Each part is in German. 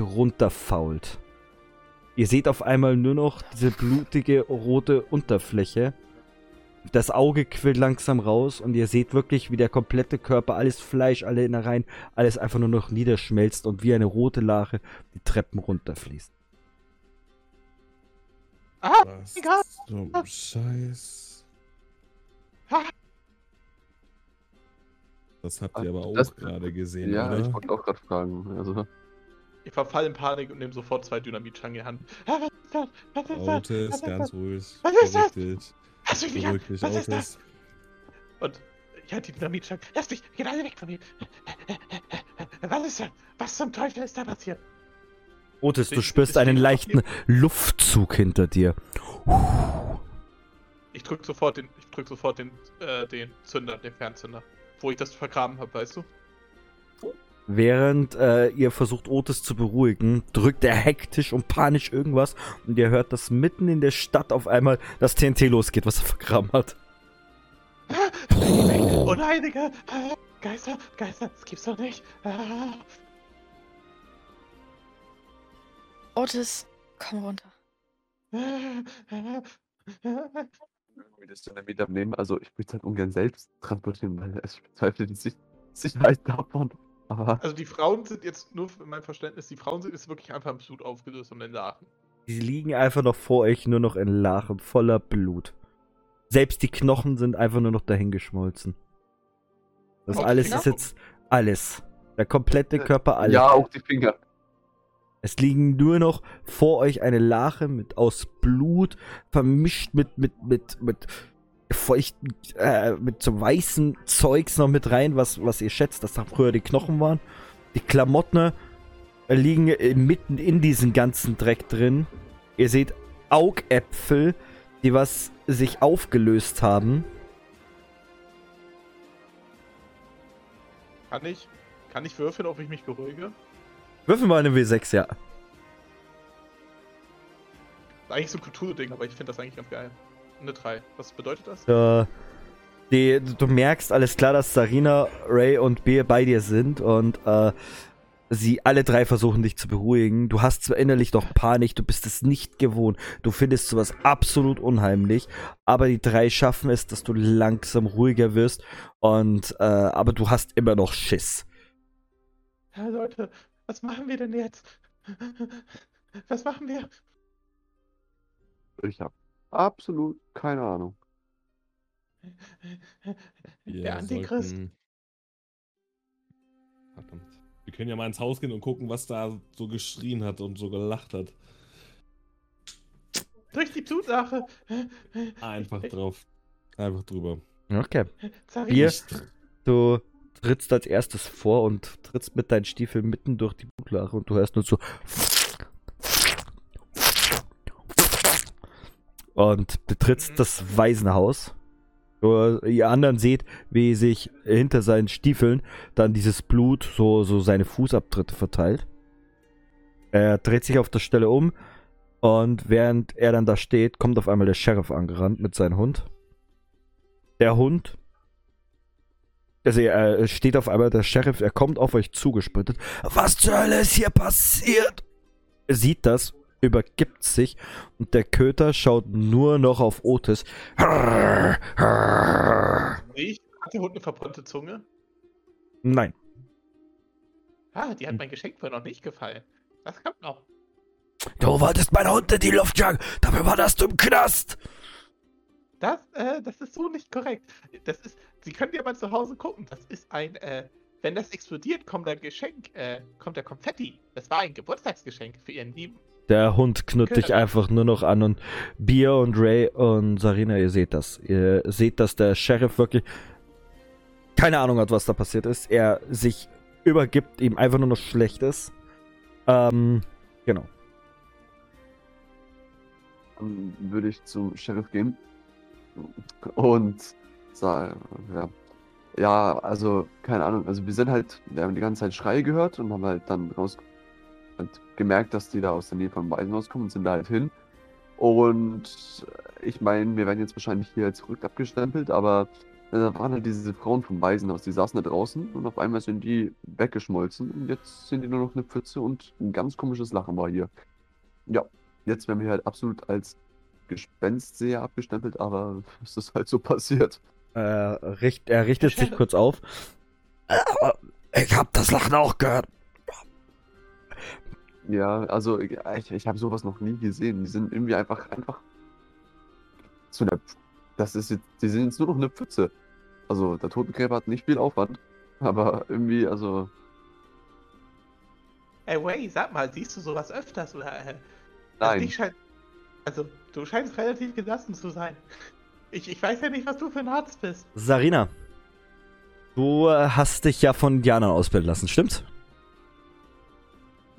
runterfault. Ihr seht auf einmal nur noch diese blutige rote Unterfläche. Das Auge quillt langsam raus und ihr seht wirklich, wie der komplette Körper, alles Fleisch, alle Innereien, alles einfach nur noch niederschmelzt und wie eine rote Lache die Treppen runterfließt. Ah, Was Gott. zum Scheiß. Ah. Das habt ihr aber auch gerade gesehen, Ja, oder? ich wollte auch gerade fragen. Also, Ich verfall in Panik und nehme sofort zwei Dynamitstangen in die Hand. Ah, Was ist das? Was ist das? Was Otis, ist ganz das? ruhig. Was ist das? Dich. Lass mich nicht an! Beruhig dich, Was ist das? Otis. Und ich halte die Dynamitstangen. Lass mich! Geht alle weg von mir! Was ist das? Was zum Teufel ist da passiert? Otis, du spürst einen ich- leichten Luftzug hinter dir. Ich drück sofort den, ich drück sofort den, äh, den Zünder, den Fernzünder. Wo ich das vergraben habe, weißt du? Während äh, ihr versucht, Otis zu beruhigen, drückt er hektisch und panisch irgendwas und ihr hört, dass mitten in der Stadt auf einmal das TNT losgeht, was er vergraben hat. Oh nein, Digga! Ah, Geister, Geister, das gibt's doch nicht! Otis, komm runter. irgendwie das Dynamit abnehmen. Also, ich würde es halt ungern selbst transportieren, weil ich bezweifle die Sich Sicherheit davon. Aber Also die Frauen sind jetzt, nur für mein Verständnis, die Frauen sind jetzt wirklich einfach im Blut aufgelöst und in Lachen. Die liegen einfach noch vor euch, nur noch in Lachen, voller Blut. Selbst die Knochen sind einfach nur noch dahingeschmolzen. Das Auch alles ist jetzt alles. Der komplette Äh, Körper, alles. ja, auch die Finger. Es liegen nur noch vor euch eine Lache mit aus Blut vermischt mit mit mit mit feuchten äh, mit so weißem Zeugs noch mit rein, was was ihr schätzt, dass da früher die Knochen waren. Die Klamotten äh, liegen mitten in diesem ganzen Dreck drin. Ihr seht Augäpfel, die was sich aufgelöst haben. Kann ich, kann ich würfeln, ob ich mich beruhige? Würfel mal eine W6, ja. Eigentlich so ein Cthulhu-Ding, aber ich finde das eigentlich ganz geil. Eine 3. Was bedeutet das? Äh, die, du merkst alles klar, dass Sarina, Ray und B bei dir sind und äh, sie alle drei versuchen dich zu beruhigen. Du hast zwar innerlich noch Panik, du bist es nicht gewohnt. Du findest sowas absolut unheimlich, aber die drei schaffen es, dass du langsam ruhiger wirst und äh, aber du hast immer noch Schiss. Ja, Leute, was machen wir denn jetzt? Was machen wir? Ich habe absolut keine Ahnung. Wir Der Antichrist. sollten- Verdammt. Wir können ja mal ins Haus gehen und gucken, was da so geschrien hat und so gelacht hat. Durch die Blutsache. Einfach drauf. Einfach drüber. Okay. Bier. Nicht- Du trittst als erstes vor und trittst mit deinen Stiefeln mitten durch die Blutlache und du hörst nur so. Und betrittst das Waisenhaus. Ihr anderen seht, wie sich hinter seinen Stiefeln dann dieses Blut so, so seine Fußabtritte verteilt. Er dreht sich auf der Stelle um und während er dann da steht, kommt auf einmal der Sheriff angerannt mit seinem Hund. Der Hund also er steht auf einmal, der Sheriff, er kommt auf euch zugesprintet. Was zur Hölle ist hier passiert? Er sieht das, übergibt sich und der Köter schaut nur noch auf Otis. Ich, hat der Hund eine verbrannte Zunge? Nein. Ah, die hat mein Geschenk vorher noch nicht gefallen. Das kommt noch. Du wolltest meinen Hund in die Luft jagen, dafür warst du im Knast. Das, äh, das ist so nicht korrekt. Das ist, Sie können ja mal zu Hause gucken. Das ist ein, äh, wenn das explodiert, kommt ein Geschenk, äh, kommt der Konfetti. Das war ein Geburtstagsgeschenk für Ihren Lieben. Der Hund knurrt dich Köter. einfach nur noch an und Bia und Ray und Sarina, ihr seht das. Ihr seht, dass der Sheriff wirklich keine Ahnung hat, was da passiert ist. Er sich übergibt, ihm einfach nur noch schlecht ist. Ähm, genau. Dann würde ich zum Sheriff gehen und sagen, ja. Ja, also, keine Ahnung. Also, wir sind halt, wir haben die ganze Zeit Schreie gehört und haben halt dann raus halt gemerkt, dass die da aus der Nähe vom Waisenhaus kommen und sind da halt hin. Und ich meine, wir werden jetzt wahrscheinlich hier als verrückt abgestempelt, aber da waren halt diese Frauen vom Waisenhaus, die saßen da draußen und auf einmal sind die weggeschmolzen und jetzt sind die nur noch eine Pfütze und ein ganz komisches Lachen war hier. Ja, jetzt werden wir halt absolut als Gespenstseher abgestempelt, aber es ist halt so passiert. Äh, richt, er richtet sich kurz auf. Äh, Ich hab das Lachen auch gehört. Ja, also ich, ich habe sowas noch nie gesehen. Die sind irgendwie einfach, einfach zu einer, das ist jetzt, die sind jetzt nur noch eine Pfütze. Also der Totengräber hat nicht viel Aufwand, aber irgendwie, also Ey, Way, sag mal, siehst du sowas öfters oder? Äh, also nein. scheint, also, du scheinst relativ gelassen zu sein. Ich, ich weiß ja nicht, was du für ein Arzt bist. Sarina, du äh, hast dich ja von Indianern ausbilden lassen, stimmt's?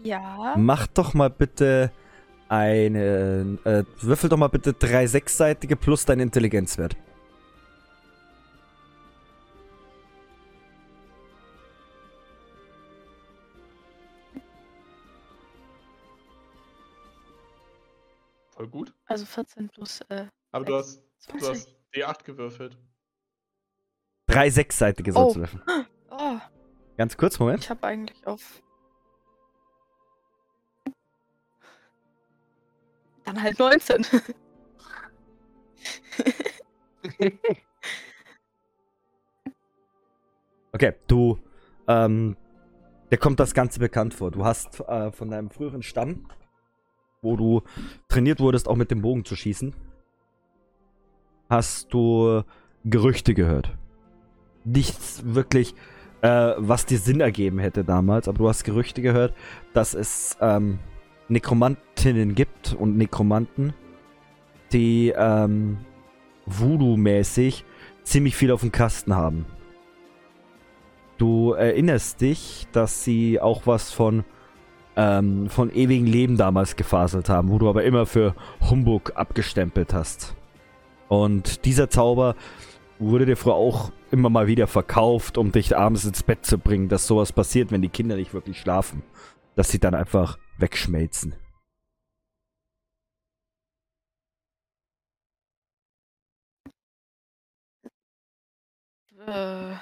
Ja. Mach doch mal bitte eine. Äh, würfel doch mal bitte drei sechsseitige plus dein Intelligenzwert. Voll gut. Also 14 plus äh, Aber du hast, du 20. hast D8 gewürfelt. Drei sechsseitige sollst Oh. du würfeln. Oh, Ganz kurz, Moment. ich habe eigentlich auf. Dann halt 19. Okay, du, ähm, dir kommt das Ganze bekannt vor. Du hast äh, von deinem früheren Stamm, wo du trainiert wurdest, auch mit dem Bogen zu schießen, hast du Gerüchte gehört. Nichts wirklich, äh, was dir Sinn ergeben hätte damals, aber du hast Gerüchte gehört, dass es ähm, Nekromantinnen gibt und Nekromanten, die ähm, Voodoo-mäßig ziemlich viel auf dem Kasten haben. Du erinnerst dich, dass sie auch was von, ähm, von ewigem Leben damals gefaselt haben, wo du aber immer für Humbug abgestempelt hast. Und dieser Zauber wurde dir früher auch immer mal wieder verkauft, um dich abends ins Bett zu bringen, dass sowas passiert, wenn die Kinder nicht wirklich schlafen. Dass sie dann einfach wegschmelzen. äh.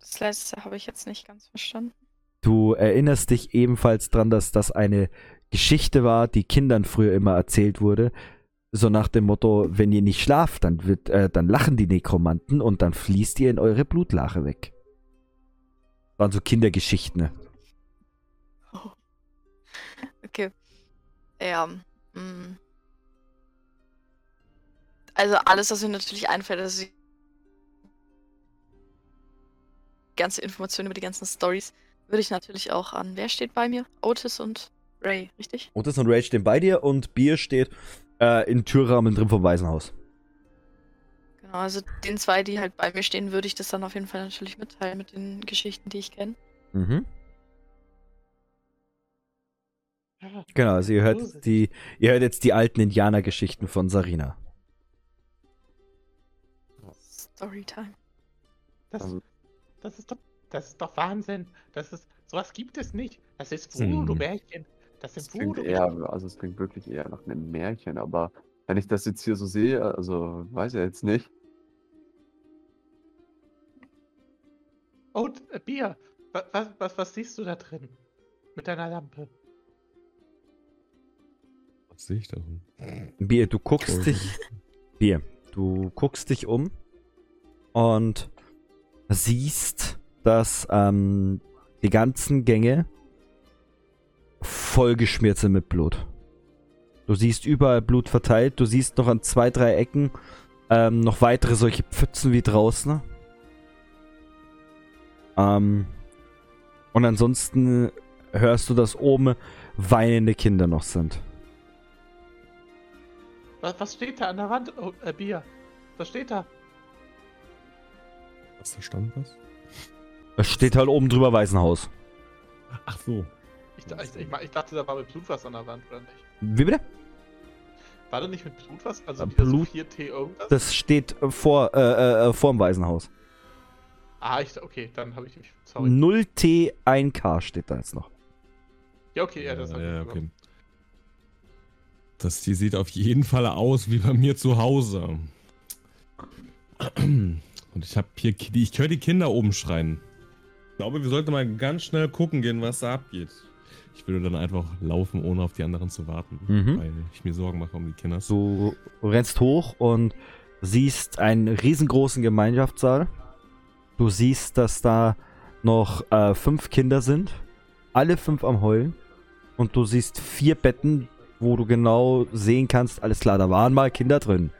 Das letzte habe ich jetzt nicht ganz verstanden. Du erinnerst dich ebenfalls dran, dass das eine Geschichte war, die Kindern früher immer erzählt wurde. So nach dem Motto, wenn ihr nicht schlaft, dann, wird, äh, dann lachen die Nekromanten und dann fließt ihr in eure Blutlache weg. Waren so Kindergeschichten. ne? Oh. Okay. Ja. mm. Also alles, was mir natürlich einfällt, also die ganze Information über die ganzen Stories, würde ich natürlich auch an. Wer steht bei mir? Otis und Ray, richtig? Otis und Rage stehen bei dir und Bier steht äh, im Türrahmen drin vom Waisenhaus. Genau, also den zwei, die halt bei mir stehen, würde ich das dann auf jeden Fall natürlich mitteilen mit den Geschichten, die ich kenne. Mhm. Genau, also ihr hört, die, ihr hört jetzt die alten Indianergeschichten von Sarina. Storytime. das, Also- das ist doch, das ist doch Wahnsinn. Das ist, sowas gibt es nicht. Das ist. Voodoo-Märchen. Das Es sind klingt Voodoo. eher, also es klingt wirklich eher nach einem Märchen, aber wenn ich das jetzt hier so sehe, also weiß ich jetzt nicht. Und äh, Bier. Was, was, was, was siehst du da drin? Mit deiner Lampe. Was sehe ich da drin? Bier, du guckst dich. Bier, du guckst dich um und siehst, dass ähm, die ganzen Gänge vollgeschmiert sind mit Blut. Du siehst überall Blut verteilt. Du siehst noch an zwei, drei Ecken ähm, noch weitere solche Pfützen wie draußen. Ähm, und ansonsten hörst du, dass oben weinende Kinder noch sind. Was, was steht da an der Wand? Oh, äh, Bier. Was steht da? Was, da stand was? Es steht halt oben drüber Waisenhaus. Ach so. Ich, ich, ich, ich dachte, da war mit Blut was an der Wand, oder nicht? Wie bitte? War da nicht mit Blut was? Also Äh, Blut- so 4T irgendwas? Das steht äh, vor, äh, äh, vorm Waisenhaus. ah, ich, okay, dann habe ich mich. Sorry. 0T 1K steht da jetzt noch. Ja, okay, ja, das ja, mitbekommen. okay. Das hier sieht auf jeden Fall aus wie bei mir zu Hause. Und ich habe hier, ich höre die Kinder oben schreien. Ich glaube, wir sollten mal ganz schnell gucken gehen, was da abgeht. Ich würde dann einfach laufen, ohne auf die anderen zu warten, Mhm. weil ich mir Sorgen mache um die Kinder. Du rennst hoch und siehst einen riesengroßen Gemeinschaftssaal. Du siehst, dass da noch äh, fünf Kinder sind. Alle fünf am Heulen. Und du siehst vier Betten, wo du genau sehen kannst, alles klar, da waren mal Kinder drin.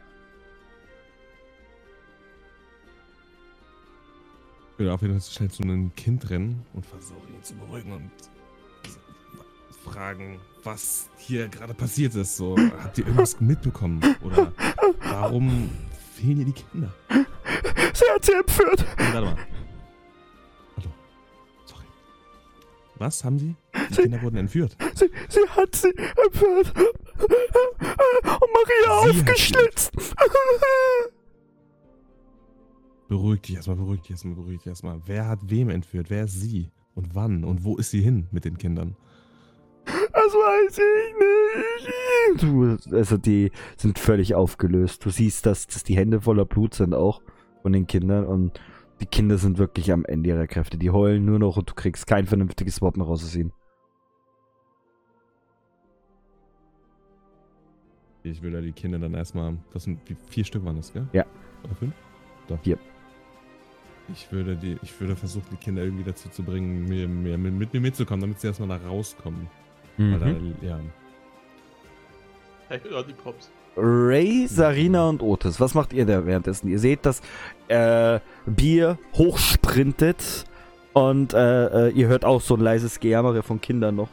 Ich würde auf jeden Fall schnell zu einem Kind rennen und versuchen, ihn zu beruhigen und fragen, was hier gerade passiert ist. So, habt ihr irgendwas mitbekommen? Oder warum fehlen hier die Kinder? Sie hat sie entführt. Warte mal. Hallo. Sorry. Was haben Sie? Die Kinder wurden entführt. Sie, sie hat sie entführt. Und Maria Sie sie aufgeschlitzt. Beruhig dich erstmal, beruhig dich erstmal, beruhig dich erstmal. Wer hat wem entführt? Wer ist sie? Und wann? Und wo ist sie hin mit den Kindern? Das weiß ich nicht. Du, also die sind völlig aufgelöst. Du siehst, dass, dass die Hände voller Blut sind auch von den Kindern und die Kinder sind wirklich am Ende ihrer Kräfte. Die heulen nur noch und du kriegst kein vernünftiges Wort mehr raus aus ihnen. Ich würde die Kinder dann erstmal. Das sind vier Stück waren das, gell? Ja. Oder fünf? Doch. Vier. Ich würde die, ich würde versuchen, die Kinder irgendwie dazu zu bringen, mir, mir, mit, mit mir mitzukommen, damit sie erstmal da rauskommen. Weil da, Mhm. ja. Hey, Lollipops. Ray, Sarina und Otis, was macht ihr da währenddessen? Ihr seht, dass äh, Bier hochsprintet und äh, äh, ihr hört auch so ein leises Gejammer von Kindern noch.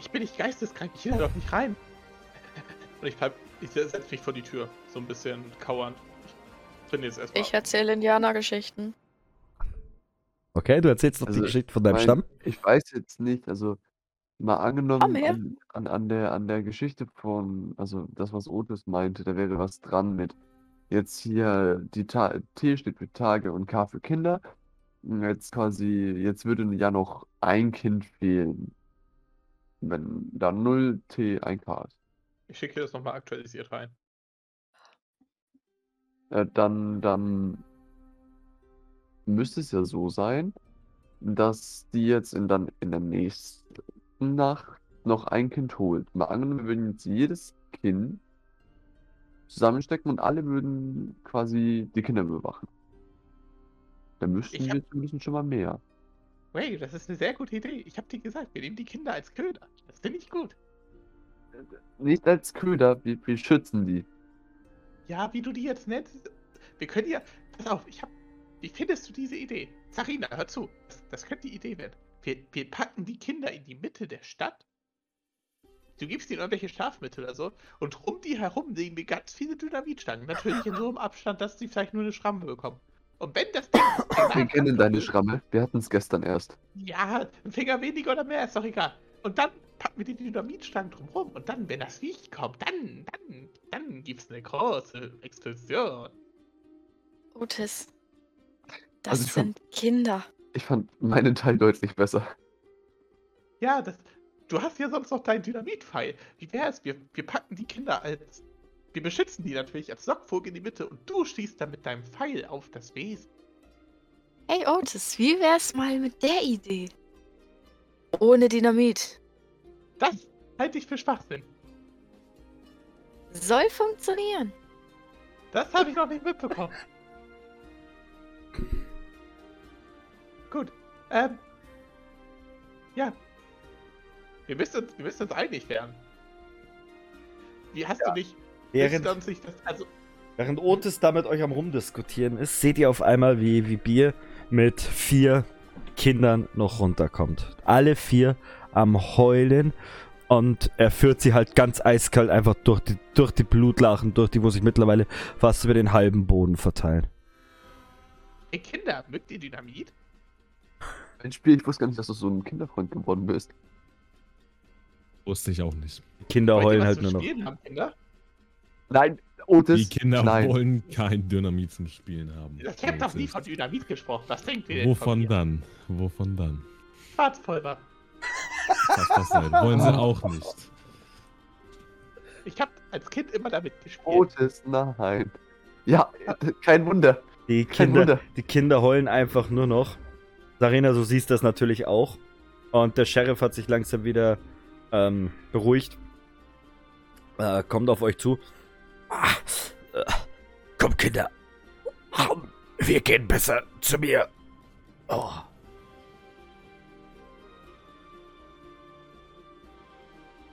Ich bin nicht geisteskrank, ich will da doch nicht rein. Und ich bleib, ich setze mich vor die Tür, so ein bisschen kauernd. Ich bin jetzt erstmal. Ich erzähle Indianergeschichten. Okay, du erzählst noch die Also, Geschichte von deinem mein- Stamm. Ich weiß jetzt nicht, also mal angenommen Komm her. an, an, an, der, an der Geschichte von, also das, was Otis meinte, da wäre was dran mit jetzt hier, die Ta T steht für Tage und K für Kinder. Jetzt quasi, jetzt würde ja noch ein Kind fehlen, wenn da 0 T 1 K ist. Ich schicke das nochmal aktualisiert rein. Äh, dann, dann müsste es ja so sein, dass die jetzt in, dann in der nächsten Nacht noch ein Kind holt. Mal angenommen, wir würden jetzt jedes Kind zusammenstecken und alle würden quasi die Kinder bewachen. Dann müssten hab- wir zumindest schon mal mehr. Ray, das ist eine sehr gute Idee. Ich habe dir gesagt, wir nehmen die Kinder als Köder. Das finde ich gut. Nicht als Köder, wir, wir schützen die. Ja, wie du die jetzt nennst. Wir können ja. Pass auf, ich hab. Wie findest du diese Idee? Sarina, hör zu. Das, das könnte die Idee werden. Wir, wir packen die Kinder in die Mitte der Stadt. Du gibst ihnen irgendwelche Schlafmittel oder so. Und um die herum legen wir ganz viele Dynamitstangen. Natürlich in so einem Abstand, dass sie vielleicht nur eine Schramme bekommen. Und wenn das Ding. Wir kennen deine Schramme. Wir hatten es gestern erst. Ja, ein Finger weniger oder mehr, ist doch egal. Und dann packen wir die Dynamitstangen drumherum. Und dann, wenn das Viech kommt, dann, dann, dann gibt's eine große Explosion. Otis. Das Also ich fand- sind Kinder. Ich fand meinen Teil deutlich besser. Ja, das. Du hast ja sonst noch deinen Dynamitpfeil. Wie wär's? Wir, wir packen die Kinder als. Wir beschützen die natürlich als Sockvogel in die Mitte und du schießt dann mit deinem Pfeil auf das Wesen. Hey Otis, wie wär's mal mit der Idee? Ohne Dynamit. Das halte ich für Schwachsinn. Soll funktionieren. Das habe ich noch nicht mitbekommen. Gut. Ähm. Ja. Wir müssen uns, wir müssen uns einig werden. Wie hast du nicht. Während, uns nicht das, also, während Otis da mit euch am Rumdiskutieren ist, seht ihr auf einmal, wie, wie Bier mit vier Kindern noch runterkommt. Alle vier am Heulen und er führt sie halt ganz eiskalt einfach durch die, durch die Blutlachen, durch die, wo sich mittlerweile fast über den halben Boden verteilen. ey Kinder, mögt ihr Dynamit? Ein Spiel, ich wusste gar nicht, dass du so ein Kinderfreund geworden bist. Wusste ich auch nicht. Die Kinder Wollt heulen halt nur noch. Haben, Kinder? Nein, Otis. Die Kinder nein. wollen kein Dynamit zum Spielen haben. Ich hab doch nie von. Dynamit gesprochen. Was denkt ihr denn von Wovon mir? dann? Wovon dann? Schwarzpulver. Das, das nicht. Wollen sie auch nicht. Ich habe als Kind immer damit gespielt. Otis, nein. Ja, kein Wunder. Die Kein Kinder, Wunder. die Kinder heulen einfach nur noch. Sarina, du siehst das natürlich auch. Und der Sheriff hat sich langsam wieder ähm, beruhigt. Äh, kommt auf euch zu. Ah, äh, komm, Kinder. Wir gehen besser zu mir. Oh.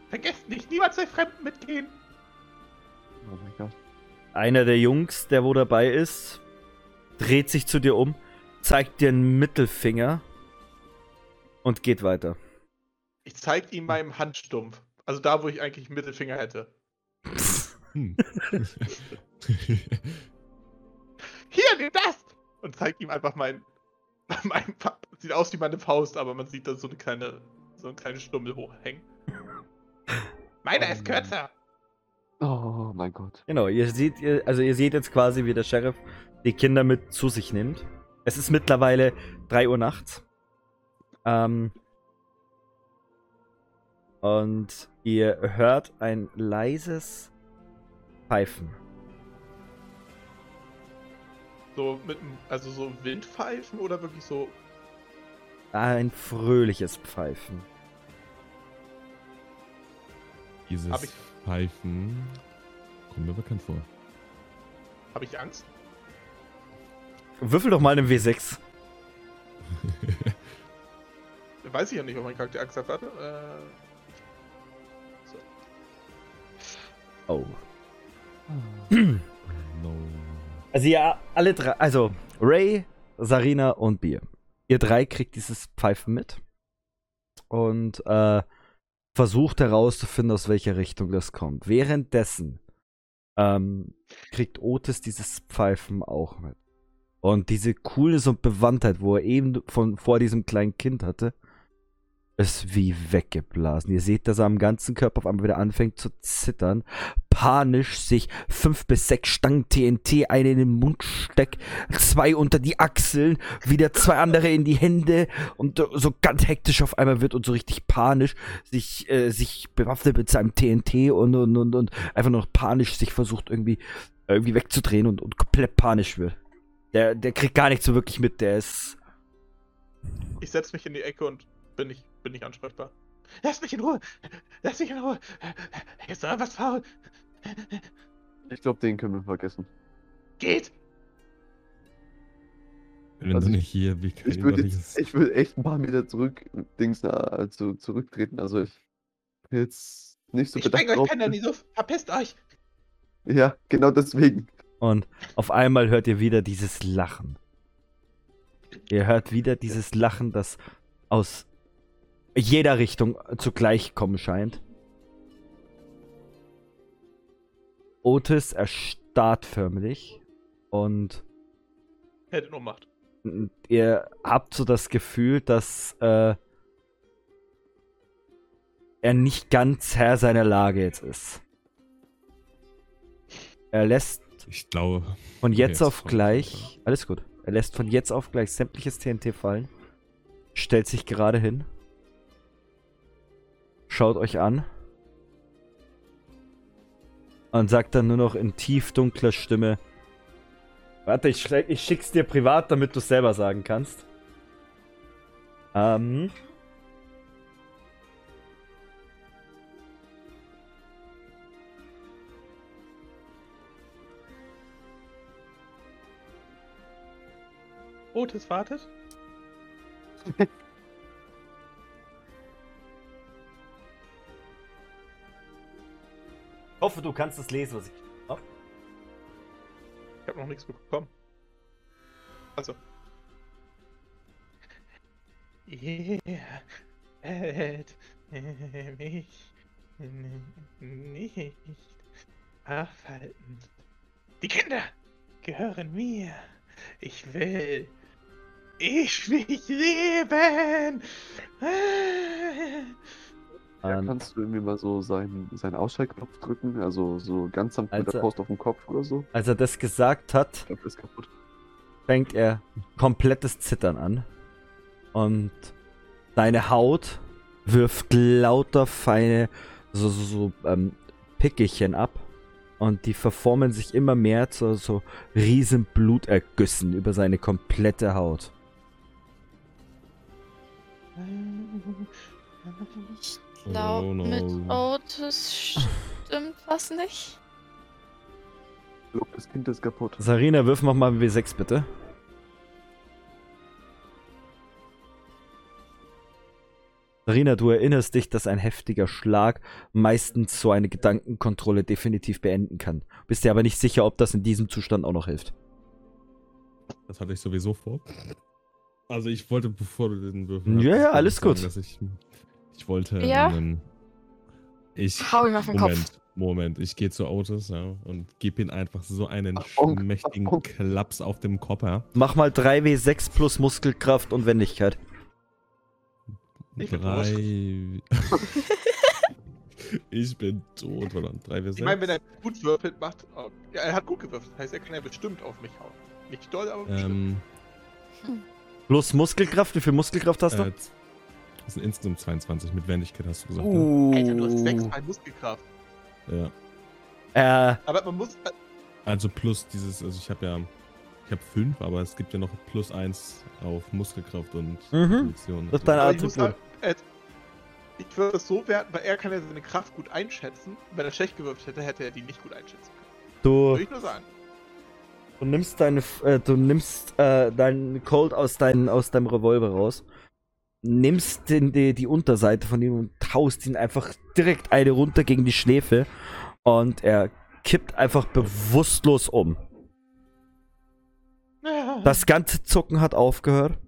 Vergesst nicht, niemals bei Fremden mitgehen. Oh mein Gott. Einer der Jungs, der wo dabei ist, dreht sich zu dir um, zeigt dir einen Mittelfinger und geht weiter. Ich zeig ihm meinen Handstumpf. Also da, wo ich eigentlich einen Mittelfinger hätte. Hm. Hier, nimm das! Und zeig ihm einfach mein. mein sieht aus wie meine Faust, aber man sieht da so eine kleine. so eine kleine Stummel hochhängen. Meiner ist kürzer. Oh mein Gott. Genau, ihr seht, ihr, also ihr seht jetzt quasi, wie der Sheriff die Kinder mit zu sich nimmt. Es ist mittlerweile 3 Uhr nachts. Ähm, und ihr hört ein leises Pfeifen. So mit also so Windpfeifen oder wirklich so. Ein fröhliches Pfeifen. Dieses Hab ich- Pfeifen kommt mir bekannt vor. Habe ich Angst? Würfel doch mal einen W6. Weiß ich ja nicht, ob mein Charakter Angst hat. Warte. Äh, so. Oh. No. Also ja, alle drei, also Ray, Sarina und Bier. Ihr drei kriegt dieses Pfeifen mit und äh, versucht herauszufinden, aus welcher Richtung das kommt. Währenddessen ähm, kriegt Otis dieses Pfeifen auch mit. Und diese Coolness und Bewandtheit, wo er eben von vor diesem kleinen Kind hatte, ist wie weggeblasen. Ihr seht, dass er am ganzen Körper auf einmal wieder anfängt zu zittern, panisch sich fünf bis sechs Stangen TNT, eine in den Mund steckt, zwei unter die Achseln, wieder zwei andere in die Hände und so ganz hektisch auf einmal wird und so richtig panisch sich, äh, sich bewaffnet mit seinem TNT und, und, und, und einfach nur noch panisch sich versucht irgendwie, irgendwie wegzudrehen und, und komplett panisch wird. Der, der kriegt gar nichts so wirklich mit, der ist. Ich setze mich in die Ecke und bin nicht, bin nicht ansprechbar. Lass mich in Ruhe! Lass mich in Ruhe! Ist da was faul! Ich glaube, den können wir vergessen. Geht! Wenn Also du ich- nicht hier, wie kann Ich würde jetzt, ich würde echt ein paar Meter zurück, Dings, na, also zurücktreten. Also ich jetzt nicht so ich spreng euch drauf. Penner in die Luft! Verpisst euch! Ja, genau deswegen. Und auf einmal hört ihr wieder dieses Lachen. Ihr hört wieder dieses Lachen, das aus jeder Richtung zugleich kommen scheint. Otis erstarrt förmlich und Hätte nur Macht. ihr habt so das Gefühl, dass äh, er nicht ganz Herr seiner Lage jetzt ist. Er lässt Ich glaube. von jetzt auf gleich, alles gut. Er lässt von jetzt auf gleich sämtliches TNT fallen, stellt sich gerade hin, schaut euch an und sagt dann nur noch in tief dunkler Stimme: Warte, ich, ich schick's dir privat, damit du es selber sagen kannst. Ähm. Otis wartet. Ich hoffe, du kannst es lesen, was ich. Ich habe noch nichts bekommen. Also. Werdet mich nicht aufhalten. Die Kinder gehören mir. Ich will ewig leben. Ja, Ähm, kannst du irgendwie mal so seinen, seinen Ausschaltknopf drücken? Also so ganz sanft mit der Faust auf den Kopf oder so? als er das gesagt hat, Ich glaube, das ist kaputt. fängt er komplettes Zittern an. Und seine Haut wirft lauter feine, so, so, so ähm, Pickelchen ab. Und die verformen sich immer mehr zu so riesen Blutergüssen über seine komplette Haut. Ich glaube, Oh no. mit Otis stimmt was nicht. Das Kind ist kaputt. Sarina, wirf noch mal ein W6 bitte. Sarina, du erinnerst dich, dass ein heftiger Schlag meistens so eine Gedankenkontrolle definitiv beenden kann. Bist dir aber nicht sicher, ob das in diesem Zustand auch noch hilft. Das hatte ich sowieso vor. Also ich wollte, bevor du den Würfel Ja, ja, alles sagen, gut. Dass ich, ich wollte Ja? einen... Ich... Hau ihm auf den Moment, Kopf. Moment. Ich gehe zu Otis ja, und gebe ihm einfach so einen Achtung, mächtigen Achtung. Klaps auf dem Kopf. Ja. Mach mal 3W6 plus Muskelkraft und Wendigkeit. Ich bin Drei... ich bin tot, verdammt. Drei, vier, Ich meine, wenn er gut würfelt, macht. Oh, ja, er hat gut gewürfelt. Das heißt, er kann ja bestimmt auf mich hauen. Nicht doll, aber bestimmt. Ähm, Plus Muskelkraft, wie viel Muskelkraft hast du? äh, das sind insgesamt 22 mit Wendigkeit, hast du gesagt. Uh. Alter, du hast 6 mal Muskelkraft. Ne? Ja. Äh, Aber man muss. Also plus dieses, also ich habe ja, ich habe fünf, aber es gibt ja noch plus eins auf Muskelkraft und Mhm. Kondition. Das ist deine Art äh, ich würde das so werten, weil er kann ja seine Kraft gut einschätzen. Wenn er schlecht gewürfelt hätte, hätte er die nicht gut einschätzen können. Du, Würde ich nur sagen. Du nimmst deine, äh, du nimmst äh, deinen Colt aus, dein, aus deinem Revolver raus, nimmst den, die, die Unterseite von ihm und haust ihn einfach direkt eine runter gegen die Schläfe und er kippt einfach bewusstlos um. Das ganze Zucken hat aufgehört.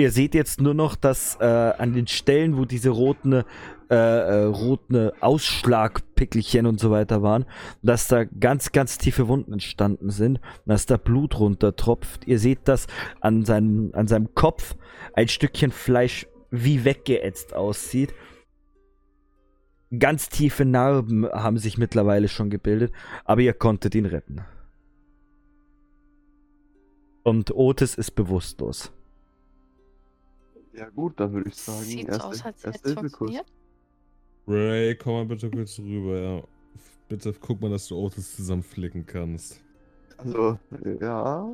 Ihr seht jetzt nur noch, dass äh, an den Stellen, wo diese roten, äh, äh, roten Ausschlagpickelchen und so weiter waren, dass da ganz, ganz tiefe Wunden entstanden sind, dass da Blut runtertropft. Ihr seht, dass an seinem, an seinem Kopf ein Stückchen Fleisch wie weggeätzt aussieht. Ganz tiefe Narben haben sich mittlerweile schon gebildet, aber ihr konntet ihn retten. Und Otis ist bewusstlos. Ja gut, dann würde ich sagen, Sieht so erste, aus, als erste es Hilfekurs. funktioniert. Ray, komm mal bitte kurz rüber, ja. Bitte guck mal, dass du Otis zusammenflicken kannst. Also, ja.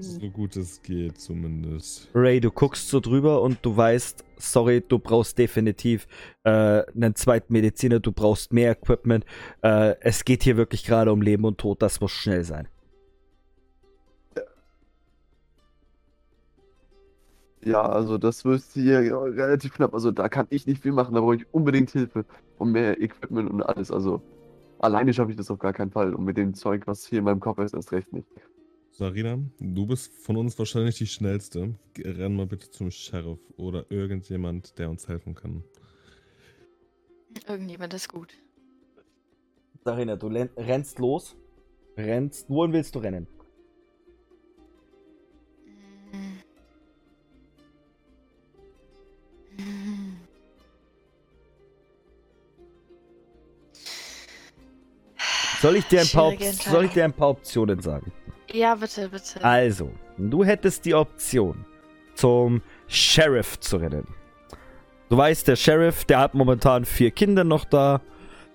So gut es geht, zumindest. Ray, du guckst so drüber und du weißt, sorry, du brauchst definitiv äh, einen zweiten Mediziner, du brauchst mehr Equipment. Äh, es geht hier wirklich gerade um Leben und Tod, das muss schnell sein. Ja, also das wird hier relativ knapp. Also da kann ich nicht viel machen, da brauche ich unbedingt Hilfe und mehr Equipment und alles. Also alleine schaffe ich das auf gar keinen Fall. Und mit dem Zeug, was hier in meinem Kopf ist, erst recht nicht. Sarina, du bist von uns wahrscheinlich die schnellste. Renn mal bitte zum Sheriff oder irgendjemand, der uns helfen kann. Irgendjemand ist gut. Sarina, du rennst los. Rennst, wohin willst du rennen? Soll ich dir ein paar, soll ich dir ein paar Optionen sagen? Ja, bitte, bitte. Also, du hättest die Option, zum Sheriff zu rennen. Du weißt, der Sheriff, der hat momentan vier Kinder noch da.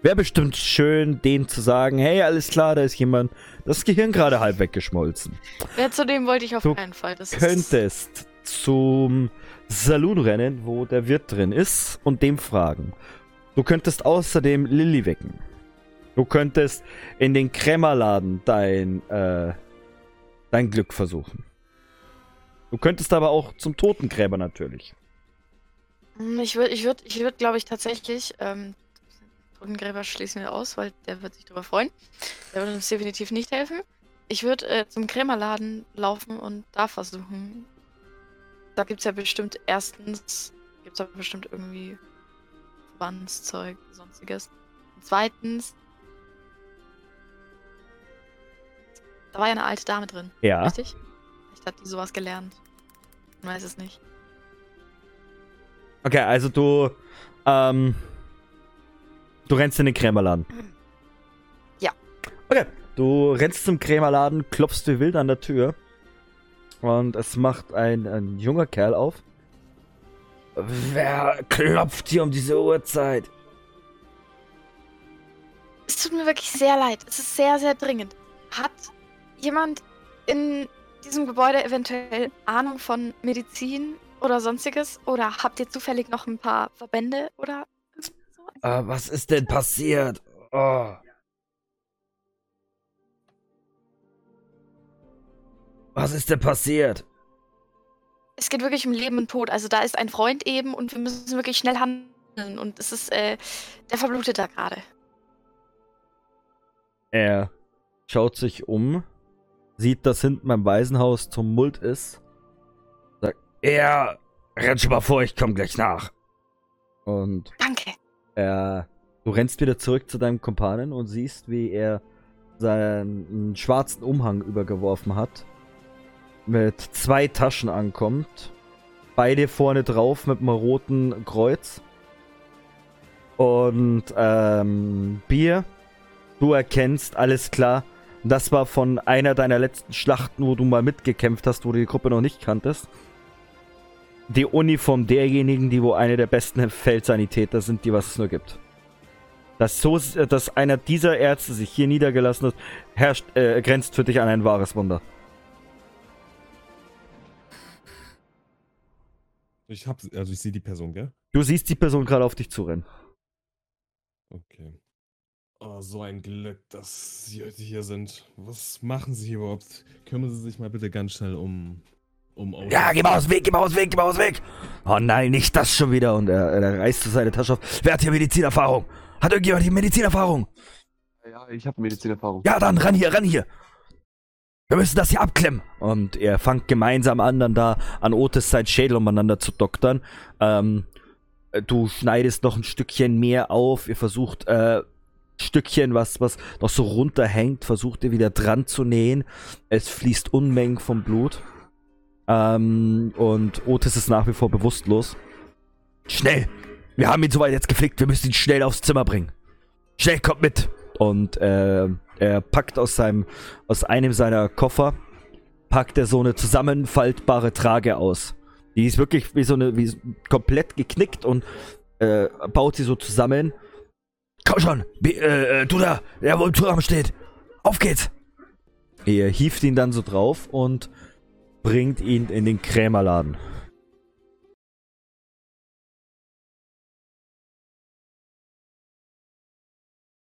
Wäre bestimmt schön, denen zu sagen, hey, alles klar, da ist jemand, das Gehirn gerade halb weggeschmolzen. Ja, zu dem wollte ich auf Du keinen Fall. Das ist- Könntest zum Saloon rennen, wo der Wirt drin ist, und dem fragen. Du könntest außerdem Lilly wecken. Du könntest in den Krämerladen dein, äh, dein Glück versuchen. Du könntest aber auch zum Totengräber natürlich. Mm, Ich würde, ich würde, ich würde, glaube ich, tatsächlich, ähm, Totengräber schließen wir aus, weil der wird sich darüber freuen. Der wird uns definitiv nicht helfen. Ich würde äh, zum Krämerladen laufen und da versuchen. Da gibt es ja bestimmt erstens, gibt es da bestimmt irgendwie Verbandszeug, sonstiges. Und zweitens, da war ja eine alte Dame drin, Ja. richtig? Vielleicht hat die sowas gelernt. Man weiß es nicht. Okay, also du, ähm, du rennst in den Krämerladen. Ja. Okay, du rennst zum Krämerladen, klopfst wie wild an der Tür und es macht ein, ein junger Kerl auf. Wer klopft hier um diese Uhrzeit? es tut mir wirklich sehr leid. Es ist sehr, sehr dringend. Hat jemand in diesem Gebäude eventuell Ahnung von Medizin oder sonstiges? Oder habt ihr zufällig noch ein paar Verbände oder so? Ah, was ist denn passiert? Oh. Was ist denn passiert? Es geht wirklich um Leben und Tod. Also da ist ein Freund eben und wir müssen wirklich schnell handeln. Und es ist, äh, der verblutet da gerade. Er schaut sich um, sieht, dass hinten beim Waisenhaus Tumult ist, sagt, er rennt schon mal vor, ich komm gleich nach. Und Danke. er, du rennst wieder zurück zu deinem Kumpanen und siehst, wie er seinen schwarzen Umhang übergeworfen hat, mit zwei Taschen ankommt, beide vorne drauf mit einem roten Kreuz und ähm, Bier. Du erkennst, alles klar, das war von einer deiner letzten Schlachten, wo du mal mitgekämpft hast, wo du die Gruppe noch nicht kanntest. Die Uniform derjenigen, die wo eine der besten Feldsanitäter sind, die was es nur gibt. Dass, so, dass einer dieser Ärzte sich hier niedergelassen hat, herrscht, äh, grenzt für dich an ein wahres Wunder. Ich hab, also ich sehe die Person, gell? Du siehst die Person gerade auf dich zurennen. Okay. Oh, so ein Glück, dass Sie heute hier sind. Was machen Sie hier überhaupt? Kümmern Sie sich mal bitte ganz schnell um. um Auto. Ja, geh mal aus dem Weg, geh mal aus dem Weg, geh mal aus dem Weg. Oh nein, nicht das schon wieder. Und er, er reißt seine Tasche auf. Wer hat hier Medizinerfahrung? Hat irgendjemand hier Medizinerfahrung? Ja, ich habe Medizinerfahrung. Ja, dann ran hier, ran hier. Wir müssen das hier abklemmen. Und er fangt gemeinsam an, dann da an Otis sein Schädel umeinander zu doktern. Ähm, du schneidest noch ein Stückchen mehr auf. Ihr versucht, äh, Stückchen, was, was noch so runterhängt, versucht ihr wieder dran zu nähen. Es fließt Unmengen vom Blut. Ähm, und Otis ist nach wie vor bewusstlos. Schnell! Wir haben ihn soweit jetzt geflickt. Wir müssen ihn schnell aufs Zimmer bringen. Schnell, kommt mit! Und äh, er packt aus seinem, aus einem seiner Koffer, packt er so eine zusammenfaltbare Trage aus. Die ist wirklich wie so eine, wie komplett geknickt und äh, baut sie so zusammen. Komm schon, Bi- äh, äh, du da, der wo im Turm steht. Auf geht's! Ihr hieft ihn dann so drauf und bringt ihn in den Krämerladen.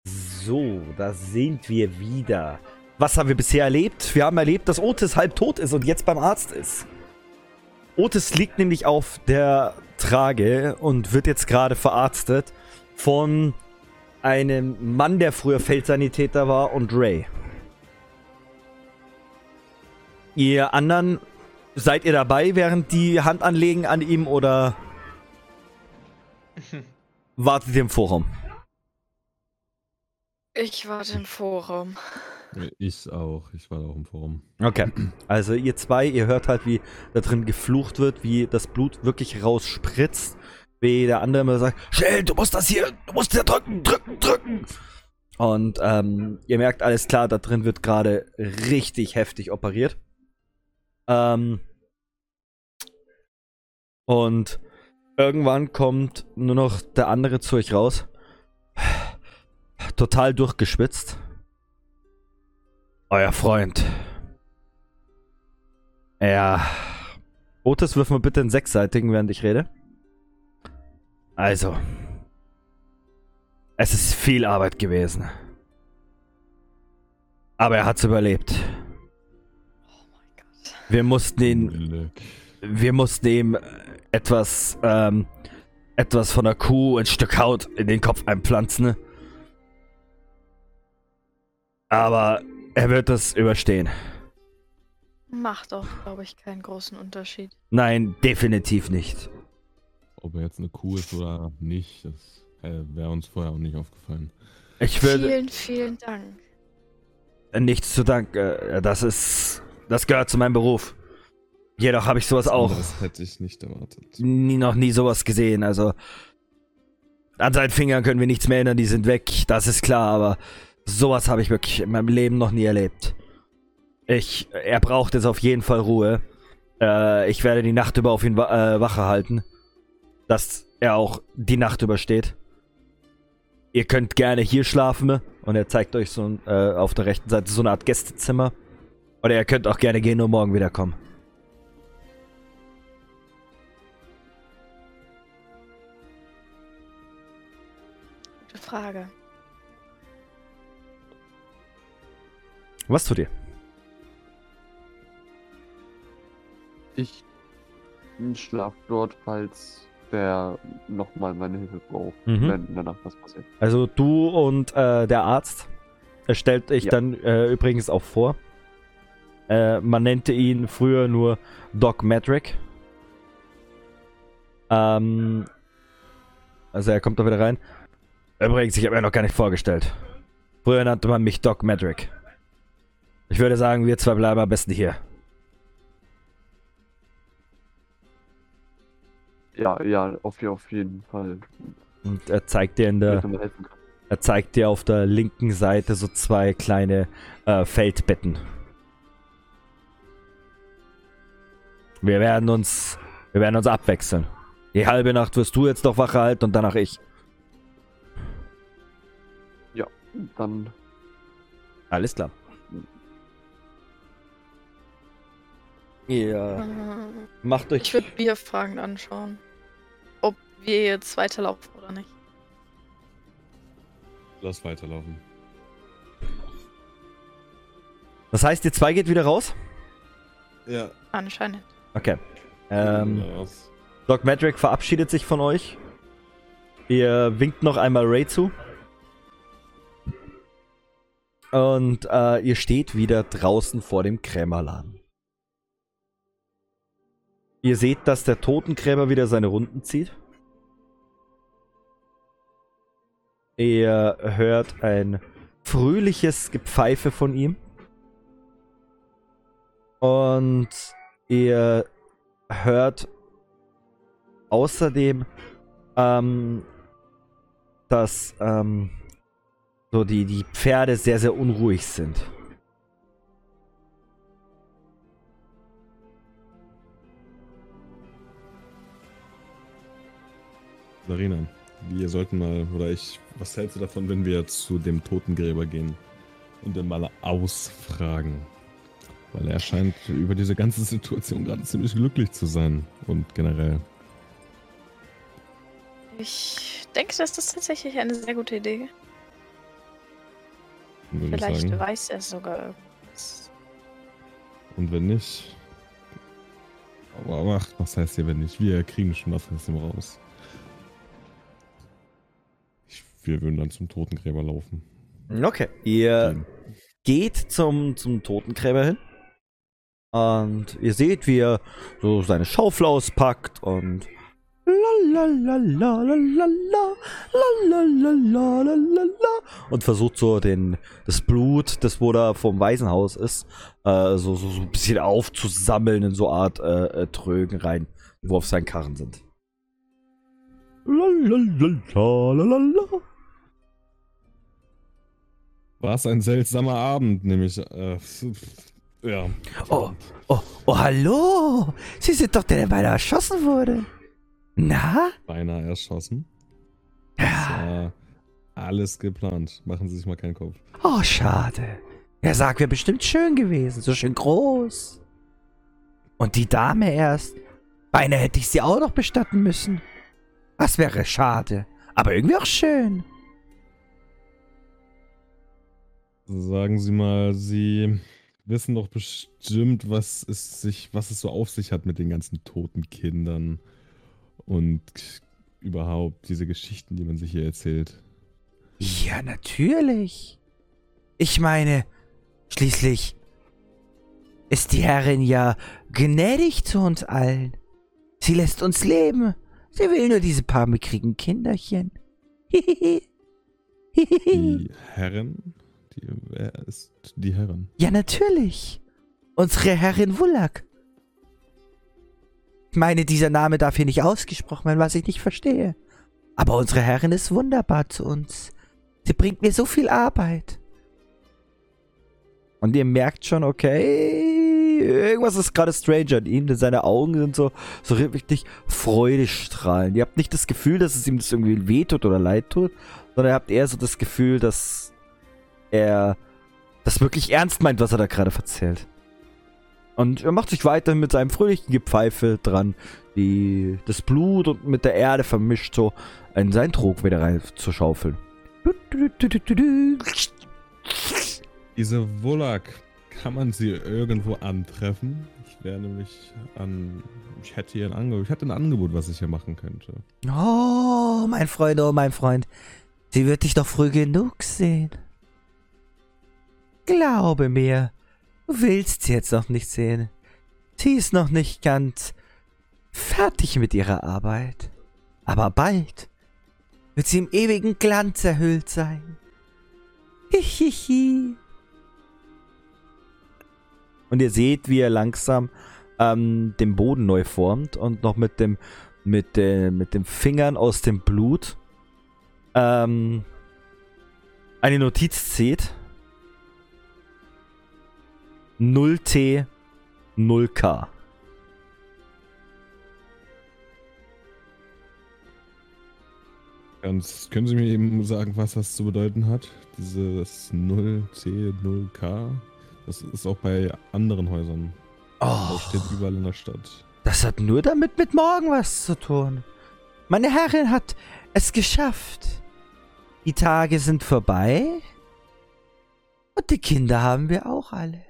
So, da sind wir wieder. Was haben wir bisher erlebt? Wir haben erlebt, dass Otis halb tot ist und jetzt beim Arzt ist. Otis liegt nämlich auf der Trage und wird jetzt gerade verarztet von einem Mann, der früher Feldsanitäter war, und Ray. Ihr anderen, seid ihr dabei, während die Hand anlegen an ihm oder wartet ihr im Vorraum? Ich warte im Forum. Ich auch. Ich war auch im Forum. Okay. Also ihr zwei, ihr hört halt, wie da drin geflucht wird, wie das Blut wirklich rausspritzt. Wie der andere immer sagt, schnell, du musst das hier, du musst hier drücken, drücken, drücken. Und ähm, ihr merkt alles klar, da drin wird gerade richtig heftig operiert. Ähm, und irgendwann kommt nur noch der andere zu euch raus. Total durchgeschwitzt. Euer Freund. Ja. Otis, wirf mal bitte einen sechsseitigen, während ich rede. Also. Es ist viel Arbeit gewesen. Aber er hat's überlebt. Wir mussten ihn wir mussten ihm etwas, ähm, etwas von der Kuh, ein Stück Haut in den Kopf einpflanzen. Aber er wird das überstehen. Macht auch, glaube ich, keinen großen Unterschied. Nein, definitiv nicht. Ob er jetzt eine Kuh ist oder nicht, das äh, wäre uns vorher auch nicht aufgefallen. Ich würde Vielen, vielen Dank. nichts zu danken. äh, Das ist, das gehört zu meinem Beruf. Jedoch habe ich sowas auch Das hätte ich nicht erwartet. nie, noch nie sowas gesehen. Also an seinen Fingern können wir nichts mehr ändern, die sind weg, das ist klar, aber sowas habe ich wirklich in meinem Leben noch nie erlebt. Ich, er braucht jetzt auf jeden Fall Ruhe. Äh, ich werde die Nacht über auf ihn wa äh, Wache halten, dass er auch die Nacht übersteht. Ihr könnt gerne hier schlafen Und er zeigt euch so ein- äh, auf der rechten Seite so eine Art Gästezimmer. Oder ihr könnt auch gerne gehen und morgen wiederkommen. Gute Frage. Was tut ihr? Ich schlaf dort, falls der nochmal meine Hilfe braucht, Mhm. wenn danach was passiert. Also du und äh, der Arzt. Stellt euch Ja. dann äh, übrigens auch vor. Äh, man nannte ihn früher nur Doc Madrick. Ähm, also er kommt da wieder rein. Übrigens, ich habe mir noch gar nicht vorgestellt. Früher nannte man mich Doc Madrick. Ich würde sagen, wir zwei bleiben am besten hier. Ja, ja, auf, auf jeden Fall. Und er zeigt dir in der, er zeigt dir auf der linken Seite so zwei kleine äh, Feldbetten. Wir werden uns, wir werden uns abwechseln. Die halbe Nacht wirst du jetzt noch Wache halten und danach ich. Dann Alles klar. Ähm, macht euch. Ich würde Bier fragend anschauen. Wir jetzt weiterlaufen oder nicht. Lass weiterlaufen. Das heißt, ihr zwei geht wieder raus? Ja. Anscheinend. Okay. Ähm. Doc Madrick verabschiedet sich von euch. Ihr winkt noch einmal Ray zu. Und äh, ihr steht wieder draußen vor dem Krämerladen. Ihr seht, dass der Totengräber wieder seine Runden zieht. Ihr hört ein fröhliches Gepfeife von ihm. Und ihr hört außerdem, ähm, dass ähm, so die, die Pferde sehr, sehr unruhig sind. Sarina, wir sollten mal, oder ich, was hältst du davon, wenn wir zu dem Totengräber gehen und den mal ausfragen? Weil er scheint über diese ganze Situation gerade ziemlich glücklich zu sein und generell. Ich denke, das ist tatsächlich eine sehr gute Idee. Würde ich Vielleicht weiß er sogar irgendwas. Und wenn nicht. Aber, aber ach, was heißt hier, wenn nicht? Wir kriegen schon was aus dem raus. Wir würden dann zum Totengräber laufen. Okay. Ihr Gehen. geht zum, zum Totengräber hin. Und ihr seht, wie er so seine Schaufel auspackt und und versucht so den, das Blut, das wo da vom Waisenhaus ist, äh, so, so, so ein bisschen aufzusammeln in so Art äh, äh, Trögen rein, wo auf seinen Karren sind. War es ein seltsamer Abend, nämlich. Äh, ja. Oh, oh, oh, hallo! Sie sind doch der, der beinahe erschossen wurde. Na? Beinahe erschossen. Das war alles geplant. Machen Sie sich mal keinen Kopf. Oh, schade. Der Sarg wäre bestimmt schön gewesen, so schön groß. Und die Dame erst. Beinahe hätte ich sie auch noch bestatten müssen. Das wäre schade. Aber irgendwie auch schön. Sagen Sie mal, Sie wissen doch bestimmt, was es sich, was es so auf sich hat mit den ganzen toten Kindern und überhaupt diese Geschichten, die man sich hier erzählt. Ja, natürlich. Ich meine, schließlich ist die Herrin ja gnädig zu uns allen. Sie lässt uns leben. Sie will nur diese paar mickrigen Kinderchen. Die Herren? Die, wer ist die Herren? Ja, natürlich. Unsere Herrin Wullack. Ich meine, dieser Name darf hier nicht ausgesprochen werden, was ich nicht verstehe. Aber unsere Herrin ist wunderbar zu uns. Sie bringt mir so viel Arbeit. Und ihr merkt schon, okay, irgendwas ist gerade strange an ihm, denn seine Augen sind so, so richtig freudestrahlend. Ihr habt nicht das Gefühl, dass es ihm das irgendwie wehtut oder leid tut, sondern ihr habt eher so das Gefühl, dass er das wirklich ernst meint, was er da gerade erzählt. Und er macht sich weiterhin mit seinem fröhlichen Gepfeife dran, die, das Blut und mit der Erde vermischt so in seinen Trog wieder rein zu schaufeln. Diese Wulak, kann man sie irgendwo antreffen? Ich wäre nämlich an. Ich hätte hier ein Angebot. Ich hätte ein Angebot, was ich hier machen könnte. Oh, mein Freund, oh, mein Freund. Sie wird dich doch früh genug sehen. Glaube mir, du willst sie jetzt noch nicht sehen. Sie ist noch nicht ganz fertig mit ihrer Arbeit. Aber bald wird sie im ewigen Glanz erhüllt sein. Hihihi. Und ihr seht, wie er langsam ähm, den Boden neu formt und noch mit dem mit, de, mit den Fingern aus dem Blut ähm, eine Notiz zieht. 0T, 0K. Ganz, können Sie mir eben sagen, was das zu bedeuten hat? Dieses 0C, 0K? Das ist auch bei anderen Häusern. Oh, Das steht überall in der Stadt. das hat nur damit mit morgen was zu tun. Meine Herrin hat es geschafft. Die Tage sind vorbei. Und die Kinder haben wir auch alle.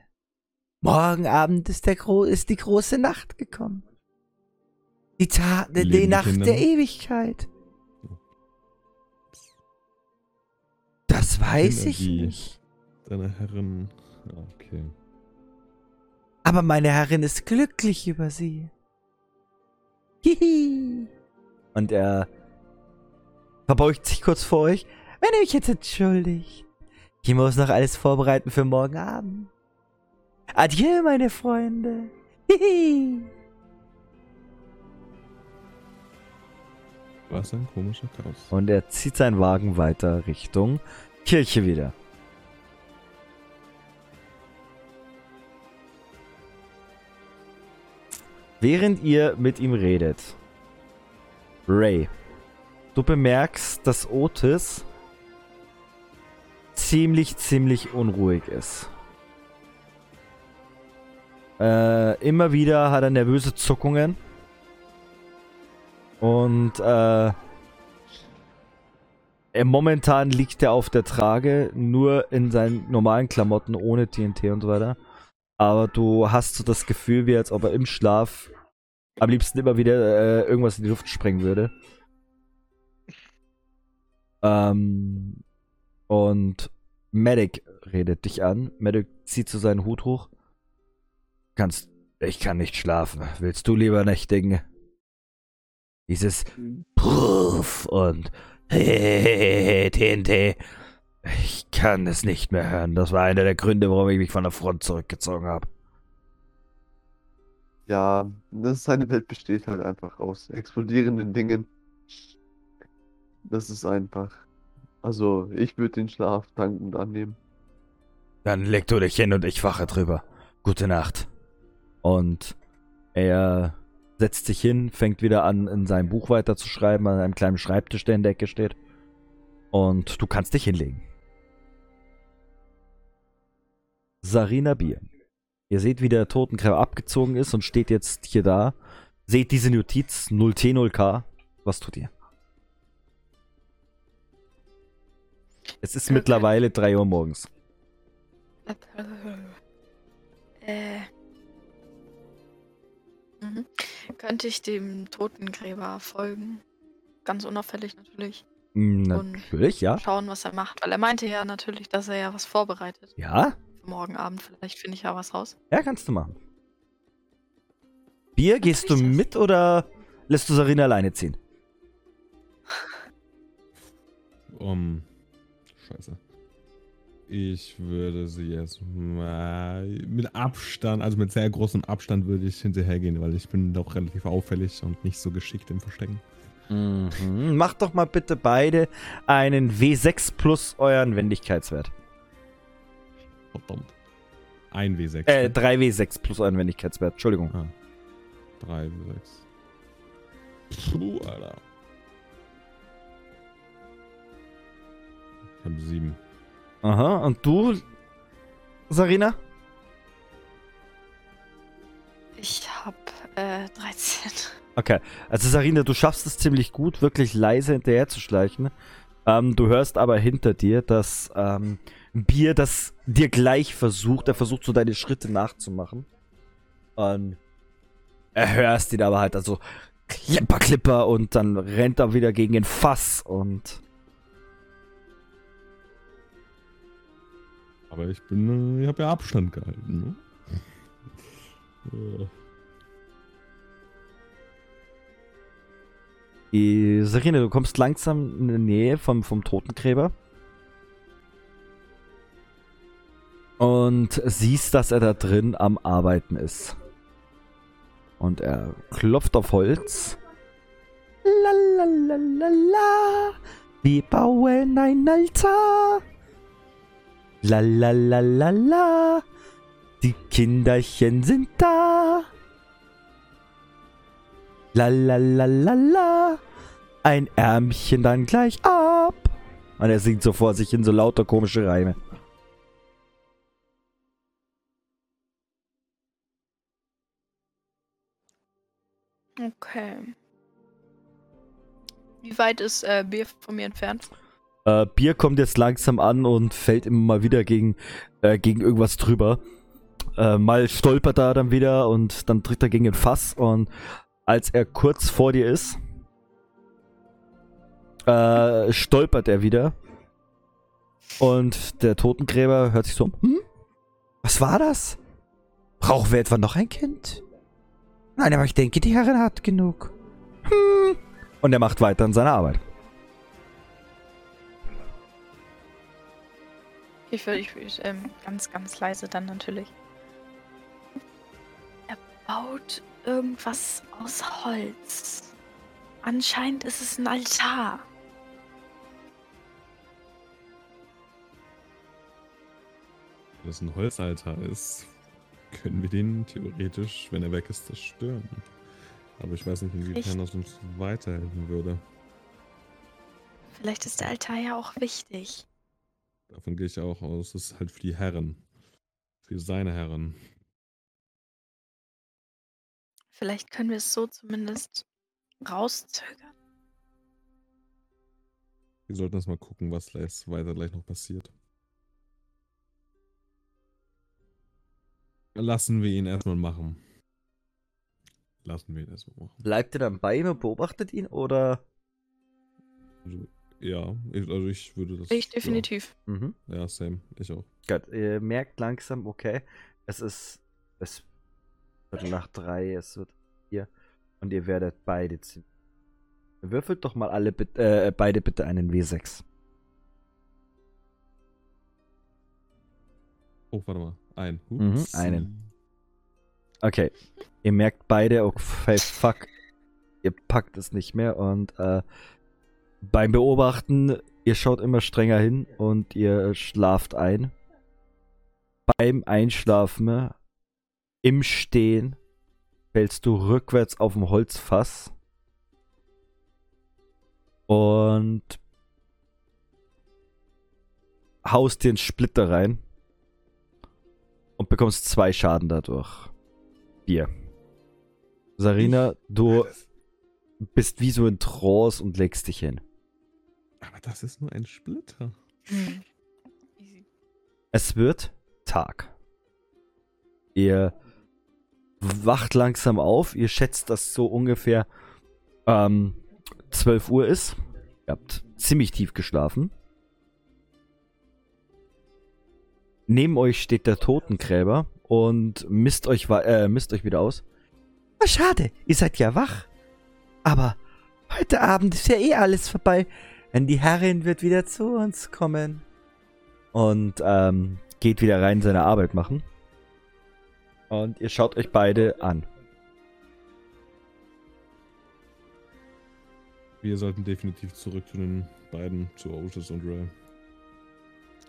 Morgen Abend ist, der Gro ist die große Nacht gekommen. Die, Ta Leben die Nacht Kinder der? Ewigkeit. Das weiß Kinder, ich nicht. Deine Herren. Ja, okay. Aber meine Herrin ist glücklich über sie. Hihi. Und er verbeugt sich kurz vor euch. Wenn ihr mich jetzt entschuldigt. Ich muss noch alles vorbereiten für morgen Abend. Adieu, meine Freunde. Hihi. Was ein komischer Chaos. Und er zieht seinen Wagen weiter Richtung Kirche wieder. Während ihr mit ihm redet, Ray, du bemerkst, dass Otis ziemlich, ziemlich unruhig ist. Äh, immer wieder hat er nervöse Zuckungen. Und äh, er momentan liegt er auf der Trage, nur in seinen normalen Klamotten, ohne TNT und so weiter. Aber du hast so das Gefühl, wie als ob er im Schlaf am liebsten immer wieder äh, irgendwas in die Luft sprengen würde. Ähm, und Medic redet dich an. Medic zieht so seinen Hut hoch. Kannst, ich kann nicht schlafen. Willst du lieber nächtigen? Dieses Puff und TNT. Ich kann es nicht mehr hören. Das war einer der Gründe, warum ich mich von der Front zurückgezogen habe. Ja, das seine Welt besteht halt einfach aus explodierenden Dingen. Das ist einfach. Also, ich würde den Schlaf dankend annehmen. Dann leg du dich hin und ich wache drüber. Gute Nacht. Und er setzt sich hin, fängt wieder an, in seinem Buch weiterzuschreiben, an einem kleinen Schreibtisch, der in der Ecke steht. Und du kannst dich hinlegen. Sarina Bier. Ihr seht, wie der Totengräber abgezogen ist und steht jetzt hier da. Seht diese Notiz 0T0K. Was tut ihr? Es ist Okay. mittlerweile 3 Uhr morgens. Äh. Mhm. Könnte ich dem Totengräber folgen? Ganz unauffällig natürlich. Und- Natürlich, ja. Schauen, was er macht. Weil er meinte ja natürlich, dass er ja was vorbereitet. Ja, Für morgen Abend. Vielleicht finde ich ja was raus. ja, kannst du machen. Bier, gehst du das. mit oder lässt du Sarina alleine ziehen? Um. Scheiße. Ich würde sie jetzt mal mit Abstand, also mit sehr großem Abstand würde ich hinterhergehen, weil ich bin doch relativ auffällig und nicht so geschickt im Verstecken. Mhm. Macht doch mal bitte beide einen W6 plus euren Wendigkeitswert. Verdammt. Ein W6. Äh, 3W6 plus euren Wendigkeitswert. Entschuldigung. Ah. Drei W6. Puh, Alter. Ich habe sieben. Aha, und du, Sarina? Ich hab äh, 13. Okay, also Sarina, du schaffst es ziemlich gut, wirklich leise hinterher zu schleichen. Ähm, du hörst aber hinter dir, dass ähm, Bier das dir gleich versucht. Er versucht so deine Schritte nachzumachen. Und er hörst ihn aber halt also Klipper, Klipper und dann rennt er wieder gegen den Fass und Aber ich bin, äh, ich habe ja Abstand gehalten, ne? Äh, Serena, du kommst langsam in die Nähe vom, vom Totengräber. Und siehst, dass er da drin am Arbeiten ist. Und er klopft auf Holz. Lalalala, wir bauen ein Altar. Lalalala, die Kinderchen sind da. Lalalala, ein Ärmchen dann gleich ab. Und er singt so vor sich in so lauter komische Reime. Okay. Wie weit ist äh, Bier von mir entfernt? Äh, Bier kommt jetzt langsam an und fällt immer mal wieder gegen, äh, gegen irgendwas drüber. Äh, mal stolpert er dann wieder und dann tritt er gegen ein Fass und als er kurz vor dir ist, äh, stolpert er wieder. Und der Totengräber hört sich so um. Hm? Was war das? Brauchen wir etwa noch ein Kind? Nein, aber ich denke, die Herrin hat genug. Hm. Und er macht weiter an seiner Arbeit. Ich würde ich, würd, ähm, ganz, ganz leise dann natürlich. Er baut irgendwas aus Holz. Anscheinend ist es ein Altar. Wenn das ein Holzaltar ist, können wir den theoretisch, wenn er weg ist, zerstören. Aber ich weiß nicht, inwiefern das uns weiterhelfen würde. Vielleicht ist der Altar ja auch wichtig. Davon gehe ich auch aus. Das ist halt für die Herren. Für seine Herren. Vielleicht können wir es so zumindest rauszögern. Wir sollten erst mal gucken, was weiter gleich noch passiert. Lassen wir ihn erstmal machen. Lassen wir ihn erstmal machen. Bleibt ihr dann bei ihm und beobachtet ihn oder? Also, ja, ich, also ich würde das. Ich definitiv. Mhm. Ja, ja, same. Ich auch. Gut, ihr merkt langsam, okay, es ist es wird nach drei, es wird vier und ihr werdet beide ziehen. Würfelt doch mal alle bit- äh, beide bitte einen W6. Oh, warte mal. Ein. Mhm, einen. Okay, ihr merkt beide, okay, fuck, ihr packt es nicht mehr und äh, beim Beobachten, ihr schaut immer strenger hin und ihr schlaft ein. Beim Einschlafen, im Stehen, fällst du rückwärts auf dem Holzfass und haust dir einen Splitter rein und bekommst zwei Schaden dadurch. Bier. Sarina, du bist wie so in Trance und legst dich hin. Aber das ist nur ein Splitter. Easy. Es wird Tag. Ihr wacht langsam auf. Ihr schätzt, dass so ungefähr ähm, 12 Uhr ist. Ihr habt ziemlich tief geschlafen. Neben euch steht der Totengräber und misst euch, äh, misst euch wieder aus. Ah, schade, ihr seid ja wach. Aber heute Abend ist ja eh alles vorbei. Denn die Herrin wird wieder zu uns kommen. Und ähm, geht wieder rein seine Arbeit machen. Und ihr schaut euch beide an. Wir sollten definitiv zurück zu den beiden, zu Otis und Ray.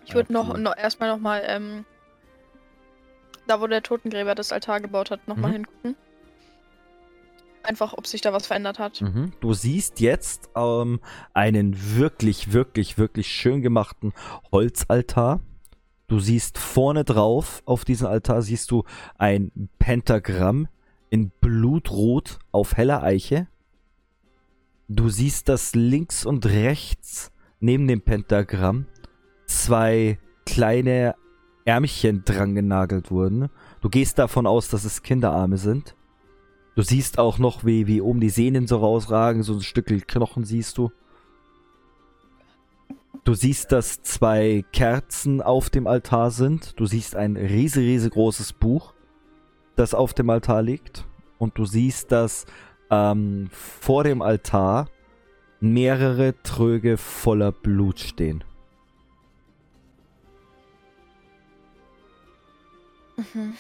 Ich würde noch, noch erstmal nochmal, ähm, da wo der Totengräber das Altar gebaut hat, nochmal Mhm. hingucken. Einfach, ob sich da was verändert hat. Mhm. Du siehst jetzt ähm, einen wirklich, wirklich, wirklich schön gemachten Holzaltar. Du siehst vorne drauf auf diesem Altar siehst du ein Pentagramm in Blutrot auf heller Eiche. Du siehst, dass links und rechts neben dem Pentagramm zwei kleine Ärmchen dran genagelt wurden. Du gehst davon aus, dass es Kinderarme sind. Du siehst auch noch, wie, wie oben die Sehnen so rausragen, so ein Stück Knochen siehst du. Du siehst, dass zwei Kerzen auf dem Altar sind. Du siehst ein riesig, riesengroßes Buch, das auf dem Altar liegt. Und du siehst, dass ähm, vor dem Altar mehrere Tröge voller Blut stehen. Mhm.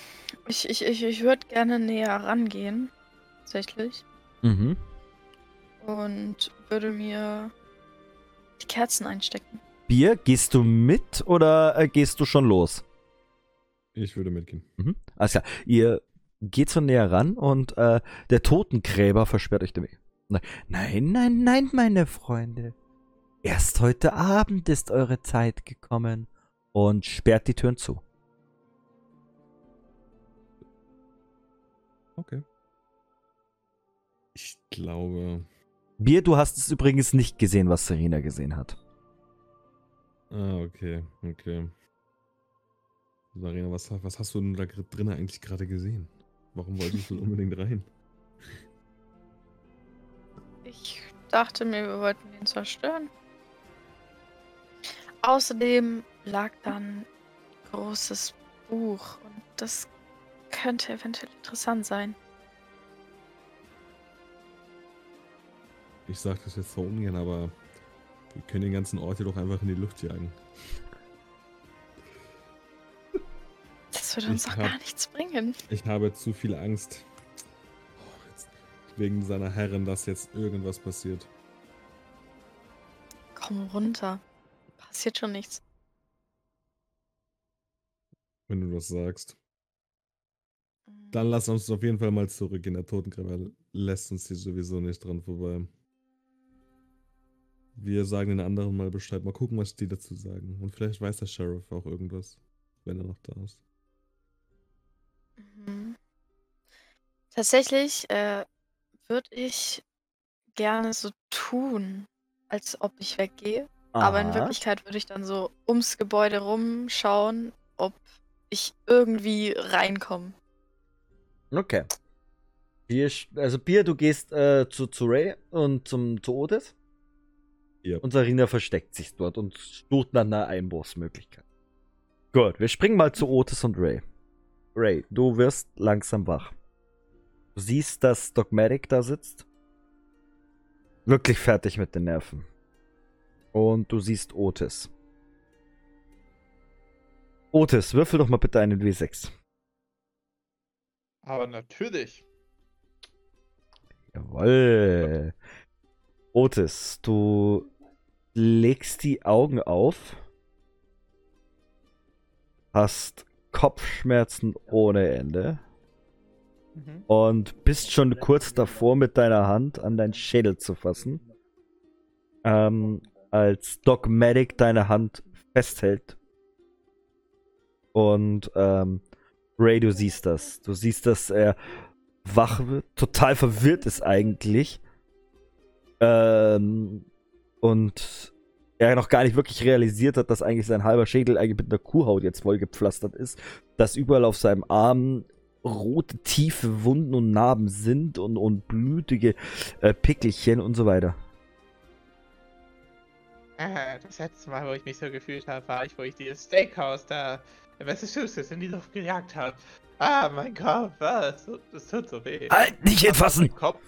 Ich, ich, ich würde gerne näher rangehen. Tatsächlich. Mhm. Und würde mir die Kerzen einstecken. Bier, gehst du mit oder äh, gehst du schon los? Ich würde mitgehen. Mhm. Alles klar. Ihr geht so näher ran und äh, der Totengräber versperrt euch den Weg. Nein, nein, nein, nein, meine Freunde. Erst heute Abend ist eure Zeit gekommen und sperrt die Türen zu. Okay. Ich glaube. Bier, du hast es übrigens nicht gesehen, was Serena gesehen hat. Ah, okay, okay. Sarina, was, was hast du denn da drinnen eigentlich gerade gesehen? Warum wolltest du unbedingt rein? Ich dachte mir, wir wollten ihn zerstören. Außerdem lag dann ein großes Buch und das könnte eventuell interessant sein. Ich sag das jetzt so ungern, aber wir können den ganzen Ort hier doch einfach in die Luft jagen. Das würde uns Ich doch hab- gar nichts bringen. Ich habe zu viel Angst. Oh, jetzt, wegen seiner Herren, dass jetzt irgendwas passiert. Komm runter. Passiert schon nichts. Wenn du das sagst. Dann lass uns auf jeden Fall mal zurückgehen. Der Totengräber lässt uns hier sowieso nicht dran vorbei. Wir sagen den anderen mal Bescheid. Mal gucken, was die dazu sagen. Und vielleicht weiß der Sheriff auch irgendwas, wenn er noch da ist. Mhm. Tatsächlich äh, würde ich gerne so tun, als ob ich weggehe. Aber in Aha. Wirklichkeit würde ich dann so ums Gebäude rumschauen, ob ich irgendwie reinkomme. Okay. Bier, also Bier, du gehst äh, zu, zu Ray und zum, zu Otis. Ja. Und Sarina versteckt sich dort und sucht nach einer Einbruchsmöglichkeit. Gut, wir springen mal zu Otis und Ray. Ray, du wirst langsam wach. Du siehst, dass Dogmatic da sitzt. Wirklich fertig mit den Nerven. Und du siehst Otis. Otis, würfel doch mal bitte einen W6. Aber natürlich. Jawoll. Otis, du legst die Augen auf, hast Kopfschmerzen ohne Ende Mhm. und bist schon kurz davor, mit deiner Hand an deinen Schädel zu fassen, ähm, als Dogmatic deine Hand festhält. Und ähm, Ray, du siehst das. Du siehst, dass er wach wird, total verwirrt ist eigentlich. Ähm, und er noch gar nicht wirklich realisiert hat, dass eigentlich sein halber Schädel eigentlich mit einer Kuhhaut jetzt voll gepflastert ist. Dass überall auf seinem Arm rote, tiefe Wunden und Narben sind und, und blutige äh, Pickelchen und so weiter. Äh, das letzte Mal, wo ich mich so gefühlt habe, war ich, wo ich dieses Steakhouse da in Massachusetts in die Luft gejagt habe. Ah, mein Kopf, ah, das, tut- tut so weh. Halt, nicht hinfassen! Kopf.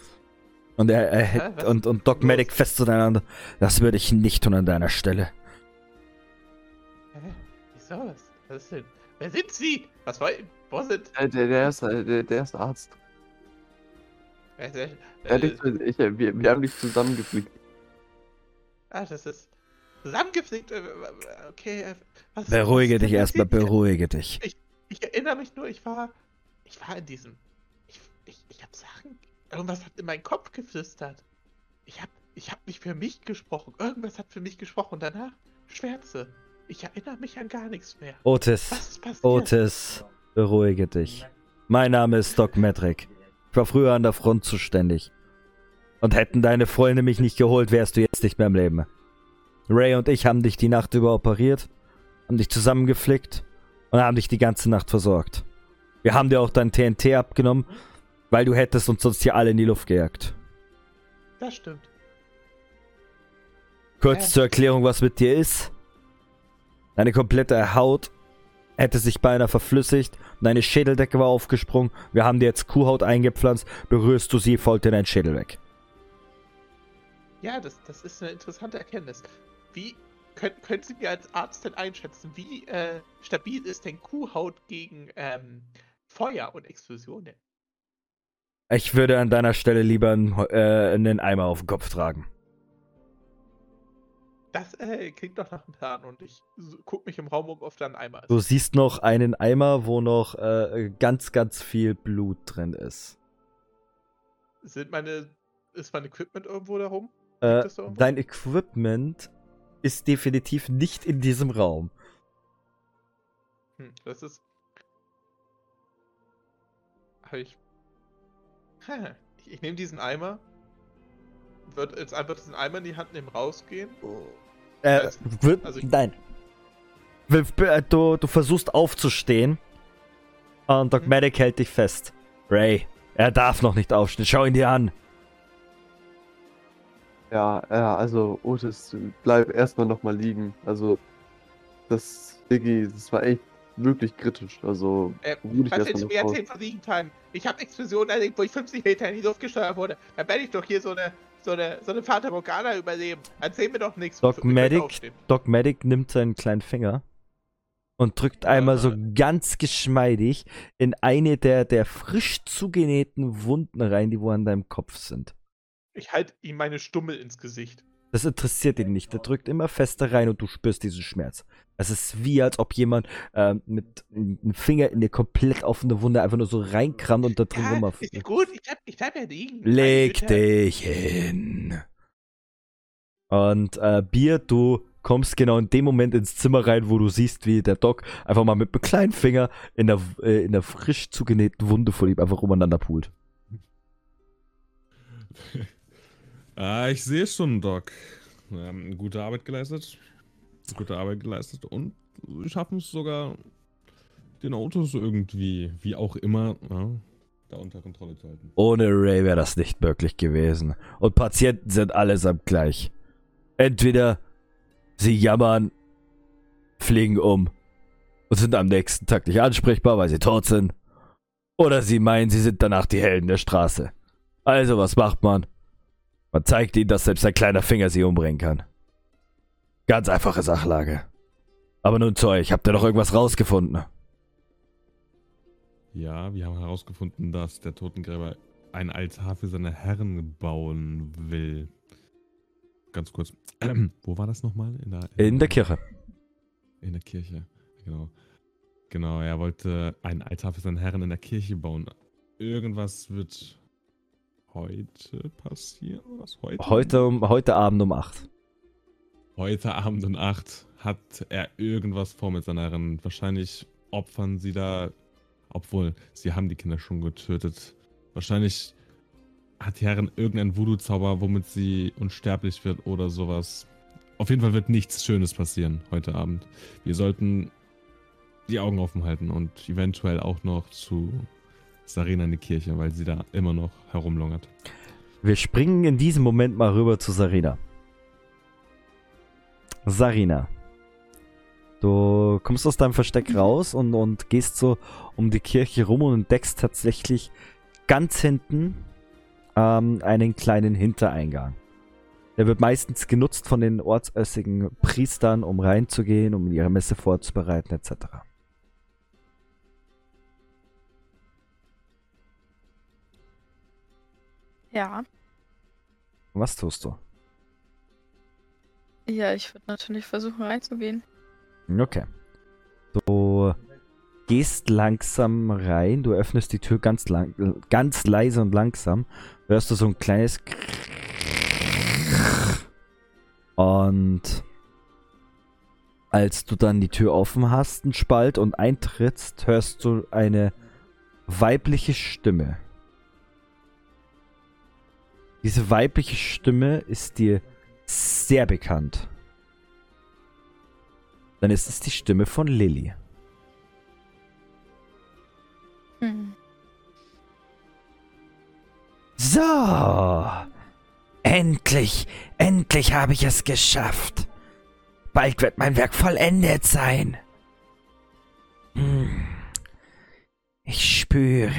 Und er, er Hä, hält, und, und Dogmatic los? fest zueinander. Das würde ich nicht tun an deiner Stelle. Hä? Wieso? Was, was ist denn? Wer sind Sie? Was wollen Wo sind. Äh, der, der, ist, äh, der, der ist Arzt. Äh, nichts mit, ich, äh, wir, wir haben dich zusammengepflegt. ah, das ist. Zusammengepflegt. äh, Okay. äh, Was, Beruhige was dich erstmal, beruhige dich. Ich erinnere mich nur, ich war. Ich war in diesem. Ich, ich, ich hab Sachen. Irgendwas hat in meinen Kopf geflüstert. Ich hab. Ich hab nicht für mich gesprochen. Irgendwas hat für mich gesprochen. Danach Schwärze. Ich erinnere mich an gar nichts mehr. Otis? Otis, beruhige dich. Mein Name ist Doc Medrick. Ich war früher an der Front zuständig. Und hätten deine Freunde mich nicht geholt, wärst du jetzt nicht mehr im Leben. Ray und ich haben dich die Nacht über operiert, haben dich zusammengeflickt und haben dich die ganze Nacht versorgt. Wir haben dir auch dein TNT abgenommen, weil du hättest uns sonst hier alle in die Luft gejagt. Das stimmt. Kurz Ähm. zur Erklärung, was mit dir ist. Deine komplette Haut hätte sich beinahe verflüssigt und deine Schädeldecke war aufgesprungen. Wir haben dir jetzt Kuhhaut eingepflanzt. Berührst du sie, fällt dir dein Schädel weg. Ja, das, das ist eine interessante Erkenntnis. Wie können, können Sie mir als Arzt denn einschätzen, wie äh, stabil ist denn Kuhhaut gegen ähm, Feuer und Explosionen? Ich würde an deiner Stelle lieber einen, äh, einen Eimer auf den Kopf tragen. Das äh, klingt doch nach einem Plan und ich so, guck mich im Raum um, ob da ein Eimer ist. Du siehst noch einen Eimer, wo noch äh, ganz, ganz viel Blut drin ist. Sind meine, ist mein Equipment irgendwo da rum? Äh, irgendwo? dein Equipment ist definitiv nicht in diesem Raum. Hm, das ist. Hab ich. Ich, ich nehme diesen Eimer. Wird jetzt einfach diesen Eimer in die Hand nehmen, rausgehen. Äh, Also- wird, also ich- nein. W- Du, du versuchst aufzustehen und Mhm. Dogmatic hält dich fest. Ray, er darf noch nicht aufstehen. Schau ihn dir an. Ja, ja, also Otis, bleib erstmal nochmal liegen. Also, das, Diggi, das war echt wirklich kritisch. Also, Äh, willst erstmal du noch mir erzählen von Siegentime? Ich habe Explosionen erlebt, wo ich 50 Meter in die Luft gesteuert wurde. Dann werde ich doch hier so eine, so eine, so eine Fata Morgana überleben. Erzähl mir doch nichts. Doc Ich Medic, aufstehen. Dogmatic nimmt seinen kleinen Finger und drückt einmal so ganz geschmeidig in eine der, der frisch zugenähten Wunden rein, die wo an deinem Kopf sind. Ich halte ihm meine Stummel ins Gesicht. Das interessiert ihn nicht. Der drückt immer fester rein und du spürst diesen Schmerz. Es ist wie, als ob jemand ähm, mit einem Finger in eine komplett offene Wunde einfach nur so reinkramt und da drin Ja, rummacht. gut, ich bleib, ich bleib ja liegen. Leg Güte. dich hin. Und äh, Bier, du kommst genau in dem Moment ins Zimmer rein, wo du siehst, wie der Doc einfach mal mit einem kleinen Finger in der, äh, in der frisch zugenähten Wunde vor ihm einfach umeinander pult. ah, ich sehe schon, Doc. Ähm, gute Arbeit geleistet. Gute Arbeit geleistet. Und wir schaffen es sogar, den Autos irgendwie, wie auch immer, ja, da unter Kontrolle zu halten. Ohne Ray wäre das nicht möglich gewesen. Und Patienten sind allesamt gleich. Entweder sie jammern, fliegen um und sind am nächsten Tag nicht ansprechbar, weil sie tot sind. Oder sie meinen, sie sind danach die Helden der Straße. Also, was macht man? Man zeigt ihnen, dass selbst ein kleiner Finger sie umbringen kann. Ganz einfache Sachlage. Aber nun zu euch, habt ihr noch irgendwas rausgefunden? Ja, wir haben herausgefunden, dass der Totengräber ein Altar für seine Herren bauen will. Ganz kurz. Wo war das nochmal? In der, In der Kirche. In der Kirche, genau. Genau, er wollte einen Altar für seine Herren in der Kirche bauen. Irgendwas wird heute passieren? oder Was heute? Heute, um, heute Abend um 8. Heute Abend um 8 hat er irgendwas vor mit seinen Herren. Wahrscheinlich opfern sie da, obwohl sie haben die Kinder schon getötet. Wahrscheinlich hat die Herren irgendeinen Voodoo-Zauber, womit sie unsterblich wird oder sowas. Auf jeden Fall wird nichts Schönes passieren heute Abend. Wir sollten die Augen offen halten und eventuell auch noch zu Sarina in die Kirche, weil sie da immer noch herumlungert. Wir springen in diesem Moment mal rüber zu Sarina. Sarina. Du kommst aus deinem Versteck raus und, und gehst so um die Kirche rum und entdeckst tatsächlich ganz hinten ähm, einen kleinen Hintereingang. Der wird meistens genutzt von den ortsässigen Priestern, um reinzugehen, um ihre Messe vorzubereiten, etc. Ja. Was tust du? Ja, ich würde natürlich versuchen reinzugehen. Okay. Du gehst langsam rein, du öffnest die Tür ganz, lang, ganz leise und langsam. Hörst du so ein kleines und Als du dann die Tür offen hast, einen Spalt und eintrittst, hörst du eine weibliche Stimme. Diese weibliche Stimme ist dir sehr bekannt. Dann ist es die Stimme von Lilly. Hm. So. Endlich, endlich habe ich es geschafft. Bald wird mein Werk vollendet sein. Hm. Ich spüre,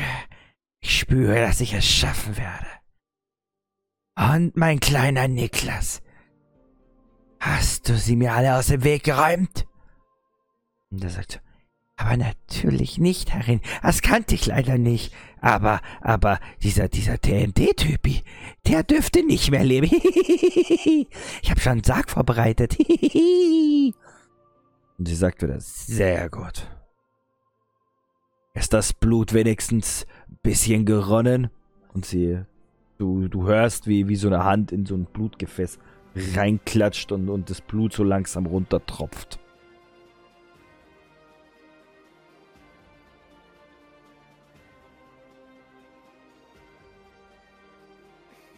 ich spüre, dass ich es schaffen werde. Und mein kleiner Niklas, hast du sie mir alle aus dem Weg geräumt? Und er sagt, aber natürlich nicht, Herrin. Das kannte ich leider nicht. Aber, aber dieser, dieser TNT-Typi, der dürfte nicht mehr leben. ich habe schon einen Sarg vorbereitet. Und sie sagt wieder, sehr gut. Ist das Blut wenigstens ein bisschen geronnen? Und sie, du, du hörst, wie, wie so eine Hand in so ein Blutgefäß reinklatscht und, und das Blut so langsam runtertropft.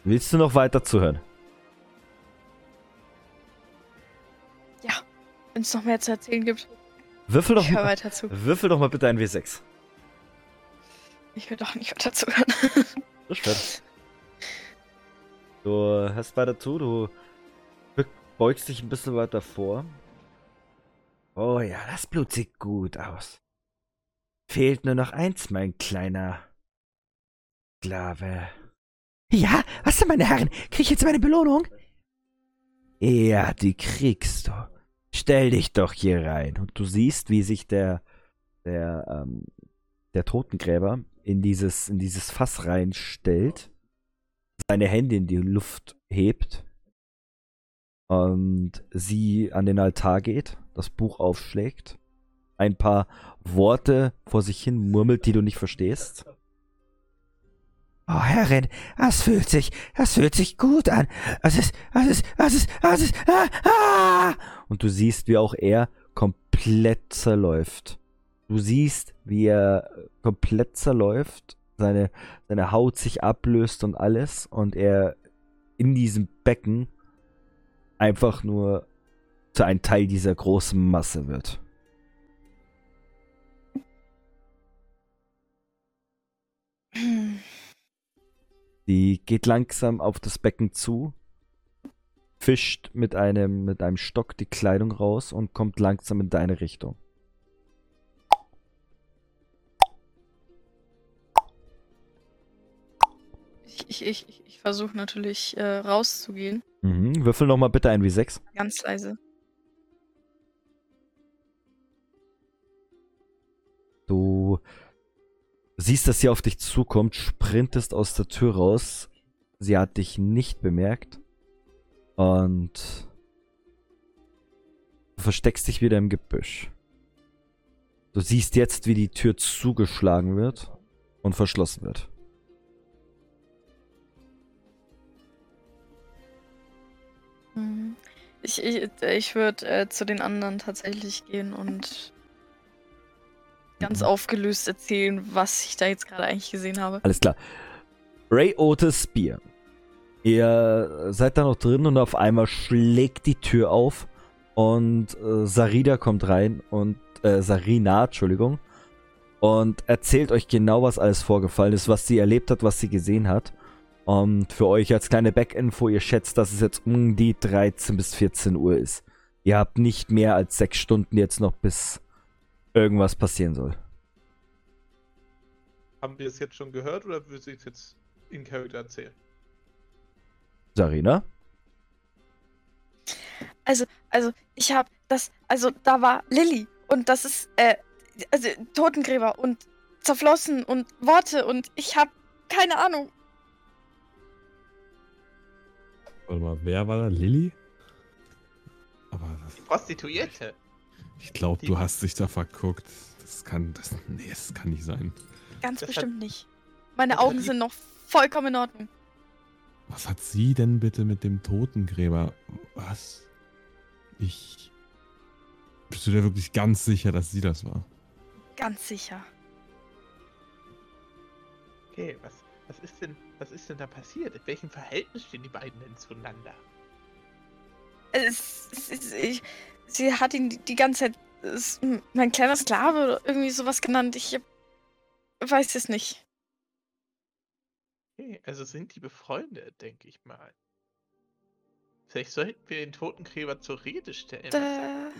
Willst du noch weiter zuhören? Ja, wenn es noch mehr zu erzählen gibt, Würfel doch, mal, würfel doch mal bitte ein W6. Ich will doch nicht weiter zuhören. Das stimmt. Du hörst weiter zu, du beugst dich ein bisschen weiter vor. Oh ja, das Blut sieht gut aus. Fehlt nur noch eins, mein kleiner Sklave. Ja, was denn, meine Herren? Krieg ich jetzt meine Belohnung? Ja, die kriegst du. Stell dich doch hier rein. Und du siehst, wie sich der, der, ähm, der Totengräber in dieses, in dieses Fass reinstellt, seine Hände in die Luft hebt und sie an den Altar geht, das Buch aufschlägt, ein paar Worte vor sich hin murmelt, die du nicht verstehst. Oh, Herrin, das fühlt sich, das fühlt sich gut an. Das ist, das ist, das ist, das ist, ah, ah! Und du siehst, wie auch er komplett zerläuft. Du siehst, wie er komplett zerläuft, seine, seine Haut sich ablöst und alles und er in diesem Becken einfach nur zu einem Teil dieser großen Masse wird. Die geht langsam auf das Becken zu, fischt mit einem, mit einem Stock die Kleidung raus und kommt langsam in deine Richtung. Ich, ich, ich, ich versuche natürlich äh, rauszugehen. Mhm. Würfel nochmal bitte ein W6. Ganz leise. Du siehst, dass sie auf dich zukommt, sprintest aus der Tür raus. Sie hat dich nicht bemerkt. Und du versteckst dich wieder im Gebüsch. Du siehst jetzt, wie die Tür zugeschlagen wird und verschlossen wird. Ich, ich, ich würde äh, zu den anderen tatsächlich gehen und ganz Mhm. aufgelöst erzählen, was ich da jetzt gerade eigentlich gesehen habe. Alles klar. Ray Otis Spear. Ihr seid da noch drin und auf einmal schlägt die Tür auf und äh, Sarida kommt rein und äh, Sarina, Entschuldigung, und erzählt euch genau, was alles vorgefallen ist, was sie erlebt hat, was sie gesehen hat. Und für euch als kleine Back-Info, ihr schätzt, dass es jetzt um die 13 bis 14 Uhr ist. Ihr habt nicht mehr als sechs Stunden jetzt noch, bis irgendwas passieren soll. Haben wir es jetzt schon gehört oder würde ich es jetzt in Character erzählen? Sarina? Also, also, ich habe das, also, da war Lilly und das ist, äh, also, Totengräber und zerflossen und Worte und ich habe keine Ahnung. Warte mal, wer war da? Lilly? Aber das, Die Prostituierte. ich glaube, du hast dich da verguckt. Das kann, das, nee, das kann nicht sein. Ganz Das hat- bestimmt nicht. Meine Augen sind noch vollkommen in Ordnung. Was hat sie denn bitte mit dem Totengräber? Was? Ich. Bist du dir wirklich ganz sicher, dass sie das war? Ganz sicher. Okay, was, was ist denn, was ist denn da passiert? In welchem Verhältnis stehen die beiden denn zueinander? Es, es, es, ich, sie hat ihn die, die ganze Zeit mein kleiner Sklave oder irgendwie sowas genannt. Ich weiß es nicht. Okay, also sind die befreundet, denke ich mal. Vielleicht sollten wir den Totengräber zur Rede stellen. Da,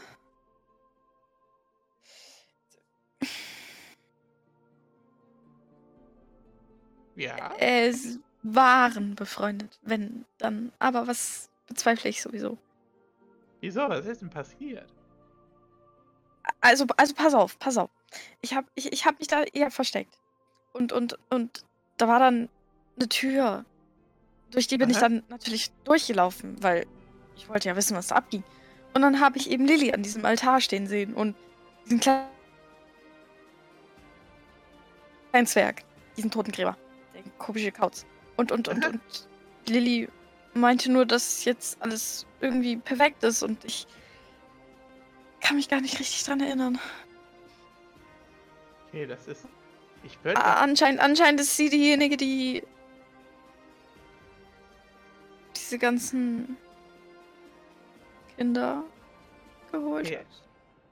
Ja, es waren befreundet, wenn dann. Aber was bezweifle ich sowieso. wieso? Was ist denn passiert? Also, also pass auf, pass auf. Ich habe ich, ich hab mich da eher versteckt. Und, und, und da war dann eine Tür. Durch die bin ich Aha. dann natürlich durchgelaufen, weil ich wollte ja wissen, was da abging. Und dann habe ich eben Lilly an diesem Altar stehen sehen und diesen kleinen kleinen Zwerg, diesen Totengräber, komische Kauz. Und, und, und, und Lilly meinte nur, dass jetzt alles irgendwie perfekt ist und ich kann mich gar nicht richtig dran erinnern. Okay, das ist. Ich würde. Ah, Anscheinend, anscheinend ist sie diejenige, die diese ganzen Kinder geholt Okay. hat.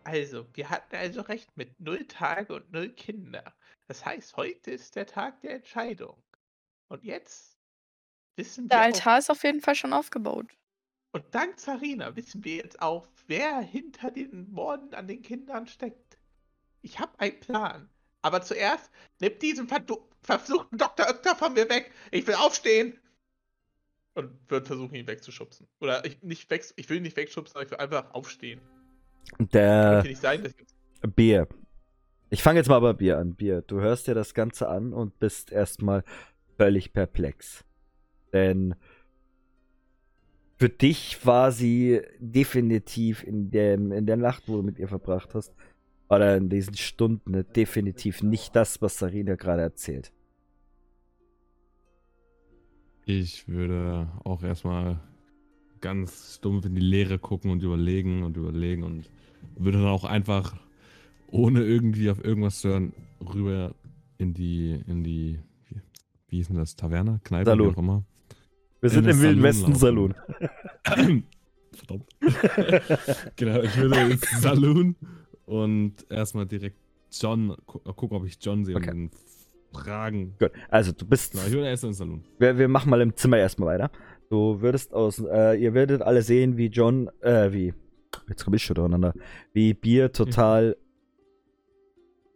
Also, wir hatten also recht mit null Tage und null Kinder. Das heißt, heute ist der Tag der Entscheidung. Und jetzt wissen Der wir auch, Altar ist auf jeden Fall schon aufgebaut. und dank Sarina wissen wir jetzt auch, wer hinter den Morden an den Kindern steckt. Ich habe einen Plan. Aber zuerst nimm diesen verfluchten Dr. Oekter von mir weg. Ich will aufstehen. Und wird versuchen, ihn wegzuschubsen. Oder ich, nicht weg, ich will ihn nicht wegschubsen, aber ich will einfach aufstehen. Der Könnte nicht sein, dass ich Bier. Ich fange jetzt mal bei Bier an. Bier, du hörst dir das Ganze an und bist erstmal völlig perplex. Denn für dich war sie definitiv in, dem, in der Nacht, wo du mit ihr verbracht hast, oder in diesen Stunden definitiv nicht das, was Sarina gerade erzählt. Ich würde auch erstmal ganz stumpf in die Leere gucken und überlegen und überlegen und würde dann auch einfach, ohne irgendwie auf irgendwas zu hören, rüber in die, in die, wie, hieß denn das, Taverne, Kneipe, Salon. wie auch immer. Wir sind In im den Wilden Westen Saloon Saloon. Verdammt. genau, ich würde ins Saloon und erstmal direkt John, gu gucken, ob ich John sehe Okay. und ihn fragen. Gut, also du bist. Genau, ich würde erst ins Saloon. Wir, wir machen mal im Zimmer erstmal weiter. Du würdest aus, äh, ihr werdet alle sehen, wie John, äh, wie, jetzt komme ich schon durcheinander, wie Bier total,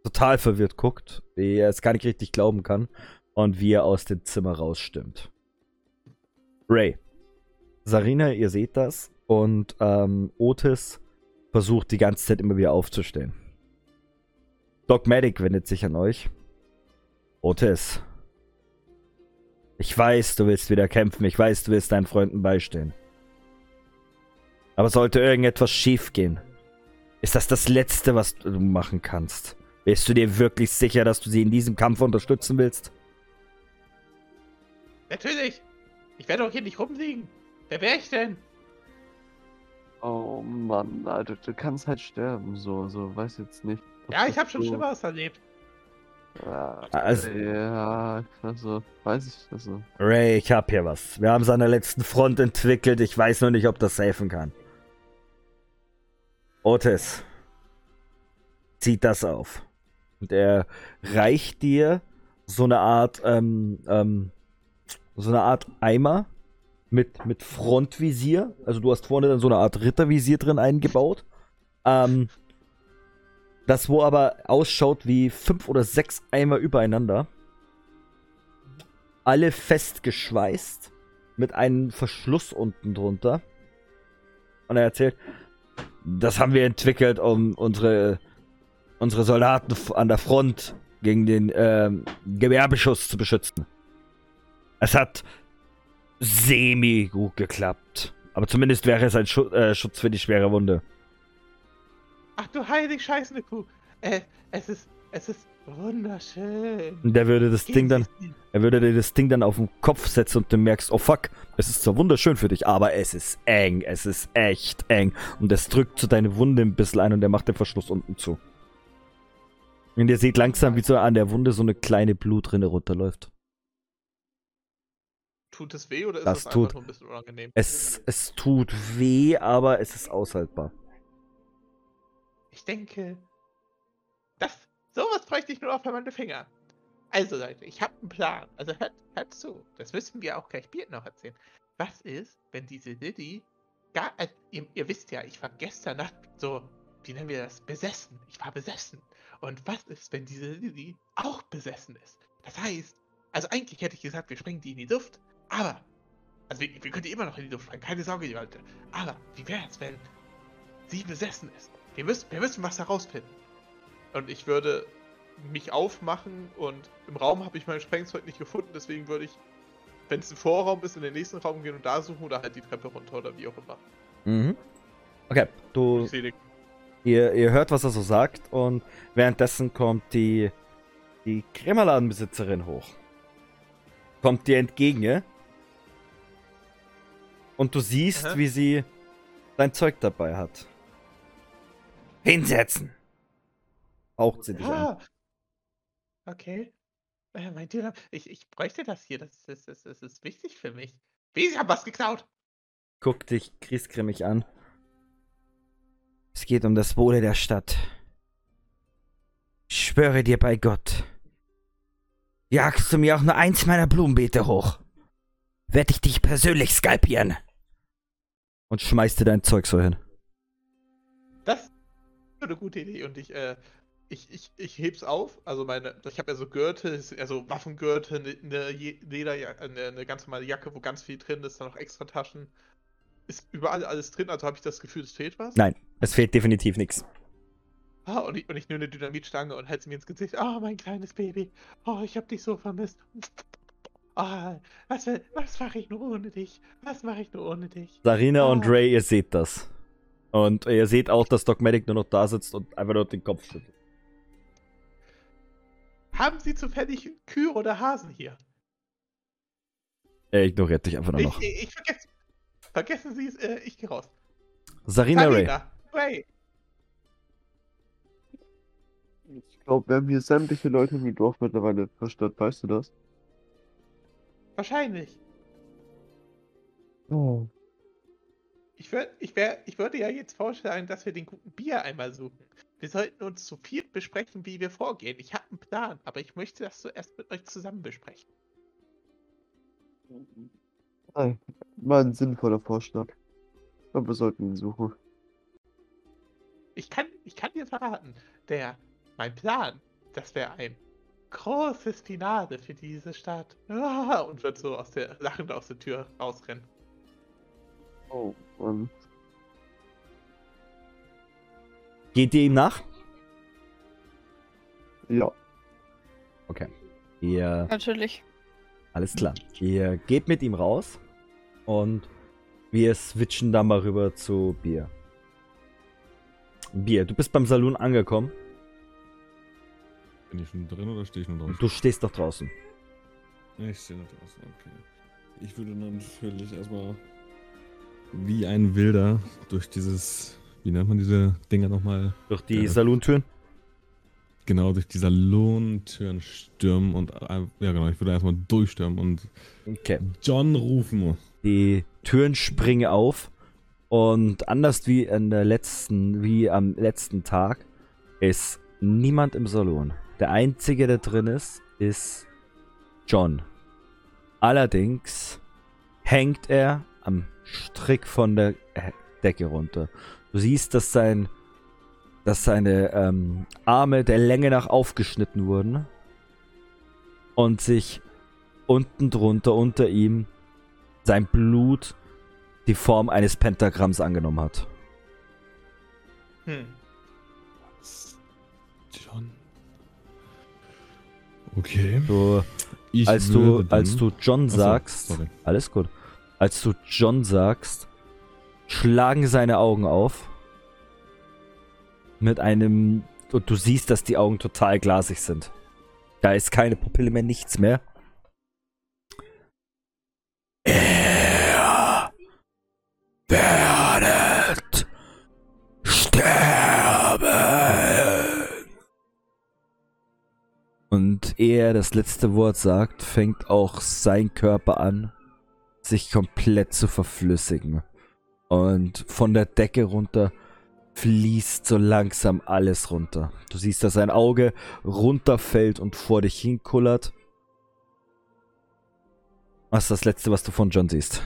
total verwirrt guckt, wie er es gar nicht richtig glauben kann und wie er aus dem Zimmer rausstimmt. Ray, Sarina, ihr seht das und ähm, Otis versucht die ganze Zeit immer wieder aufzustehen. Dogmatic wendet sich an euch. Otis, ich weiß, du willst wieder kämpfen. Ich weiß, du willst deinen Freunden beistehen. Aber sollte irgendetwas schiefgehen, ist das das Letzte, was du machen kannst. Bist du dir wirklich sicher, dass du sie in diesem Kampf unterstützen willst? Natürlich. Ich werde doch hier nicht rumliegen. Wer wäre ich denn? Oh Mann, Alter, du kannst halt sterben, so, so, weiß jetzt nicht. Ja, ich habe schon so- Schlimmeres erlebt. Ja, Also- ja, also, weiß ich, also. Ray, ich hab hier was. Wir haben es an der letzten Front entwickelt. Ich weiß nur nicht, ob das helfen kann. Otis, zieht das auf. Und er reicht dir so eine Art, ähm, ähm, so eine Art Eimer mit, mit Frontvisier. Also du hast vorne dann so eine Art Rittervisier drin eingebaut. Ähm, das wo aber ausschaut wie fünf oder sechs Eimer übereinander. Alle festgeschweißt mit einem Verschluss unten drunter. Und er erzählt, das haben wir entwickelt, um unsere, unsere Soldaten an der Front gegen den ähm, Gewerbeschuss zu beschützen. Es hat semi gut geklappt. Aber zumindest wäre es ein Schu äh, Schutz für die schwere Wunde. Ach du heilig scheißende Kuh. Äh, es ist, es ist Wunderschön. Und der würde das Gehen Ding dann, er würde dir das Ding dann auf den Kopf setzen und du merkst, oh fuck, es ist zwar wunderschön für dich, aber es ist eng, es ist echt eng. Und es drückt so deine Wunde ein bisschen ein und er macht den Verschluss unten zu. Und ihr seht langsam, wie so an der Wunde so eine kleine Blutrinne runterläuft. Tut es weh oder ist Das das, tut- einfach nur ein bisschen unangenehm? Es, es tut weh, aber es ist aushaltbar. Ich denke, das, sowas bräuchte ich nur auf meine Finger. Also Leute, ich habe einen Plan. Also hört, hört zu. Das müssen wir auch gleich Biert noch erzählen. Was ist, wenn diese Lilly gar, also, ihr, ihr wisst ja, ich war gestern Nacht so, wie nennen wir das, besessen. Ich war besessen. Und was ist, wenn diese Lilly auch besessen ist? Das heißt, also eigentlich hätte ich gesagt, wir springen die in die Luft, aber, also wir, wir können die immer noch in die Luft sprengen, keine Sorge, die Leute. Aber wie wäre es, wenn sie besessen ist? Wir müssen, wir müssen was herausfinden. Und ich würde mich aufmachen und im Raum habe ich mein Sprengzeug nicht gefunden, deswegen würde ich, wenn es ein Vorraum ist, in den nächsten Raum gehen und da suchen oder halt die Treppe runter oder wie auch immer. Mhm. Okay, du, ihr, ihr hört, was er so sagt und währenddessen kommt die, die Krämerladenbesitzerin hoch. Kommt dir entgegen, ja? Und du siehst, Aha. wie sie dein Zeug dabei hat. Hinsetzen! Haucht sie dich an. Ah! Okay. Äh, mein Dealer, ich, ich bräuchte das hier, das, ist- das, ist- das ist wichtig für mich. Wie, Sie haben was geklaut! Guckt dich griesgrimmig an. Es geht um das Wohle der Stadt. Ich schwöre dir bei Gott. Jagst du mir auch nur eins meiner Blumenbeete hoch, werd ich dich persönlich skalpieren. Und schmeißt dir dein Zeug so hin. Das ist eine gute Idee und ich, äh, ich, ich, ich heb's auf. Also meine, ich habe ja so Gürtel, also Waffengürtel, eine, eine Je- Lederjacke, eine, eine ganz normale Jacke, wo ganz viel drin ist, dann noch extra Taschen. Ist überall alles drin, also habe ich das Gefühl, es fehlt was. Nein, es fehlt definitiv nichts. Ah, und ich, und ich nehme eine Dynamitstange und halte sie mir ins Gesicht. Ah, mein kleines Baby. Oh, ich hab dich so vermisst. Ah, was, was mache ich nur ohne dich? Was mache ich nur ohne dich? Sarina und Ah. Ray, ihr seht das. Und ihr seht auch, dass Dogmatic nur noch da sitzt und einfach nur den Kopf schüttelt. Haben Sie zufällig Kühe oder Hasen hier? Er ignoriert dich einfach nur Ich, noch. ich, ich vergesse. Vergessen Sie es, äh, ich gehe raus. Sarina, Ray. Sarina, Ray. Ich glaube, wir haben hier sämtliche Leute im Dorf mittlerweile verstört, weißt du das? Wahrscheinlich. Oh. Ich, würd, ich, wär, ich würde ja jetzt vorschlagen, dass wir den guten Bier einmal suchen. Wir sollten uns zu viert besprechen, wie wir vorgehen. Ich habe einen Plan, aber ich möchte das zuerst mit euch zusammen besprechen. Nein, war ein sinnvoller Vorschlag. Aber wir sollten ihn suchen. Ich kann, ich kann dir verraten, der, mein Plan, das wäre ein großes Finale für diese Stadt. Ah, Und wird so aus der, lachend aus der Tür rausrennen. Oh, Mann. Geht ihr ihm nach? Ja. Okay. Ihr Natürlich. Alles klar. Ihr geht mit ihm raus und wir switchen dann mal rüber zu Bier. Bier, du bist beim Saloon angekommen. Bin ich schon drin oder stehe ich nur draußen? Du stehst doch draußen. Ich stehe noch draußen, okay. Ich würde natürlich erstmal wie ein Wilder durch dieses, wie nennt man diese Dinger nochmal? Durch die Ja. Salontüren. Genau, durch die Salontüren stürmen und, äh, ja genau, ich würde erstmal durchstürmen und Okay. John rufen. Die Türen springen auf und anders wie an der letzten, wie am letzten Tag, ist niemand im Salon. Der einzige, der drin ist, ist John. Allerdings hängt er am Strick von der äh, Decke runter. Du siehst, dass sein, dass seine ähm, Arme der Länge nach aufgeschnitten wurden und sich unten drunter unter ihm sein Blut die Form eines Pentagramms angenommen hat. Hm. Okay. Du, Ich als du, als du John Achso, sagst, sorry. alles gut. Als du John sagst, schlagen seine Augen auf. Mit einem, und du siehst, dass die Augen total glasig sind. Da ist keine Pupille mehr, nichts mehr. Ihr werdet sterben. Und ehe er das letzte Wort sagt, fängt auch sein Körper an, sich komplett zu verflüssigen. Und von der Decke runter fließt so langsam alles runter. Du siehst, dass sein Auge runterfällt und vor dich hinkullert. Was ist das Letzte, was du von John siehst?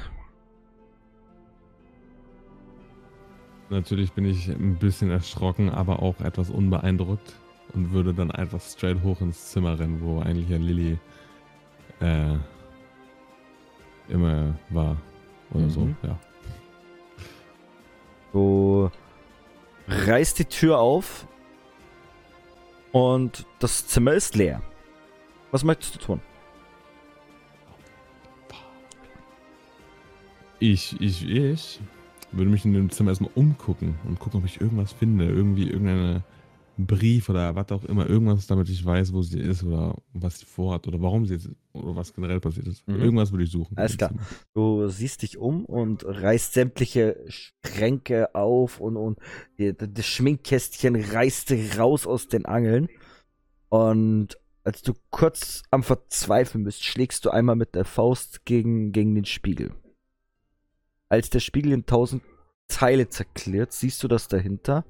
Natürlich bin ich ein bisschen erschrocken, aber auch etwas unbeeindruckt und würde dann einfach straight hoch ins Zimmer rennen, wo eigentlich ja Lilly äh, immer war. Oder so, Mhm. ja. Du reißt die Tür auf und das Zimmer ist leer. Was möchtest du tun? Ich, ich, ich würde mich in dem Zimmer erstmal umgucken und gucken, ob ich irgendwas finde. Irgendwie irgendeinen Brief oder was auch immer. Irgendwas, damit ich weiß, wo sie ist oder was sie vorhat oder warum sie ist oder was generell passiert ist. Mhm. Irgendwas würde ich suchen. Alles klar. Du siehst dich um und reißt sämtliche Schränke auf und, und das Schminkkästchen reißt raus aus den Angeln. Und als du kurz am Verzweifeln bist, schlägst du einmal mit der Faust gegen, gegen den Spiegel. Als der Spiegel in tausend Teile zerklirrt, siehst du, dass dahinter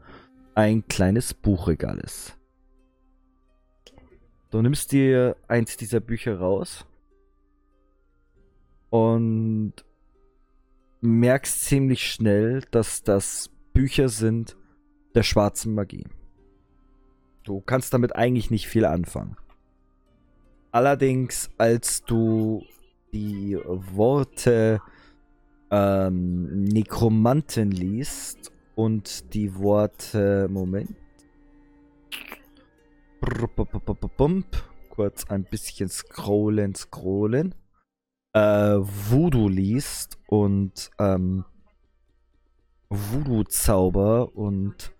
ein kleines Buchregal ist. Du nimmst dir eins dieser Bücher raus und merkst ziemlich schnell, dass das Bücher sind der schwarzen Magie. Du kannst damit eigentlich nicht viel anfangen. Allerdings, als du die Worte ähm, Nekromanten liest und die Worte Moment. Kurz ein bisschen scrollen, scrollen äh, Voodoo liest und ähm, Voodoo-Zauber und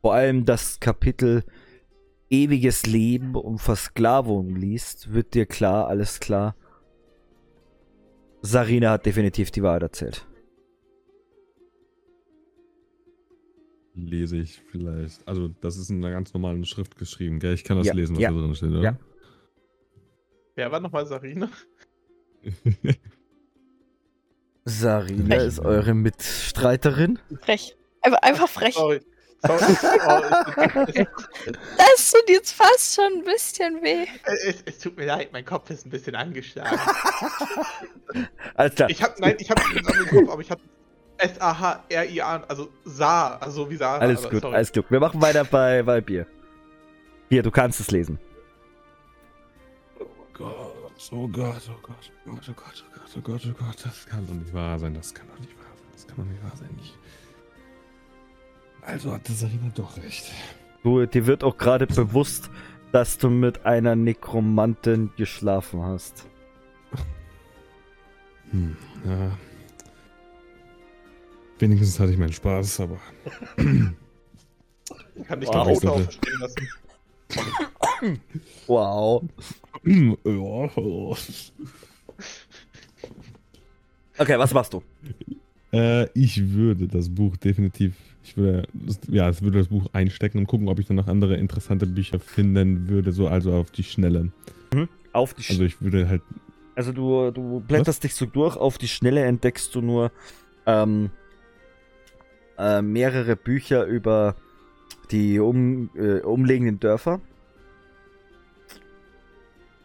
vor allem das Kapitel Ewiges Leben und Versklavung liest, wird dir klar, alles klar. Sarina hat definitiv die Wahrheit erzählt. Lese ich vielleicht. Also, das ist in einer ganz normalen Schrift geschrieben, gell? Ich kann das Ja, lesen, was ja, da drin steht, oder? ja. Wer war nochmal Sarina? Sarina ist eure Mitstreiterin. Frech. Einfach, einfach frech. Sorry. Das tut jetzt fast schon ein bisschen weh. es, es, tut mir leid, mein Kopf ist ein bisschen angeschlagen. Alles klar. Ich hab, nein, ich hab den Namen im Kopf, aber ich hab S-A-H-R-I-A, also Sa, also wie Sarah. Alles aber gut, sorry. alles gut. Wir machen weiter bei, bei Bier. Bier, du kannst es lesen. Oh Gott, oh Gott, oh Gott, oh Gott, oh Gott, oh Gott, oh Gott, oh Gott, das kann doch nicht wahr sein, das kann doch nicht wahr sein, das kann doch nicht wahr sein. Ich... Also hatte Sarina doch recht. Du, dir wird auch gerade bewusst, dass du mit einer Nekromantin geschlafen hast. Hm, ja. Wenigstens hatte ich meinen Spaß, aber. Ich kann dich Wow. doch Rote auch verstehen lassen. Wow. ja. Okay, was machst du? Äh, ich würde das Buch definitiv, ich würde, das- ja, ich würde das Buch einstecken und gucken, ob ich dann noch andere interessante Bücher finden würde, so also auf die Schnelle. Auf die Sch Also ich würde halt, Also du, du blätterst dich so durch, auf die Schnelle entdeckst du nur ähm, äh, mehrere Bücher über die um, äh, umliegenden Dörfer,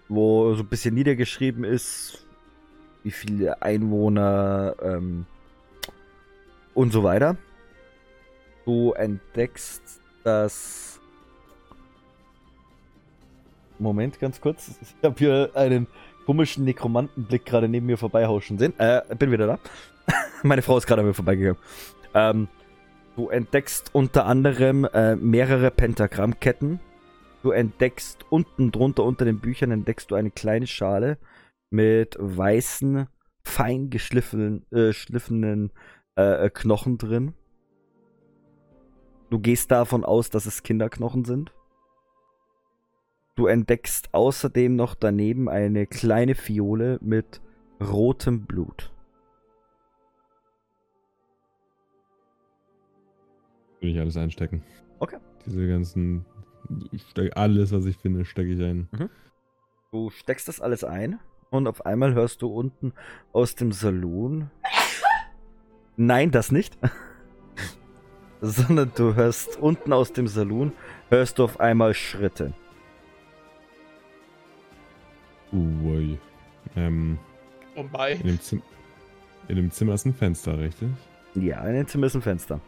wo so ein bisschen niedergeschrieben ist, wie viele Einwohner ähm, und so weiter. Du entdeckst das. Moment, ganz kurz. Ich habe hier einen komischen Nekromantenblick gerade neben mir vorbeihauschen sehen. Äh, bin wieder da. Meine Frau ist gerade an mir vorbeigegangen. Ähm, du entdeckst unter anderem äh, mehrere Pentagrammketten. Du entdeckst unten drunter unter den Büchern entdeckst du eine kleine Schale mit weißen, fein geschliffenen äh, schliffenen, äh, äh, Knochen drin. Du gehst davon aus, dass es Kinderknochen sind. du entdeckst außerdem noch daneben eine kleine Fiole mit rotem Blut. Würde ich alles einstecken. Okay. Diese ganzen. Alles, was ich finde, stecke ich ein. Du steckst das alles ein und auf einmal hörst du unten aus dem Saloon. Nein, das nicht. Sondern du hörst unten aus dem Saloon, hörst du auf einmal Schritte. Ui. Ähm, Oh mein. in, dem Zim in dem Zimmer ist ein Fenster, richtig? Ja, in den Zimmer ist ein Fenster.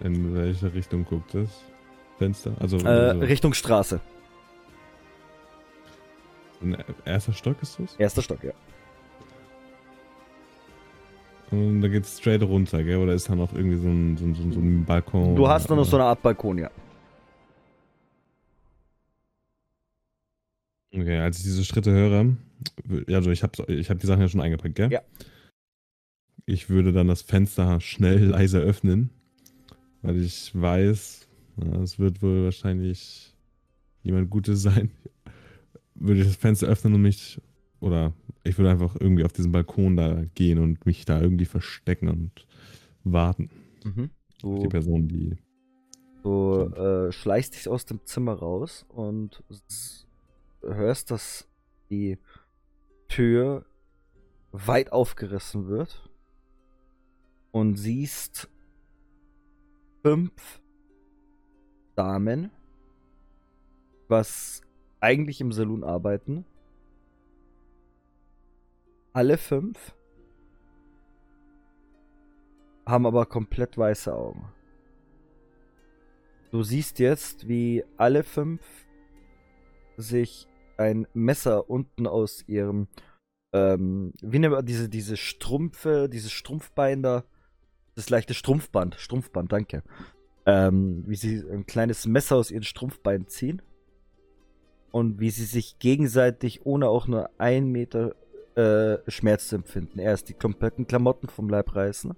In welche Richtung guckt das Fenster? Also, Äh, also Richtung Straße. ein erster Stock ist das? Erster Stock, ja. Und da geht's straight runter, gell? Oder ist da noch irgendwie so ein, so ein, so ein, Balkon? Du hast da noch so eine. Art Balkon, ja. Okay, als ich diese Schritte höre, also ich habe ich hab die Sachen ja schon eingepackt, gell? Ja. Ich würde dann das Fenster schnell leise öffnen, weil ich weiß, es wird wohl wahrscheinlich jemand Gutes sein. Würde ich das Fenster öffnen und mich, oder ich würde einfach irgendwie auf diesen Balkon da gehen und mich da irgendwie verstecken und warten Mhm. auf die Person, die. du äh, schleichst dich aus dem Zimmer raus und hörst, dass die Tür weit aufgerissen wird und siehst fünf Damen, was eigentlich im Saloon arbeiten. Alle fünf haben aber komplett weiße Augen. Du siehst jetzt, wie alle fünf sich ein Messer unten aus ihrem, ähm, wie nennt man diese, diese Strumpfe, dieses Strumpfbein da, das leichte Strumpfband, Strumpfband, danke. Ähm, wie sie ein kleines Messer aus ihren Strumpfbeinen ziehen und wie sie sich gegenseitig ohne auch nur ein Meter äh, Schmerz zu empfinden. Erst die kompletten Klamotten vom Leib reißen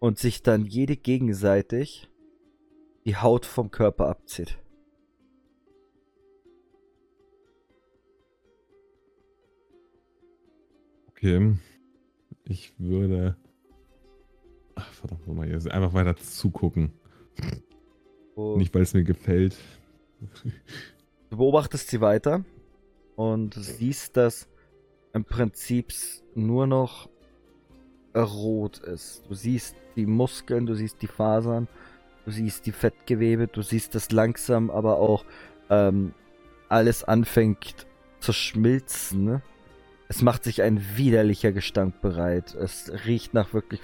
und sich dann jede gegenseitig die Haut vom Körper abzieht. Okay. Ich würde. Ach, verdammt nochmal, jetzt einfach weiter zugucken. Du, Nicht, weil es mir gefällt. du beobachtest sie weiter und siehst, dass im Prinzip nur noch rot ist. Du siehst die Muskeln, du siehst die Fasern, du siehst die Fettgewebe, du siehst, dass langsam aber auch ähm, alles anfängt zu schmilzen. ne? Es macht sich ein widerlicher Gestank bereit. Es riecht nach wirklich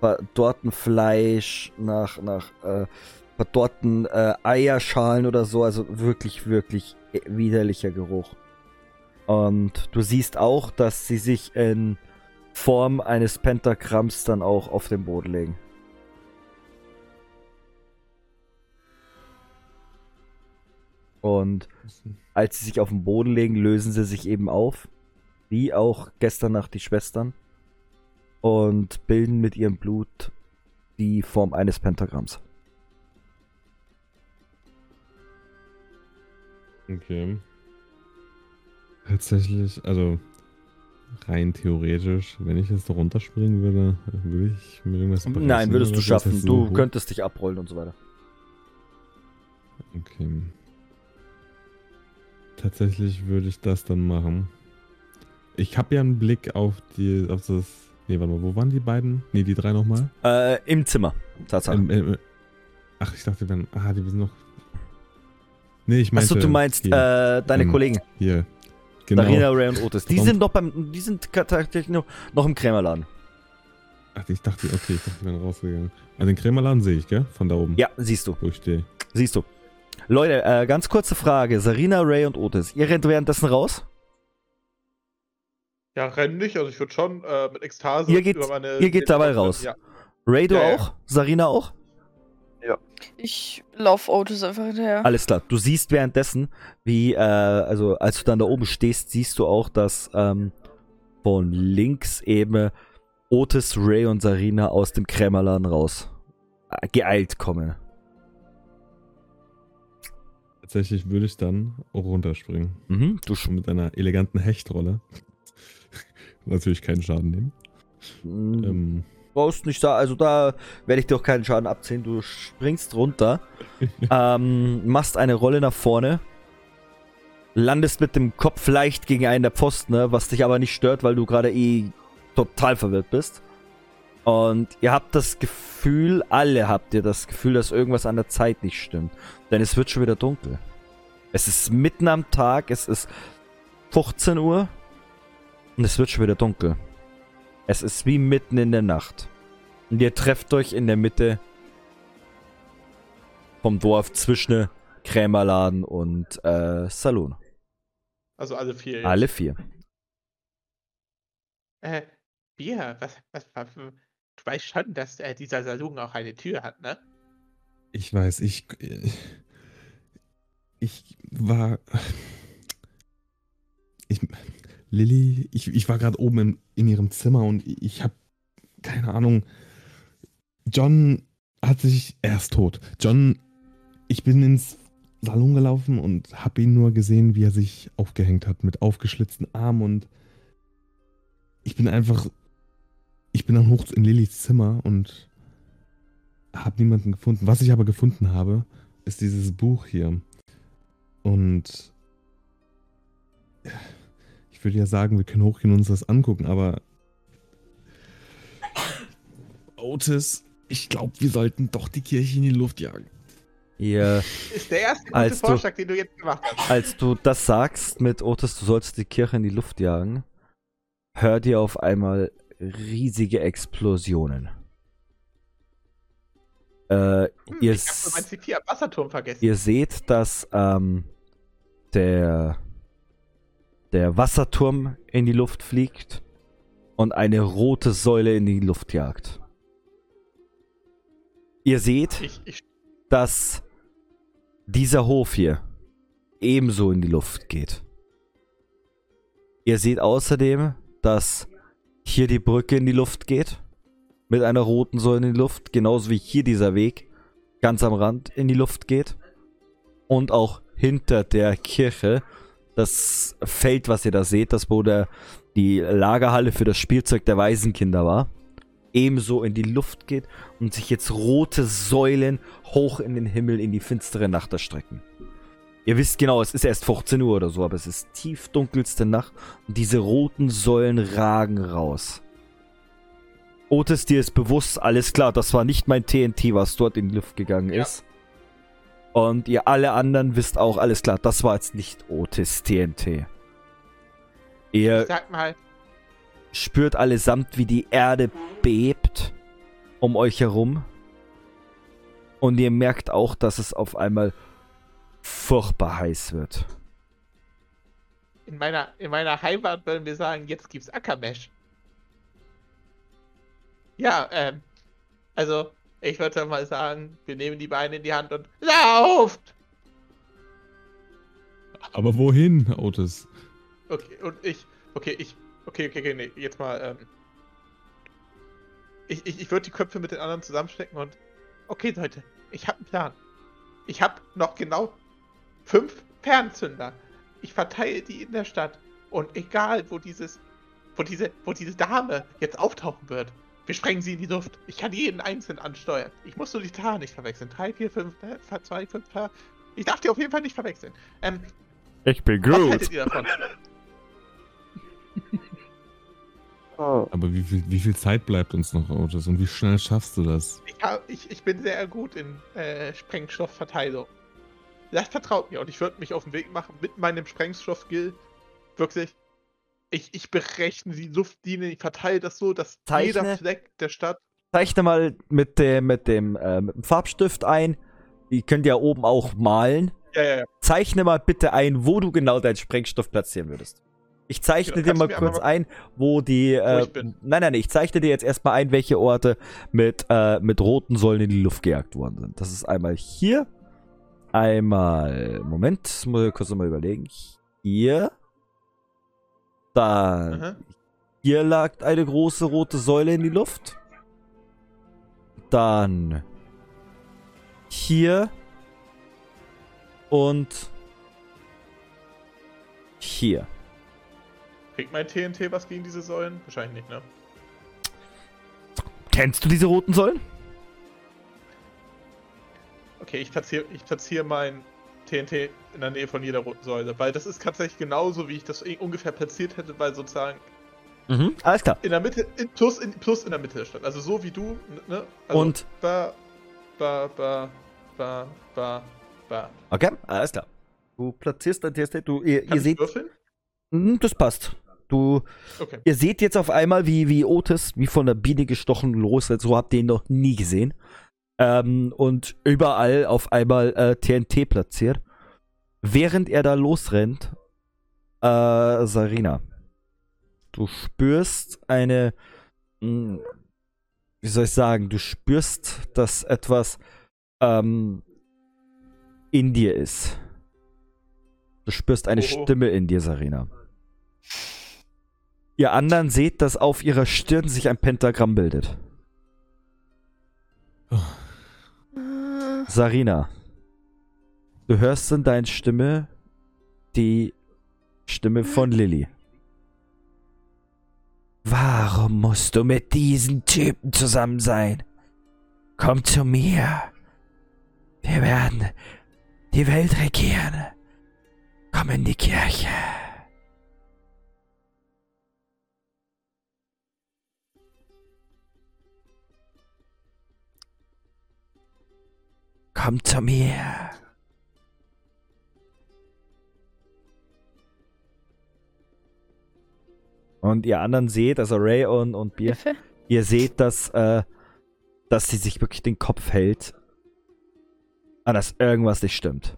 verdorrten Fleisch, nach, nach äh, verdorrten äh, Eierschalen oder so. Also wirklich, wirklich e- widerlicher Geruch. Und du siehst auch, dass sie sich in Form eines Pentagramms dann auch auf den Boden legen. Und als sie sich auf den Boden legen, lösen sie sich eben auf. Wie auch gestern Nacht die Schwestern. Und bilden mit ihrem Blut die Form eines Pentagramms. Okay. Tatsächlich, also rein theoretisch, wenn ich jetzt runterspringen würde, würde ich mir irgendwas brechen Nein, würdest du das schaffen. so Du hoch? könntest dich abrollen und so weiter. Okay. Tatsächlich würde ich das dann machen. Ich habe ja einen Blick auf die, auf das. Nee, warte mal, wo waren die beiden? Nee, die drei nochmal? Äh, im Zimmer. Tatsache. Ähm, ähm, ach, ich dachte, dann. Ah, die sind noch. Nee, ich meinte. Achso, du meinst hier, äh, deine ähm, Kollegen. hier. Genau. Darina, Ray und Otis. Die Warum- sind noch beim. Die sind tatsächlich noch, noch im Krämerladen. Ach, ich dachte, okay, ich dachte, die wären rausgegangen. Also den Krämerladen sehe ich, gell? Von da oben. Ja, siehst du. Wo ich stehe. Siehst du. Leute, äh, ganz kurze Frage. Sarina, Ray und Otis. Ihr rennt währenddessen raus? Ja, rennen nicht. Also ich würde schon äh, mit Ekstase Ihr geht- über meine. ihr geht dabei raus. Ja. Ray, du Ja, ja. auch? Sarina auch? Ich lauf Otis einfach hinterher. Alles klar. Du siehst währenddessen, wie, äh, also als du dann da oben stehst, siehst du auch, dass ähm, von links eben Otis, Ray und Sarina aus dem Krämerladen raus äh, geeilt kommen. Tatsächlich würde ich dann auch runterspringen. Mhm, du Schon mit einer eleganten Hechtrolle. Natürlich keinen Schaden nehmen. sch- Ähm, brauchst nicht da, also da werde ich dir auch keinen Schaden abziehen. Du springst runter, ähm, machst eine Rolle nach vorne, landest mit dem Kopf leicht gegen einen der Pfosten, ne, was dich aber nicht stört, weil du gerade eh total verwirrt bist. Und ihr habt das Gefühl, alle habt ihr das Gefühl, dass irgendwas an der Zeit nicht stimmt. Denn es wird schon wieder dunkel. Es ist mitten am Tag, es ist 15 Uhr und es wird schon wieder dunkel. Es ist wie mitten in der Nacht. Und ihr trefft euch in der Mitte vom Dorf zwischen Krämerladen und äh, Saloon. Also alle vier. Alle vier. Äh, Bier, was, was, was, du weißt schon, dass äh, dieser Salon auch eine Tür hat, ne? ich weiß, ich. Ich war. Ich. Lilly, ich, ich war gerade oben in, in ihrem Zimmer und ich habe keine Ahnung. John hat sich. Er ist tot. John. Ich bin ins Salon gelaufen und habe ihn nur gesehen, wie er sich aufgehängt hat mit aufgeschlitzten Armen und ich bin einfach. Ich bin dann hoch in Lillys Zimmer und habe niemanden gefunden. Was ich aber gefunden habe, ist dieses Buch hier. Und ich würde ja sagen, wir können hochgehen und uns das angucken, aber Otis, ich glaube, wir sollten doch die Kirche in die Luft jagen. Ihr, Ist der erste gute Als du- Vorschlag, den du jetzt gemacht hast. als du das sagst mit Otis, du sollst die Kirche in die Luft jagen, hört ihr auf einmal riesige Explosionen. Äh, Hm, ihr, ich habe mein s- CP am Wasserturm vergessen. ihr seht, dass ähm, der, der Wasserturm in die Luft fliegt und eine rote Säule in die Luft jagt. Ihr seht, Ich, ich, dass dieser Hof hier ebenso in die Luft geht. Ihr seht außerdem, dass hier die Brücke in die Luft geht. Mit einer roten Säule in die Luft. Genauso wie hier dieser Weg ganz am Rand in die Luft geht. Und auch hinter der Kirche das Feld, was ihr da seht, das wo der, die Lagerhalle für das Spielzeug der Waisenkinder war, ebenso in die Luft geht und sich jetzt rote Säulen hoch in den Himmel in die finstere Nacht erstrecken. Ihr wisst genau, es ist erst 15 Uhr oder so, aber es ist tief dunkelste Nacht und diese roten Säulen ragen raus. Otis, dir ist bewusst, alles klar, das war nicht mein TNT, was dort in die Luft gegangen ist. Und ihr alle anderen wisst auch, alles klar, das war jetzt nicht Otis TNT. Ihr spürt allesamt, wie die Erde bebt um euch herum. Und ihr merkt auch, dass es auf einmal furchtbar heiß wird. in meiner, in meiner Heimat würden wir sagen, jetzt gibt's Ackermesh. Ja, ähm, also, ich würde mal sagen, wir nehmen die Beine in die Hand und lauft! Aber wohin, Otis? Okay, und ich, okay, ich, okay, okay, okay, nee, jetzt mal, ähm, ich, ich, ich würde die Köpfe mit den anderen zusammenstecken und, okay, Leute, ich habe einen Plan. Ich habe noch genau fünf Fernzünder. Ich verteile die in der Stadt und egal, wo dieses, wo diese, wo diese Dame jetzt auftauchen wird, wir sprengen sie in die Luft. Ich kann jeden einzeln ansteuern. Ich muss nur die Zahlen nicht verwechseln. 3, 4, 5, 2, 5, Ich darf die auf jeden Fall nicht verwechseln. Ähm, Ich bin was haltet ihr davon? Ah, Aber wie viel, wie viel Zeit bleibt uns noch, Otis? Und wie schnell schaffst du das? Ich, hab, ich, ich bin sehr gut in äh, Sprengstoffverteilung. Das vertraut mir und ich würde mich auf den Weg machen mit meinem Sprengstoff-Skill. Wirklich. Ich, ich berechne die Luftlinie, ich verteile das so, dass Zeichne. jeder Fleck der Stadt. Zeichne mal mit dem, mit dem, äh, mit dem Farbstift ein. Die könnt ihr oben auch malen. Ja, ja, ja. Zeichne mal bitte ein, wo du genau deinen Sprengstoff platzieren würdest. Ich zeichne Genau, dir mal kurz einmal- ein, wo die. Äh, bin. nein, nein, ich zeichne dir jetzt erstmal ein, welche Orte mit, äh, mit roten Säulen in die Luft gejagt worden sind. Das ist einmal hier. Einmal. Moment, muss ich kurz mal überlegen. Hier. Dann. Aha. Hier lag eine große rote Säule in die Luft. Dann. Hier. und hier. Kriegt mein TNT was gegen diese Säulen? Wahrscheinlich nicht, ne? Kennst du diese roten Säulen? Okay, ich platziere ich platzier mein TNT in der Nähe von jeder roten Säule, weil das ist tatsächlich genauso, wie ich das ungefähr platziert hätte, weil sozusagen Mhm. Alles klar. in der Mitte, in, plus, in, plus in der Mitte stand. Also so wie du, ne? Also Und- Ba, ba, ba, ba, ba, ba. Okay, alles klar. Du platzierst dein TST. Du, ihr, Kann ihr seht. würfeln? Mhm, das passt. Du, Okay. ihr seht jetzt auf einmal, wie, wie Otis, wie von der Biene gestochen, losrennt. So habt ihr ihn noch nie gesehen. Ähm, und überall auf einmal äh, TNT platziert. Während er da losrennt, äh, Sarina, du spürst eine, mh, wie soll ich sagen, du spürst, dass etwas ähm, in dir ist. Du spürst eine Oho. Stimme in dir, Sarina. Ihr anderen seht, dass auf ihrer Stirn sich ein Pentagramm bildet. Sarina, du hörst in deiner Stimme die Stimme von Lilly. Warum musst du mit diesen Typen zusammen sein? Komm zu mir. Wir werden die Welt regieren. Komm in die Kirche. Komm zu mir. Und ihr anderen seht, also Ray und, und Bier, Hilfe? ihr seht, dass, äh, dass sie sich wirklich den Kopf hält. An dass irgendwas nicht stimmt.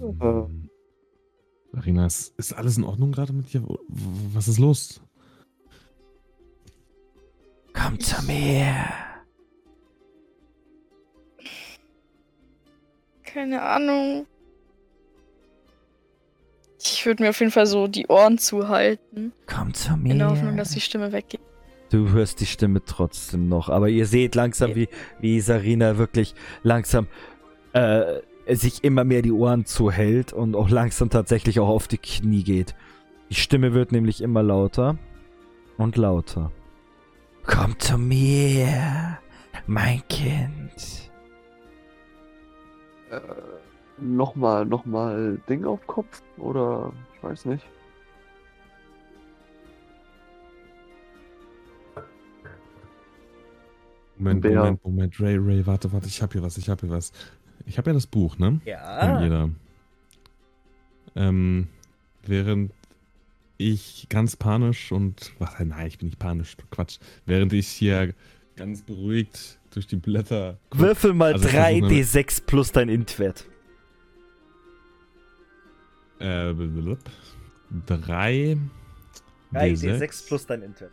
Ähm, Marina, ist, ist alles in Ordnung gerade mit dir? Was ist los? Komm zu mir. Keine Ahnung. Ich würde mir auf jeden Fall so die Ohren zuhalten. Komm zu mir. In der Hoffnung, dass die Stimme weggeht. Du hörst die Stimme trotzdem noch, aber ihr seht langsam, wie, wie Sarina wirklich langsam äh, sich immer mehr die Ohren zuhält und auch langsam tatsächlich auch auf die Knie geht. Die Stimme wird nämlich immer lauter und lauter. Komm zu mir, mein Kind. Äh, nochmal, nochmal Ding auf Kopf? Oder ich weiß nicht. Moment, Bär. Moment, Moment. Ray, Ray, warte, warte, ich hab hier was, ich hab hier was. Ich hab ja das Buch, ne? Ja. jeder. Ähm, während ich ganz panisch und. Was, nein, ich bin nicht panisch, Quatsch. Während ich hier ganz beruhigt durch die Blätter. Würfel mal Also ich versuch mal- 3d6 plus dein Int-Wert. Äh, blub. drei. 3d6 plus dein Int-Wert.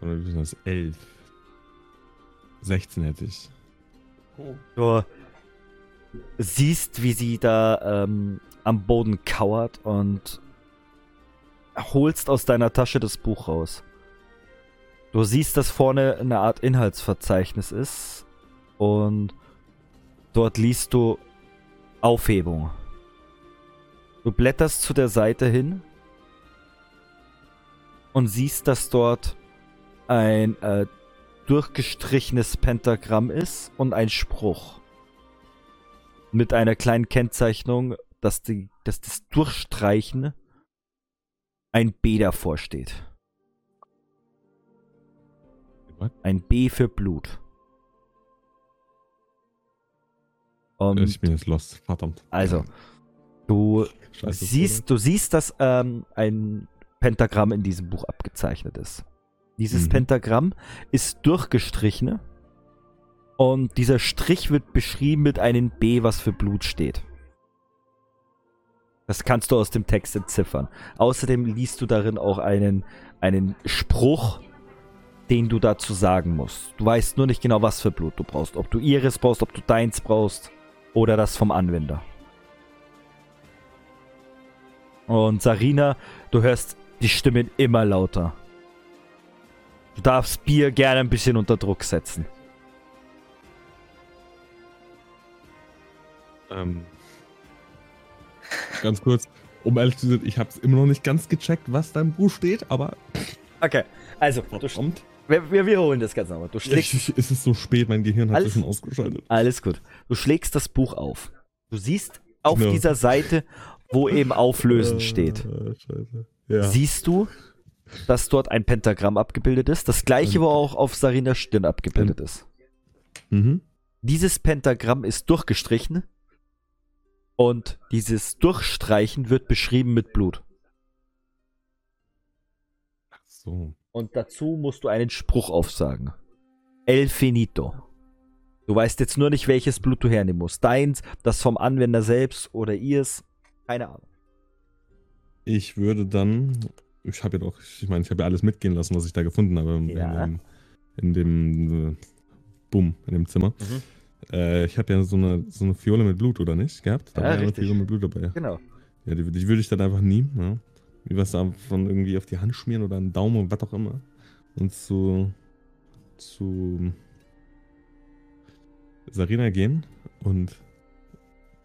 Oder wie ist das? Elf. 16 hätte ich. Oh. Du siehst, wie sie da ähm, am Boden kauert und holst aus deiner Tasche das Buch raus. Du siehst, dass vorne eine Art Inhaltsverzeichnis ist und dort liest du Aufhebung. Du blätterst zu der Seite hin und siehst, dass dort ein äh, durchgestrichenes Pentagramm ist und ein Spruch. Mit einer kleinen Kennzeichnung, dass, die, dass das Durchstreichen ein B davor steht. Ein B für Blut. Und ich bin jetzt lost. Verdammt. also, du Scheiße. siehst, du siehst, dass ähm, ein Pentagramm in diesem Buch abgezeichnet ist. Dieses Mhm. Pentagramm ist durchgestrichen und dieser Strich wird beschrieben mit einem B, was für Blut steht. Das kannst du aus dem Text entziffern. Außerdem liest du darin auch einen, einen Spruch, den du dazu sagen musst. Du weißt nur nicht genau, was für Blut du brauchst. Ob du ihres brauchst, ob du deins brauchst oder das vom Anwender. Und Sarina, du hörst die Stimmen immer lauter. Du darfst Bier gerne ein bisschen unter Druck setzen. Ähm, ganz kurz, um ehrlich zu sein, ich habe es immer noch nicht ganz gecheckt, was da im Buch steht, aber Okay, also, du, kommt. wir, wir wiederholen das Ganze nochmal. Du schlägst Ich, ich, es ist so spät, mein Gehirn hat Alles- schon ausgeschaltet. Alles gut. Du schlägst das Buch auf. Du siehst auf Genau. dieser Seite, wo eben Auflösen steht, Äh, scheiße. Ja. siehst du, dass dort ein Pentagramm abgebildet ist. Das gleiche, wo auch auf Sarinas Stirn abgebildet ist. Mhm. Dieses Pentagramm ist durchgestrichen und dieses Durchstreichen wird beschrieben mit Blut. Ach so. Und dazu musst du einen Spruch aufsagen. El finito. Du weißt jetzt nur nicht, welches Blut du hernehmen musst. Deins, das vom Anwender selbst oder ihrs. Keine Ahnung. Ich würde dann, ich habe ja doch, ich meine, ich habe ja alles mitgehen lassen, was ich da gefunden habe in, Ja. in, in dem, äh, Bumm, in dem Zimmer. Mhm. Äh, ich habe ja so eine, so eine Fiole mit Blut, oder nicht? Gehabt? Da Ja, war ja eine. Fiole mit Blut dabei. Genau. Ja, die, die würde ich dann einfach nehmen, ja. Wie was davon irgendwie auf die Hand schmieren oder einen Daumen und was auch immer. Und zu, zu Sarina gehen und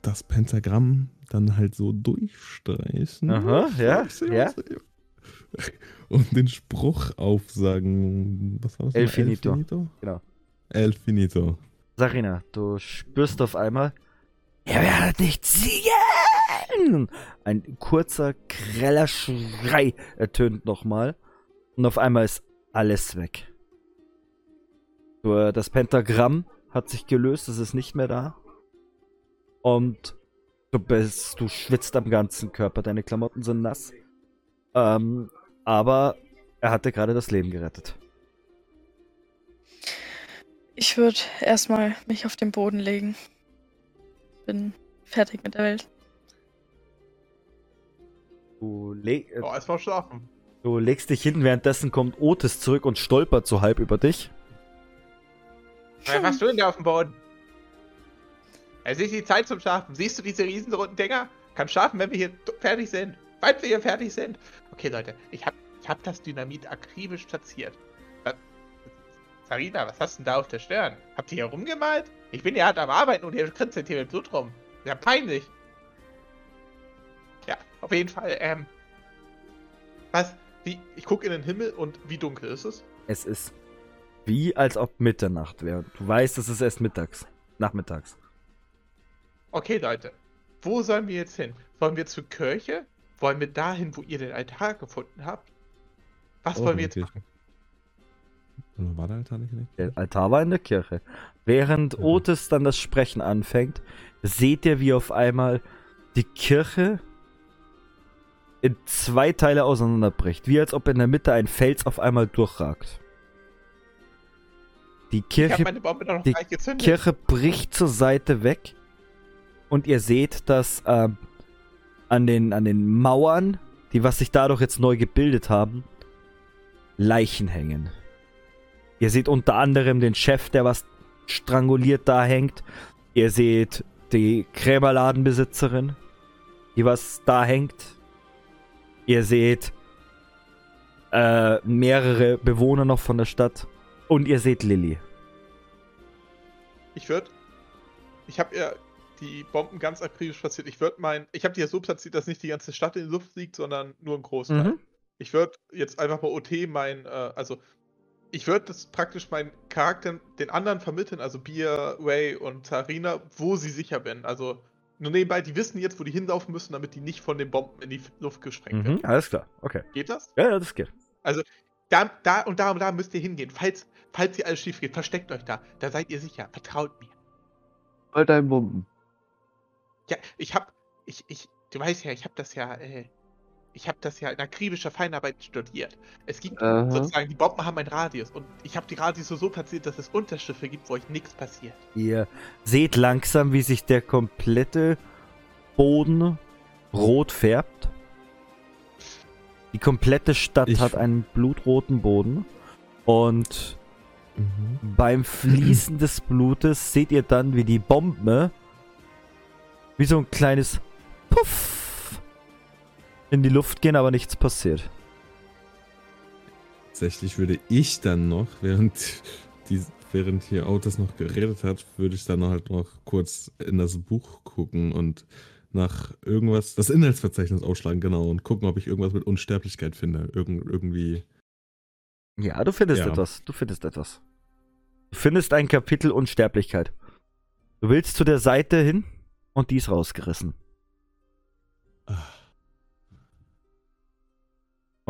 das Pentagramm dann halt so durchstreichen. Aha, ja, ja. Und den Spruch aufsagen. Was war das? El finito. finito? Genau. El finito. Sarina, du spürst auf einmal, ihr werdet nicht siegen! Ein kurzer, greller Schrei ertönt nochmal. Und auf einmal ist alles weg. Das Pentagramm hat sich gelöst, es ist nicht mehr da. Und du bist, du schwitzt am ganzen Körper, deine Klamotten sind nass. Ähm, aber er hatte gerade das Leben gerettet. Ich würde erstmal mich auf den Boden legen. Bin fertig mit der Welt. Du, le äh, Oh, erstmal schlafen. Du legst dich hin, währenddessen kommt Otis zurück und stolpert so halb über dich. Was machst du denn da auf dem Boden? Es ist die Zeit zum Schlafen. Siehst du diese riesenroten Dinger? Kann schlafen, wenn wir hier fertig sind. Falls wir hier fertig sind. Okay, Leute, ich hab, ich hab das Dynamit akribisch platziert. Was, Sarina, was hast du denn da auf der Stirn? Habt ihr hier rumgemalt? Ich bin ja hart am Arbeiten und ihr kritzelt hier mit Blut rum. Ja, peinlich. Ja, auf jeden Fall, ähm. Was? Wie, ich gucke in den Himmel und wie dunkel ist es? Es ist wie als ob Mitternacht wäre. Du weißt, es ist erst mittags. Nachmittags. Okay, Leute. Wo sollen wir jetzt hin? Sollen wir zur Kirche? Wollen wir dahin, wo ihr den Altar gefunden habt? Was Oh, wollen wir jetzt machen? War der Altar nicht? nicht? Der Altar war in der Kirche. Während Mhm. Otis dann das Sprechen anfängt, seht ihr, wie auf einmal die Kirche in zwei Teile auseinanderbricht. Wie als ob in der Mitte ein Fels auf einmal durchragt. Die Ich Kirche habe meine Bombe noch die. Kirche bricht zur Seite weg und ihr seht, dass ähm, an, den, an den Mauern, die was sich dadurch jetzt neu gebildet haben, Leichen hängen. Ihr seht unter anderem den Chef, der was stranguliert da hängt. Ihr seht die Krämerladenbesitzerin, die was da hängt. Ihr seht äh, mehrere Bewohner noch von der Stadt. Und ihr seht Lilly. Ich würde. Ich habe ja die Bomben ganz akribisch platziert. Ich würde mein. Ich habe die ja so platziert, dass nicht die ganze Stadt in die Luft fliegt, sondern nur ein Großteil. Mhm. Ich würde jetzt einfach mal OT mein. Äh, also. Ich würde das praktisch meinen Charakteren den anderen vermitteln, also Bia, Ray und Sarina, wo sie sicher bin. Also nur nebenbei, die wissen jetzt, wo die hinlaufen müssen, damit die nicht von den Bomben in die Luft gesprengt Mhm, werden. alles klar, okay. Geht das? Ja, ja, das geht. Da, da und da und da müsst ihr hingehen. Falls, falls hier alles schief geht, versteckt euch da. Da seid ihr sicher. Vertraut mir. All deinen Bomben. Ja, ich hab, ich, ich, du weißt ja, ich hab das ja, äh, ich hab das ja in akribischer Feinarbeit studiert. Es gibt Aha. sozusagen, die Bomben haben einen Radius und ich habe die Radius so platziert, dass es Unterschiffe gibt, wo euch nichts passiert. Ihr seht langsam, wie sich der komplette Boden rot färbt. Die komplette Stadt Ich- hat einen blutroten Boden. Und Mhm. beim Fließen des Blutes seht ihr dann, wie die Bombe wie so ein kleines Puff in die Luft gehen, aber nichts passiert. Tatsächlich würde ich dann noch, während die während hier Otis noch geredet hat, würde ich dann halt noch kurz in das Buch gucken und nach irgendwas, das Inhaltsverzeichnis ausschlagen, genau, und gucken, ob ich irgendwas mit Unsterblichkeit finde. Irgend, irgendwie. Ja, du findest Ja. etwas. Du findest etwas. Du findest ein Kapitel Unsterblichkeit. Du willst zu der Seite hin und die ist rausgerissen. Ah,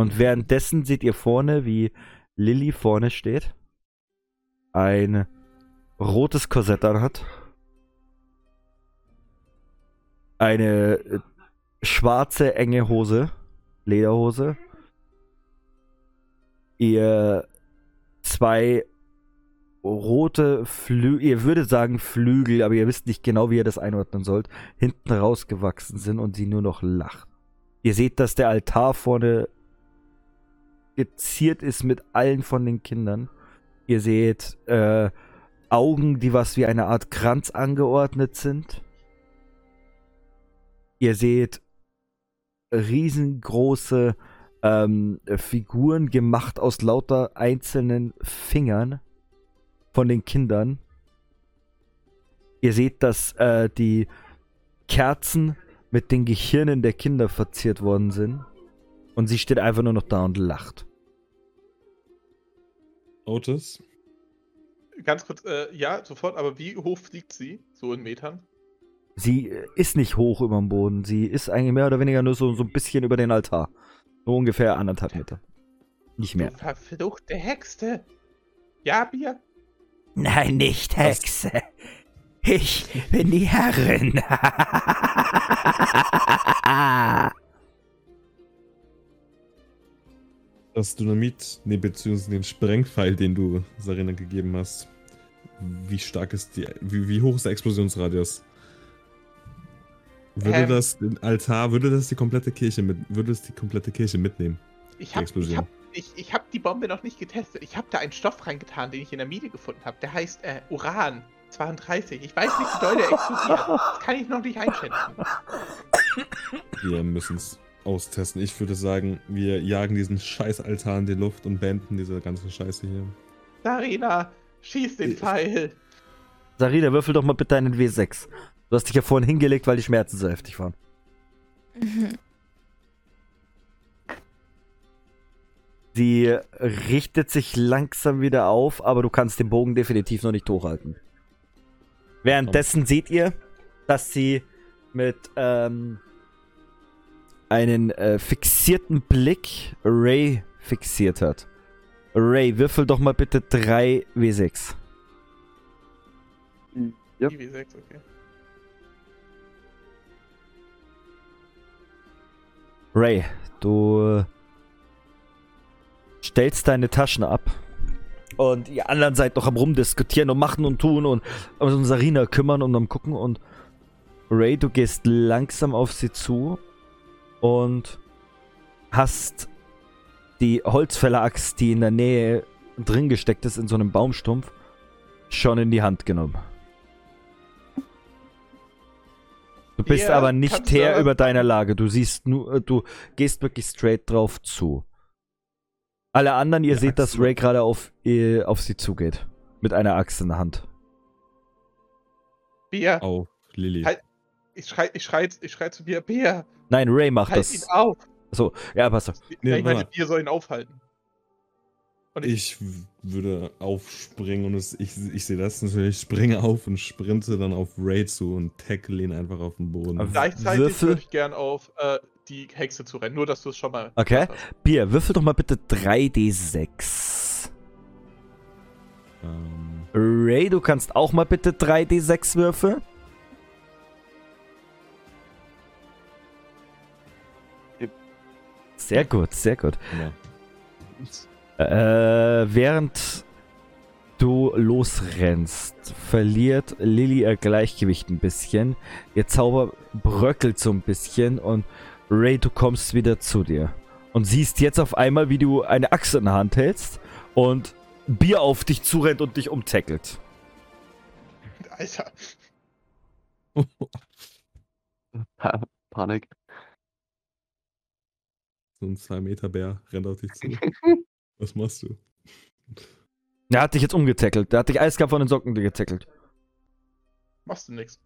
Und währenddessen seht ihr vorne, wie Lilly vorne steht, ein rotes Korsett anhat, eine äh, schwarze enge Hose, Lederhose, ihr zwei rote Flügel, ihr würdet sagen Flügel, aber ihr wisst nicht genau, wie ihr das einordnen sollt, hinten rausgewachsen sind und sie nur noch lacht. Ihr seht, dass der Altar vorne geziert ist mit allen von den Kindern. Ihr seht äh, Augen, die was wie eine Art Kranz angeordnet sind. Ihr seht riesengroße ähm, Figuren gemacht aus lauter einzelnen Fingern von den Kindern. Ihr seht, dass äh, die Kerzen mit den Gehirnen der Kinder verziert worden sind. Und sie steht einfach nur noch da und lacht. Otis? Ganz kurz, äh, ja, sofort, aber wie hoch fliegt sie? So in Metern? Sie äh, ist nicht hoch über dem Boden. Sie ist eigentlich mehr oder weniger nur so, so ein bisschen über den Altar. So ungefähr anderthalb Meter. Nicht mehr. Du verfluchte Hexe! Ja, Bier? Nein, nicht Hexe. Ich bin die Herrin. Das Dynamit, nee, beziehungsweise den Sprengpfeil, den du Sarina gegeben hast. Wie stark ist die, wie, wie hoch ist der Explosionsradius? Würde Ähm. das den Altar, würde das die komplette Kirche mit, würde es die komplette Kirche mitnehmen? Ich Die hab, ich hab, ich, ich hab die Bombe noch nicht getestet. Ich hab da einen Stoff reingetan, den ich in der Miete gefunden habe. Der heißt äh, Uran 32. Ich weiß nicht, wie doll der explodiert. Das kann ich noch nicht einschätzen. Wir müssen es austesten. Ich würde sagen, wir jagen diesen scheiß Altar in die Luft und beenden diese ganze Scheiße hier. Sarina, schieß den Pfeil. Sarina, würfel doch mal bitte einen W6. Du hast dich ja vorhin hingelegt, weil die Schmerzen so heftig waren. Mhm. Sie richtet sich langsam wieder auf, aber du kannst den Bogen definitiv noch nicht hochhalten. Währenddessen seht ihr, dass sie mit ähm, einen äh, fixierten Blick Ray fixiert hat. Ray, würfel doch mal bitte 3 W6. Ja. IW6, okay. Ray, du stellst deine Taschen ab. Und ihr anderen seid noch am rumdiskutieren und machen und tun und um Sarina kümmern und am gucken. Und Ray, du gehst langsam auf sie zu und hast die Holzfälleraxt, die in der Nähe drin gesteckt ist, in so einem Baumstumpf, schon in die Hand genommen. Du bist Ja, aber nicht Herr aber- über deiner Lage. Du siehst nur, äh, du gehst wirklich straight drauf zu. Alle anderen, ihr Die seht, dass Ray gerade auf, äh, auf sie zugeht. Mit einer Axt in der Hand. Bier, Auf Lilly. Halt. ich schrei, ich schrei, ich schrei zu Bier, Bier, Nein, Ray macht halt ihn das. auf. So, ja, passt. auf. Nee, ich meine, warte. Bier soll ihn aufhalten. Und ich, Ich würde aufspringen und es, ich, ich sehe das natürlich, ich springe auf und sprinte dann auf Ray zu und tackle ihn einfach auf den Boden. Aber- gleichzeitig Würfel. würde ich gern auf äh, die Hexe zu rennen. Nur, dass du es schon mal Okay. Bier, würfel doch mal bitte 3d6. Ähm, Ray, du kannst auch mal bitte 3d6 würfeln. Sehr gut, sehr gut. ja. Äh, während du losrennst, verliert Lilly ihr Gleichgewicht ein bisschen. Ihr Zauber bröckelt so ein bisschen und Ray, du kommst wieder zu dir. Und siehst jetzt auf einmal, wie du eine Axt in der Hand hältst und Bier auf dich zurennt und dich umtackelt. Alter. Pa Panik. So ein 2-Meter-Bär rennt auf dich zu. Was machst du? Der hat dich jetzt umgetackelt. Der hat dich eiskalt von den Socken getackelt. Machst du nix.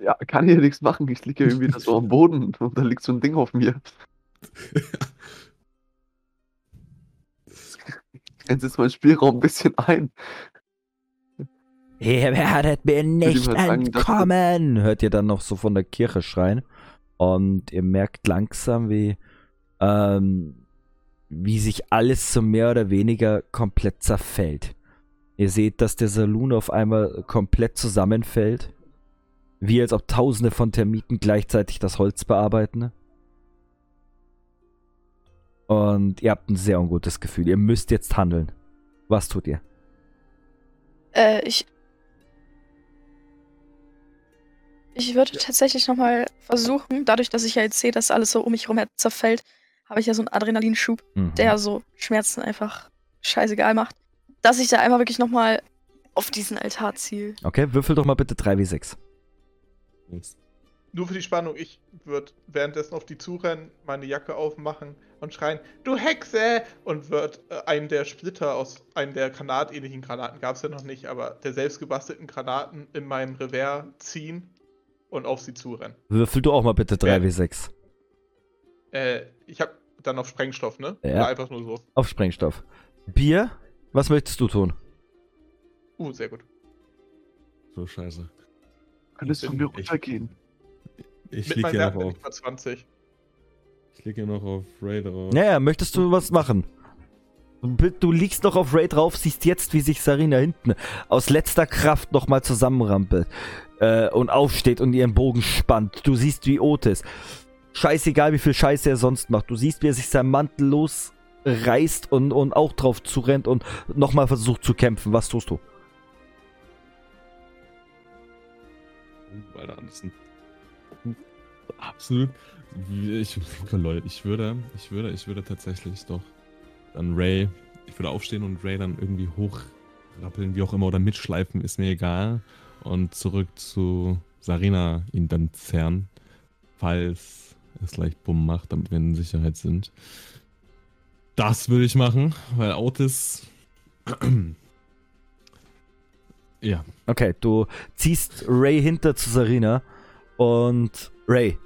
Ja, kann hier nichts machen. Ich liege irgendwie da so am Boden und da liegt so ein Ding auf mir. Jetzt meinen Spielraum ein bisschen ein. Ihr werdet mir nicht sagen, entkommen, hört ihr dann noch so von der Kirche schreien. Und ihr merkt langsam, wie, ähm, wie sich alles so mehr oder weniger komplett zerfällt. Ihr seht, dass der Saloon auf einmal komplett zusammenfällt. Wie als ob tausende von Termiten gleichzeitig das Holz bearbeiten. Und ihr habt ein sehr ungutes Gefühl. Ihr müsst jetzt handeln. Was tut ihr? Äh, ich. Ich würde tatsächlich nochmal versuchen, dadurch, dass ich ja jetzt sehe, dass alles so um mich herum zerfällt, habe ich ja so einen Adrenalinschub, Mhm. der so Schmerzen einfach scheißegal macht, dass ich da einmal wirklich nochmal auf diesen Altar ziele. Okay, würfel doch mal bitte 3w6. Nur für die Spannung, ich würde währenddessen auf die zurennen, meine Jacke aufmachen und schreien, du Hexe! Und wird äh, einen der Splitter aus einem der granatähnlichen Granaten, gab es ja noch nicht, aber der selbstgebastelten Granaten in meinem Revers ziehen und auf sie zurennen. Würfel du auch mal bitte 3w6. Äh, ich habe dann auf Sprengstoff, ne? Ja. Oder einfach nur so. Auf Sprengstoff. Bier, was möchtest du tun? Uh, sehr gut. So scheiße. Könntest du mir Ich- runtergehen? Ich Mit liege hier noch auf. ich bei 20. Ich liege hier noch auf Ray drauf. Naja, möchtest du was machen? Du, du liegst noch auf Ray drauf, siehst jetzt, wie sich Sarina hinten aus letzter Kraft nochmal zusammenrampelt äh, und aufsteht und ihren Bogen spannt. Du siehst, wie Otis, scheißegal wie viel Scheiße er sonst macht, du siehst, wie er sich seinen Mantel losreißt und, und auch drauf zurennt und nochmal versucht zu kämpfen. Was tust du? Alter, sind absolut. Ich, Leute, ich würde, ich würde, ich würde tatsächlich doch dann Ray, ich würde aufstehen und Ray dann irgendwie hochrappeln, wie auch immer, oder mitschleifen, ist mir egal. Und zurück zu Sarina ihn dann zerren, falls es leicht Bumm macht, damit wir in Sicherheit sind. Das würde ich machen, weil Otis. ja, Okay, du ziehst Ray hinter zu Sarina und Ray,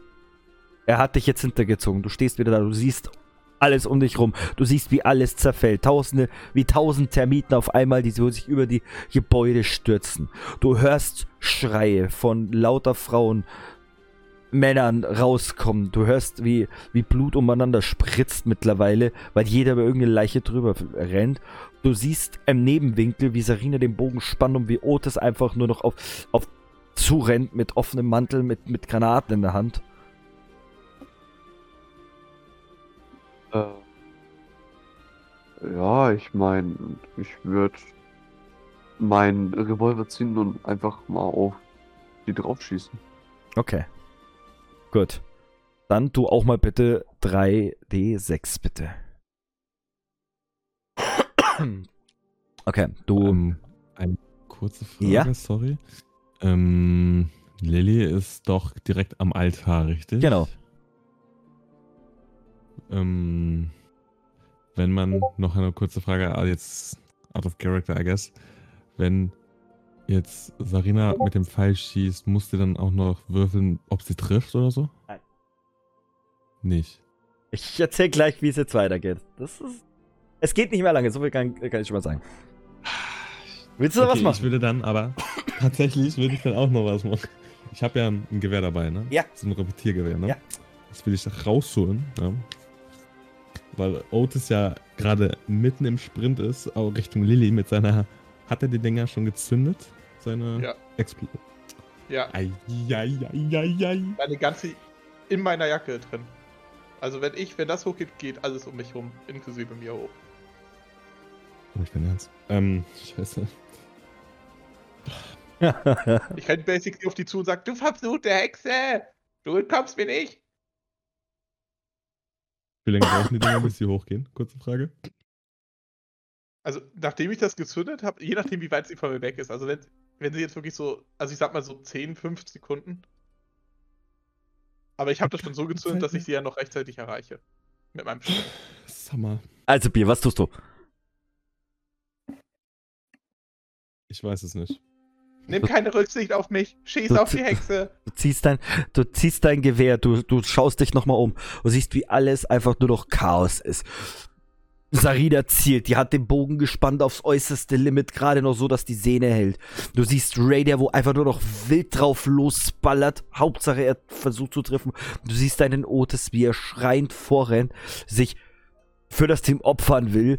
er hat dich jetzt hintergezogen. Du stehst wieder da, du siehst alles um dich rum. Du siehst, wie alles zerfällt. Tausende, wie tausend Termiten auf einmal, die sich über die Gebäude stürzen. Du hörst Schreie von lauter Frauen, Männern rauskommen. Du hörst, wie, wie Blut umeinander spritzt mittlerweile, weil jeder über irgendeine Leiche drüber rennt. Du siehst im Nebenwinkel, wie Sarina den Bogen spannt und wie Otis einfach nur noch auf, auf zurennt mit offenem Mantel, mit, mit Granaten in der Hand. Äh, ja, ich meine, ich würde meinen Revolver ziehen und einfach mal auf die draufschießen. Okay. Gut. Dann tu auch mal bitte 3D6, bitte. Okay, du. Ähm, eine kurze Frage, Ja? sorry. Ähm, Lilly ist doch direkt am Altar, richtig? Genau. Ähm, wenn man, noch eine kurze Frage, ah, jetzt out of character, I guess. Wenn jetzt Sarina mit dem Pfeil schießt, muss sie dann auch noch würfeln, ob sie trifft oder so? Nein. Nicht. Ich erzähl gleich, wie es jetzt weitergeht. Das ist. Es geht nicht mehr lange, so viel kann, kann ich schon mal sagen. Willst du da was Okay, ich machen? würde dann aber, tatsächlich würde ich dann auch noch was machen. Ich habe ja ein, ein Gewehr dabei, ne? Ja. So ein Repetiergewehr, ne? Ja. Das will ich rausholen, ja. Weil Otis ja gerade mitten im Sprint ist, auch Richtung Lilly mit seiner. Hat er die Dinger schon gezündet? Seine Ja. Expl Ja, Eieieiei. meine ganze in meiner Jacke drin. Also wenn ich, wenn das hochgeht, geht alles um mich rum, inklusive mir hoch. Nicht dein Ernst. Ähm, scheiße. Ich renn basically auf die zu und sag, du verfluchte Hexe! Du entkommst mir nicht! Wie lange brauchen die Dinger, bis sie hochgehen? Kurze Frage. Also, nachdem ich das gezündet habe, je nachdem, wie weit sie von mir weg ist. Also, wenn, wenn sie jetzt wirklich so, also ich sag mal so 10, 5 Sekunden. Aber ich habe das schon so gezündet, dass ich sie ja noch rechtzeitig erreiche. Mit meinem Sprint. Summer. Also, Bier, was tust du? Ich weiß es nicht. Nimm keine Rücksicht auf mich. Schieß Du- auf die Hexe. Du ziehst dein, du ziehst dein Gewehr, du, du schaust dich nochmal um und siehst, wie alles einfach nur noch Chaos ist. Sarina zielt, die hat den Bogen gespannt aufs äußerste Limit, gerade noch so, dass die Sehne hält. Du siehst Ray, der wo einfach nur noch wild drauf losballert. Hauptsache, er versucht zu treffen. Du siehst deinen Otis, wie er schreiend vorrennt, sich für das Team opfern will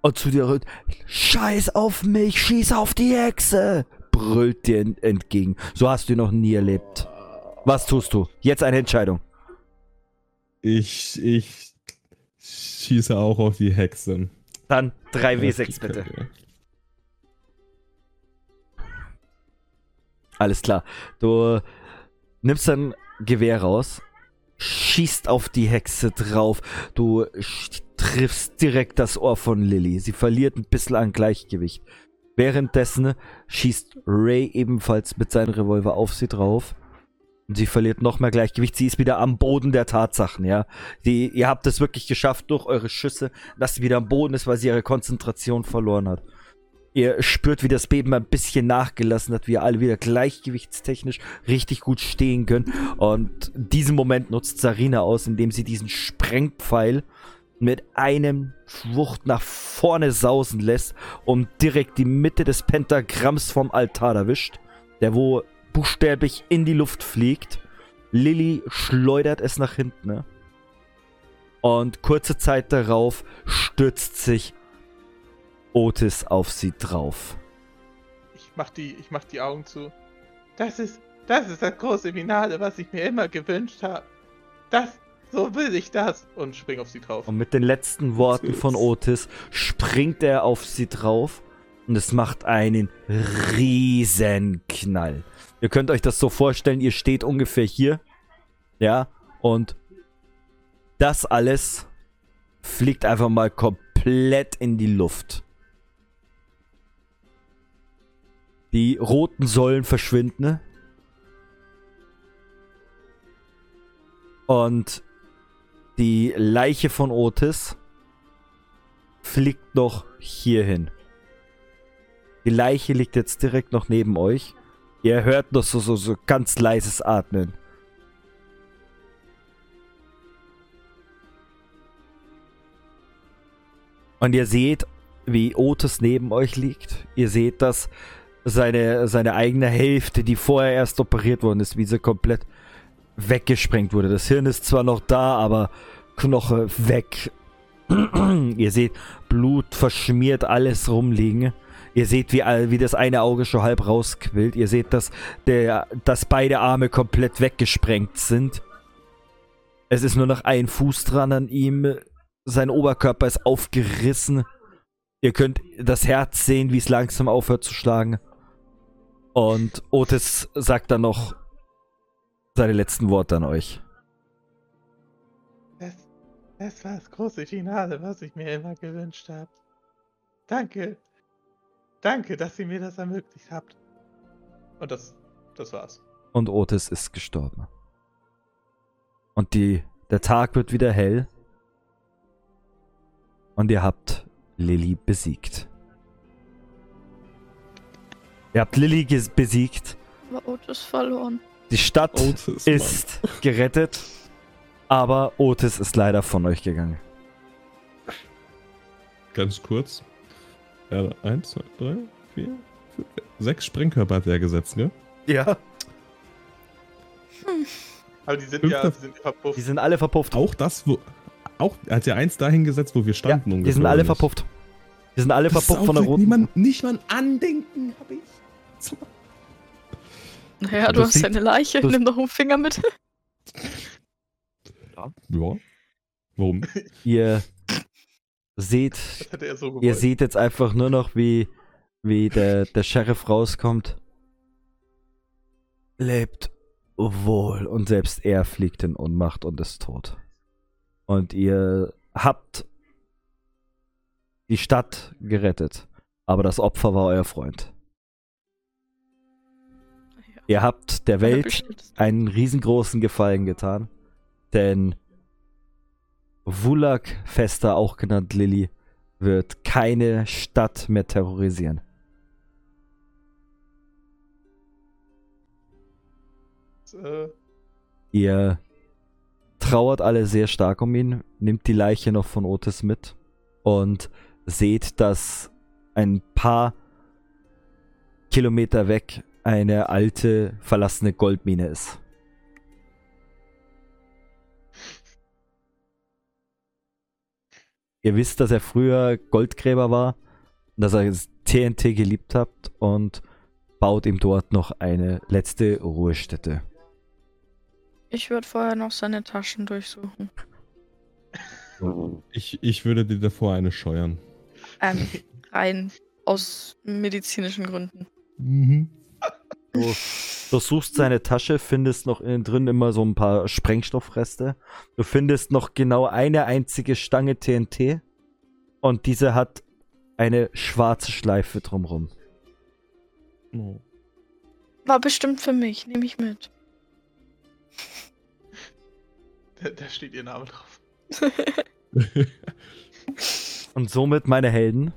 und zu dir rührt. Scheiß auf mich, schieß auf die Hexe! brüllt dir ent- entgegen. So hast du ihn noch nie erlebt. Was tust du? Jetzt eine Entscheidung. Ich, ich schieße auch auf die Hexe. Dann 3W6 bitte. Alles klar. Du nimmst dein Gewehr raus, schießt auf die Hexe drauf. Du triffst direkt das Ohr von Lilly. Sie verliert ein bisschen an Gleichgewicht. Währenddessen schießt Ray ebenfalls mit seinem Revolver auf sie drauf. Sie verliert noch mehr Gleichgewicht. Sie ist wieder am Boden der Tatsachen, ja. Die, ihr habt es wirklich geschafft durch eure Schüsse, dass sie wieder am Boden ist, weil sie ihre Konzentration verloren hat. Ihr spürt, wie das Beben ein bisschen nachgelassen hat, wie ihr alle wieder gleichgewichtstechnisch richtig gut stehen können. Und diesen Moment nutzt Sarina aus, indem sie diesen Sprengpfeil mit einem Schwucht nach vorne sausen lässt und direkt die Mitte des Pentagramms vom Altar erwischt, der wo buchstäblich in die Luft fliegt. Lilly schleudert es nach hinten. Ne? Und kurze Zeit darauf stürzt sich Otis auf sie drauf. Ich mach die, ich mach die Augen zu. Das ist, das ist das große Finale, was ich mir immer gewünscht habe. Das, so will ich das. Und spring auf sie drauf. Und mit den letzten Worten von Otis springt er auf sie drauf und es macht einen riesen Knall. Ihr könnt euch das so vorstellen, ihr steht ungefähr hier, ja, und das alles fliegt einfach mal komplett in die Luft. Die roten Säulen verschwinden. Und die Leiche von Otis fliegt noch hierhin. Die Leiche liegt jetzt direkt noch neben euch. Ihr hört noch so, so, so ganz leises Atmen. Und ihr seht, wie Otis neben euch liegt. Ihr seht, dass seine, seine eigene Hälfte, die vorher erst operiert worden ist, wie sie komplett weggesprengt wurde. Das Hirn ist zwar noch da, aber Knoche weg. ihr seht Blut verschmiert alles rumliegen. Ihr seht, wie, wie das eine Auge schon halb rausquillt. Ihr seht, dass, der, dass beide Arme komplett weggesprengt sind. Es ist nur noch ein Fuß dran an ihm. Sein Oberkörper ist aufgerissen. Ihr könnt das Herz sehen, wie es langsam aufhört zu schlagen. Und Otis sagt dann noch seine letzten Worte an euch. Das war das große Finale, was ich mir immer gewünscht habe. Danke. Danke, dass ihr mir das ermöglicht habt. Und das, das war's. Und Otis ist gestorben. Und die, der Tag wird wieder hell. Und ihr habt Lilly besiegt. Ihr habt Lilly besiegt. Aber Otis verloren. Die Stadt Otis, Mann. ist gerettet. Aber Otis ist leider von euch gegangen. Ganz kurz. Ja, eins, zwei, drei, vier, fünf, sechs Sprengkörper hat er gesetzt, ne? Ja. Aber die sind ja, Fünfter- die sind ja verpufft. Die sind alle verpufft. Auch das, wo. Auch, er hat ja eins dahin gesetzt, wo wir ja, standen ungefähr. die sind alle verpufft. Die sind alle Das verpufft von der roten. Niemand, nicht mal ein Andenken hab ich. So. Naja, du Das hast sieht- deine Leiche. Nimm doch einen Finger mit. Ja. Warum? Ihr seht so. Ihr seht jetzt einfach nur noch, wie, wie der, der Sheriff rauskommt. Lebt wohl. Und selbst er fliegt in Ohnmacht und ist tot. Und ihr habt die Stadt gerettet. Aber das Opfer war euer Freund. Ihr habt der Welt einen riesengroßen Gefallen getan. Denn Wulak-Fester, auch genannt Lilly, wird keine Stadt mehr terrorisieren. Äh. Ihr trauert alle sehr stark um ihn, nimmt die Leiche noch von Otis mit und seht, dass ein paar Kilometer weg eine alte, verlassene Goldmine ist. Ihr wisst, dass er früher Goldgräber war, dass er das TNT geliebt hat und baut ihm dort noch eine letzte Ruhestätte. Ich würde vorher noch seine Taschen durchsuchen. Ich, ich würde dir davor eine scheuern. Ähm, rein aus medizinischen Gründen. Mhm. Du durchsuchst seine Tasche, findest noch innen drin immer so ein paar Sprengstoffreste. Du findest noch genau eine einzige Stange TNT. Und diese hat eine schwarze Schleife drumrum. Oh. War bestimmt für mich, nehme ich mit. da, da steht ihr Name drauf. Und somit, meine Helden,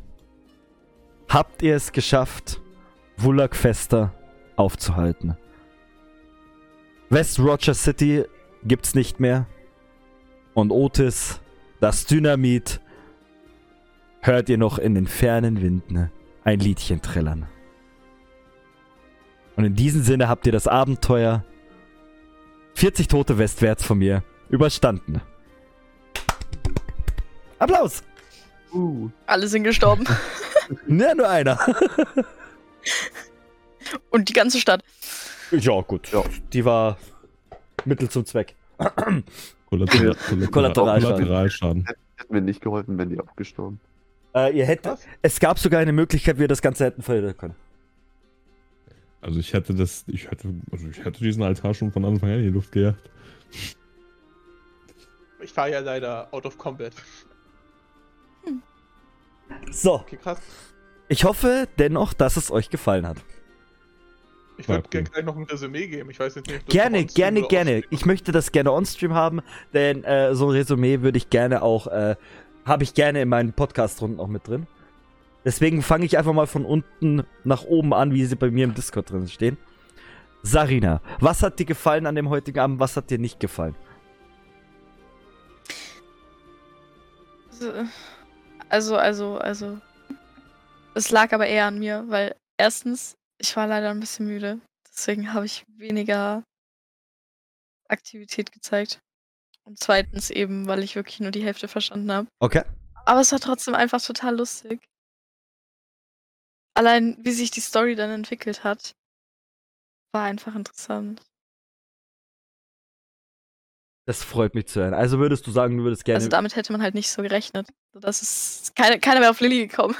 habt ihr es geschafft, Wulak Fester aufzuhalten. West Roger City gibt's nicht mehr. Und Otis, das Dynamit, hört ihr noch in den fernen Winden ein Liedchen trillern. Und in diesem Sinne habt ihr das Abenteuer 40 Tote westwärts von mir überstanden. Applaus! Uh, Alle sind gestorben. Ja, nur einer. Und die ganze Stadt. Ja, gut. Ja. Die war Mittel zum Zweck. Kollateral, Kollateralschaden. Kollateralschaden. hätte mir nicht geholfen, wenn die auch gestorben. Äh, ihr hättet, Was? es gab sogar eine Möglichkeit, wie ihr das Ganze hätten verhindern können. Also ich hätte das, ich hätte, also ich hätte diesen Altar schon von Anfang an in die Luft gejagt. Ich war ja leider out of combat. So, Okay, krass. ich hoffe dennoch, dass es euch gefallen hat. Ich würde gerne gleich noch ein Resümee geben. Ich weiß jetzt nicht, ob das Gerne, gerne, gerne. Ich möchte das gerne on-stream haben, denn äh, so ein Resümee würde ich gerne auch, äh, habe ich gerne in meinen Podcast-Runden auch mit drin. Deswegen fange ich einfach mal von unten nach oben an, wie sie bei mir im Discord drin stehen. Sarina, was hat dir gefallen an dem heutigen Abend, was hat dir nicht gefallen? Also, also, also. Es lag aber eher an mir, weil erstens, ich war leider ein bisschen müde. Deswegen habe ich weniger Aktivität gezeigt. Und zweitens eben, weil ich wirklich nur die Hälfte verstanden habe. Okay. Aber es war trotzdem einfach total lustig. Allein, wie sich die Story dann entwickelt hat, war einfach interessant. Das freut mich zu hören. Also würdest du sagen, du würdest gerne. Also damit hätte man halt nicht so gerechnet. Das ist keine, keiner mehr auf Lilly gekommen.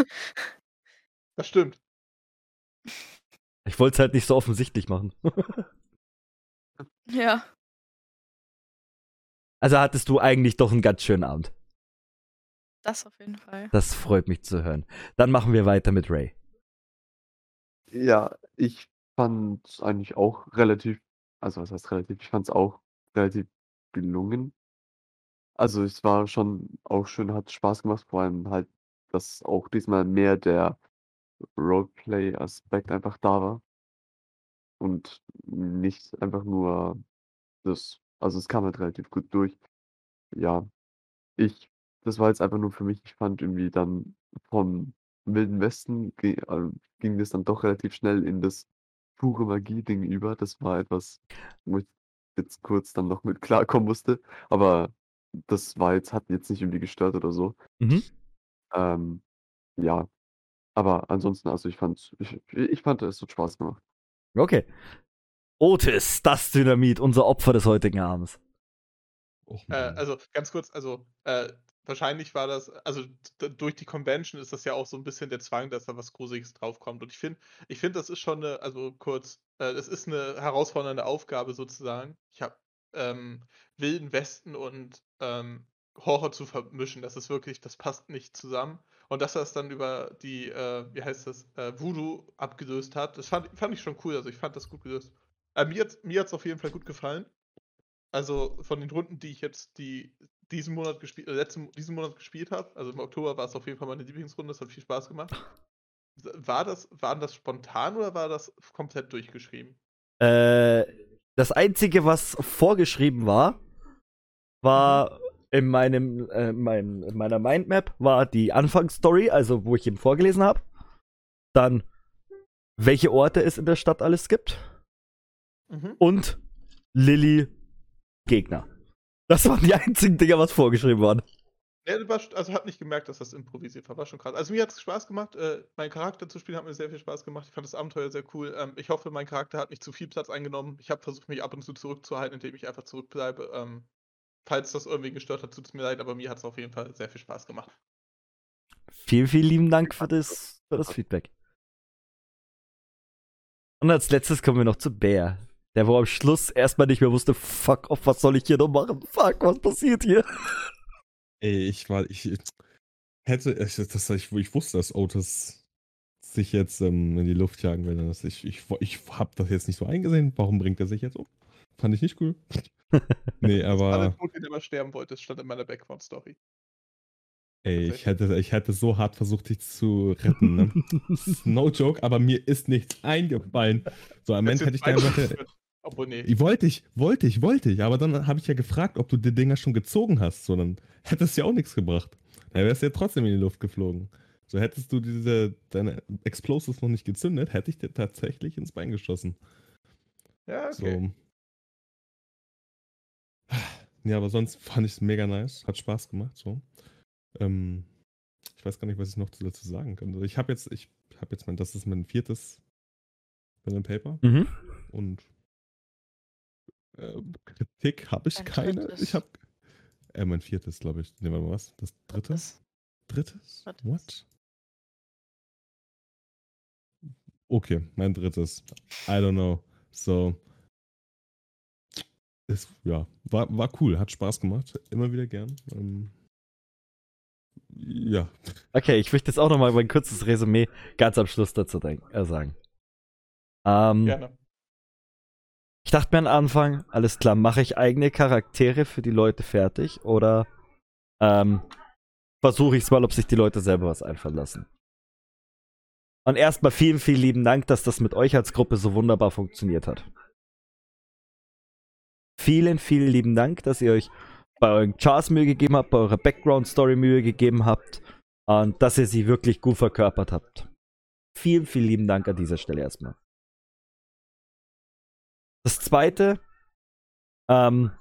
Das stimmt. ich wollte es halt nicht so offensichtlich machen. ja. Also hattest du eigentlich doch einen ganz schönen Abend. Das auf jeden Fall. Das freut mich zu hören. Dann machen wir weiter mit Ray. Ja, ich fand es eigentlich auch relativ, also was heißt relativ, ich fand es auch relativ gelungen. Also es war schon auch schön, hat Spaß gemacht, vor allem halt, dass auch diesmal mehr der Roleplay-Aspekt einfach da war. Und nicht einfach nur das, also es kam halt relativ gut durch. Ja, ich, das war jetzt einfach nur für mich, ich fand irgendwie dann vom Wilden Westen ge äh, ging das dann doch relativ schnell in das pure Magie-Ding über. Das war etwas, wo ich jetzt kurz dann noch mit klarkommen musste. Aber das war jetzt, hat jetzt nicht irgendwie gestört oder so. Mhm. Ähm, ja. Aber ansonsten, also ich fand, ich, ich fand, es hat Spaß gemacht. Okay. Otis, das Dynamit, unser Opfer des heutigen Abends. Och, Äh, also ganz kurz, also äh, wahrscheinlich war das, also durch die Convention ist das ja auch so ein bisschen der Zwang, dass da was Gruseliges draufkommt. Und ich finde, ich finde, das ist schon eine, also kurz, äh, das ist eine herausfordernde Aufgabe sozusagen. Ich habe ähm, Wilden Westen und ähm, Horror zu vermischen. Das ist wirklich, das passt nicht zusammen. Und dass er es dann über die, äh, wie heißt das, äh, Voodoo abgelöst hat, das fand, fand ich schon cool. Also ich fand das gut gelöst. Äh, mir hat mir hat's auf jeden Fall gut gefallen. Also von den Runden, die ich jetzt die diesen Monat gespielt, äh, letzten diesen Monat gespielt habe, also im Oktober war es auf jeden Fall meine Lieblingsrunde, das hat viel Spaß gemacht. War das, waren das spontan oder war das komplett durchgeschrieben? Äh, das Einzige, was vorgeschrieben war, war in meinem, äh, mein, in meiner Mindmap war die Anfangsstory, also wo ich ihm vorgelesen habe. Dann, welche Orte es in der Stadt alles gibt. Mhm. Und Lilly Gegner. Das waren die einzigen Dinger, was vorgeschrieben waren. Ja, also hat nicht gemerkt, dass das improvisiert war. War schon krass. Also mir hat es Spaß gemacht. Äh, meinen Charakter zu spielen hat mir sehr viel Spaß gemacht. Ich fand das Abenteuer sehr cool. Ähm, ich hoffe, mein Charakter hat nicht zu viel Platz eingenommen. Ich habe versucht, mich ab und zu zurückzuhalten, indem ich einfach zurückbleibe. Ähm, falls das irgendwie gestört hat, tut es mir leid, aber mir hat es auf jeden Fall sehr viel Spaß gemacht. Vielen, vielen lieben Dank für das, für das Feedback. Und als letztes kommen wir noch zu Bär. Der wo am Schluss erstmal nicht mehr wusste, fuck off, was soll ich hier noch machen? Fuck, was passiert hier? Ey, ich war, ich hätte, ich, das, ich, ich wusste, dass Otis sich jetzt ähm, in die Luft jagen will. Ich, ich, ich hab das jetzt nicht so eingesehen. Warum bringt er sich jetzt um? Fand ich nicht cool. nee, Das war der aber Tod, den er mal sterben wollte. Das stand in meiner Background-Story. ey, ich hätte, ich hätte so hart versucht, dich zu retten. Ne? no joke, aber mir ist nichts eingefallen. So, am Ende hätte ich dir einfach. Obwohl, nee. Ich wollte ich, wollte ich, wollte ich, aber dann habe ich ja gefragt, ob du die Dinger schon gezogen hast. So, dann hätte es ja auch nichts gebracht. Dann wärst du ja trotzdem in die Luft geflogen. So hättest du diese deine Explosives noch nicht gezündet, hätte ich dir tatsächlich ins Bein geschossen. Ja, okay. So. Ja, aber sonst fand ich es mega nice. Hat Spaß gemacht. So. Ähm, ich weiß gar nicht, was ich noch dazu sagen kann. Also ich habe jetzt, ich habe jetzt mein, das ist mein viertes Pen and Paper Mhm. und ähm, Kritik habe ich Ein keine. drittes. Ich habe äh, mein viertes, glaube ich. Nehmen wir mal was. Das dritte? Drittes. Drittes? Drittes. What? Okay, mein drittes. I don't know. So. Ist, ja, war, war cool, hat Spaß gemacht. Immer wieder gern. Ähm, ja. Okay, ich möchte jetzt auch noch mal mein kurzes Resümee ganz am Schluss dazu denk- äh, sagen. Ähm, Gerne. Ich dachte mir am Anfang, alles klar, mache ich eigene Charaktere für die Leute fertig oder ähm, versuche ich es mal, ob sich die Leute selber was einfallen lassen. Und erstmal vielen, vielen lieben Dank, dass das mit euch als Gruppe so wunderbar funktioniert hat. Vielen, vielen lieben Dank, dass ihr euch bei euren Chars Mühe gegeben habt, bei eurer Background-Story Mühe gegeben habt und dass ihr sie wirklich gut verkörpert habt. Vielen, vielen lieben Dank an dieser Stelle erstmal. Das zweite, ähm,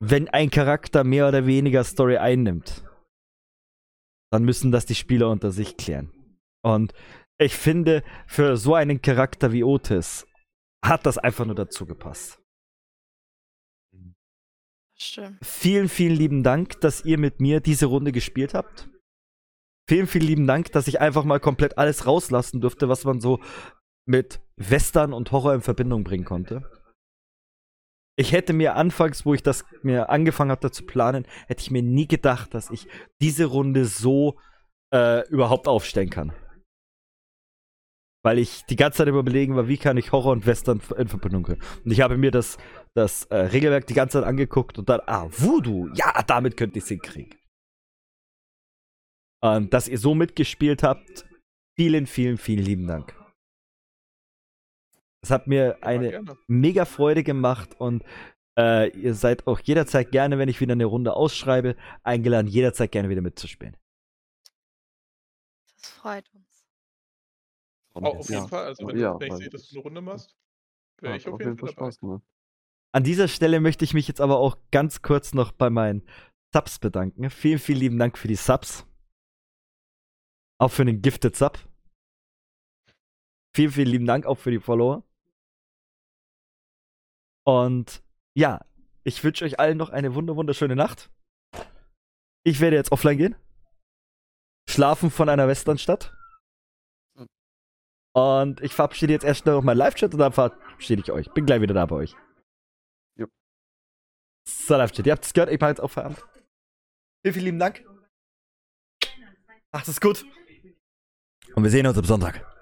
wenn ein Charakter mehr oder weniger Story einnimmt, dann müssen das die Spieler unter sich klären. Und ich finde, für so einen Charakter wie Otis hat das einfach nur dazu gepasst. Stimmt. Vielen, vielen lieben Dank, dass ihr mit mir diese Runde gespielt habt. Vielen, vielen lieben Dank, dass ich einfach mal komplett alles rauslassen durfte, was man so mit Western und Horror in Verbindung bringen konnte. Ich hätte mir anfangs, wo ich das mir angefangen hatte zu planen, hätte ich mir nie gedacht, dass ich diese Runde so äh, überhaupt aufstellen kann. Weil ich die ganze Zeit überlegen war, wie kann ich Horror und Western in Verbindung bringen. Und ich habe mir das, das äh, Regelwerk die ganze Zeit angeguckt und dann, ah, Voodoo, ja, damit könnte ich es hinkriegen. Und dass ihr so mitgespielt habt, vielen, vielen, vielen lieben Dank. Es hat mir eine gerne. mega Freude gemacht und äh, ihr seid auch jederzeit gerne, wenn ich wieder eine Runde ausschreibe, eingeladen, jederzeit gerne wieder mitzuspielen. Das freut uns. Oh, auf jeden Ja. Fall. Also, wenn, ja, du, wenn ich sehe, dass du eine Runde machst, wäre ich auf jeden Fall dabei. Spaß gemacht. An dieser Stelle möchte ich mich jetzt aber auch ganz kurz noch bei meinen Subs bedanken. Vielen, vielen lieben Dank für die Subs. Auch für den Gifted Sub. Vielen, vielen lieben Dank auch für die Follower. Und ja, ich wünsche euch allen noch eine wunder wunderschöne Nacht. Ich werde jetzt offline gehen. Schlafen von einer Westernstadt. Und ich verabschiede jetzt erst noch meinen Live-Chat und dann verabschiede ich euch. Bin gleich wieder da bei euch. Jupp. So, Live-Chat. Ihr habt es gehört, ich mache jetzt auch Feierabend. Vielen, vielen lieben Dank. Macht es gut. Und wir sehen uns am Sonntag.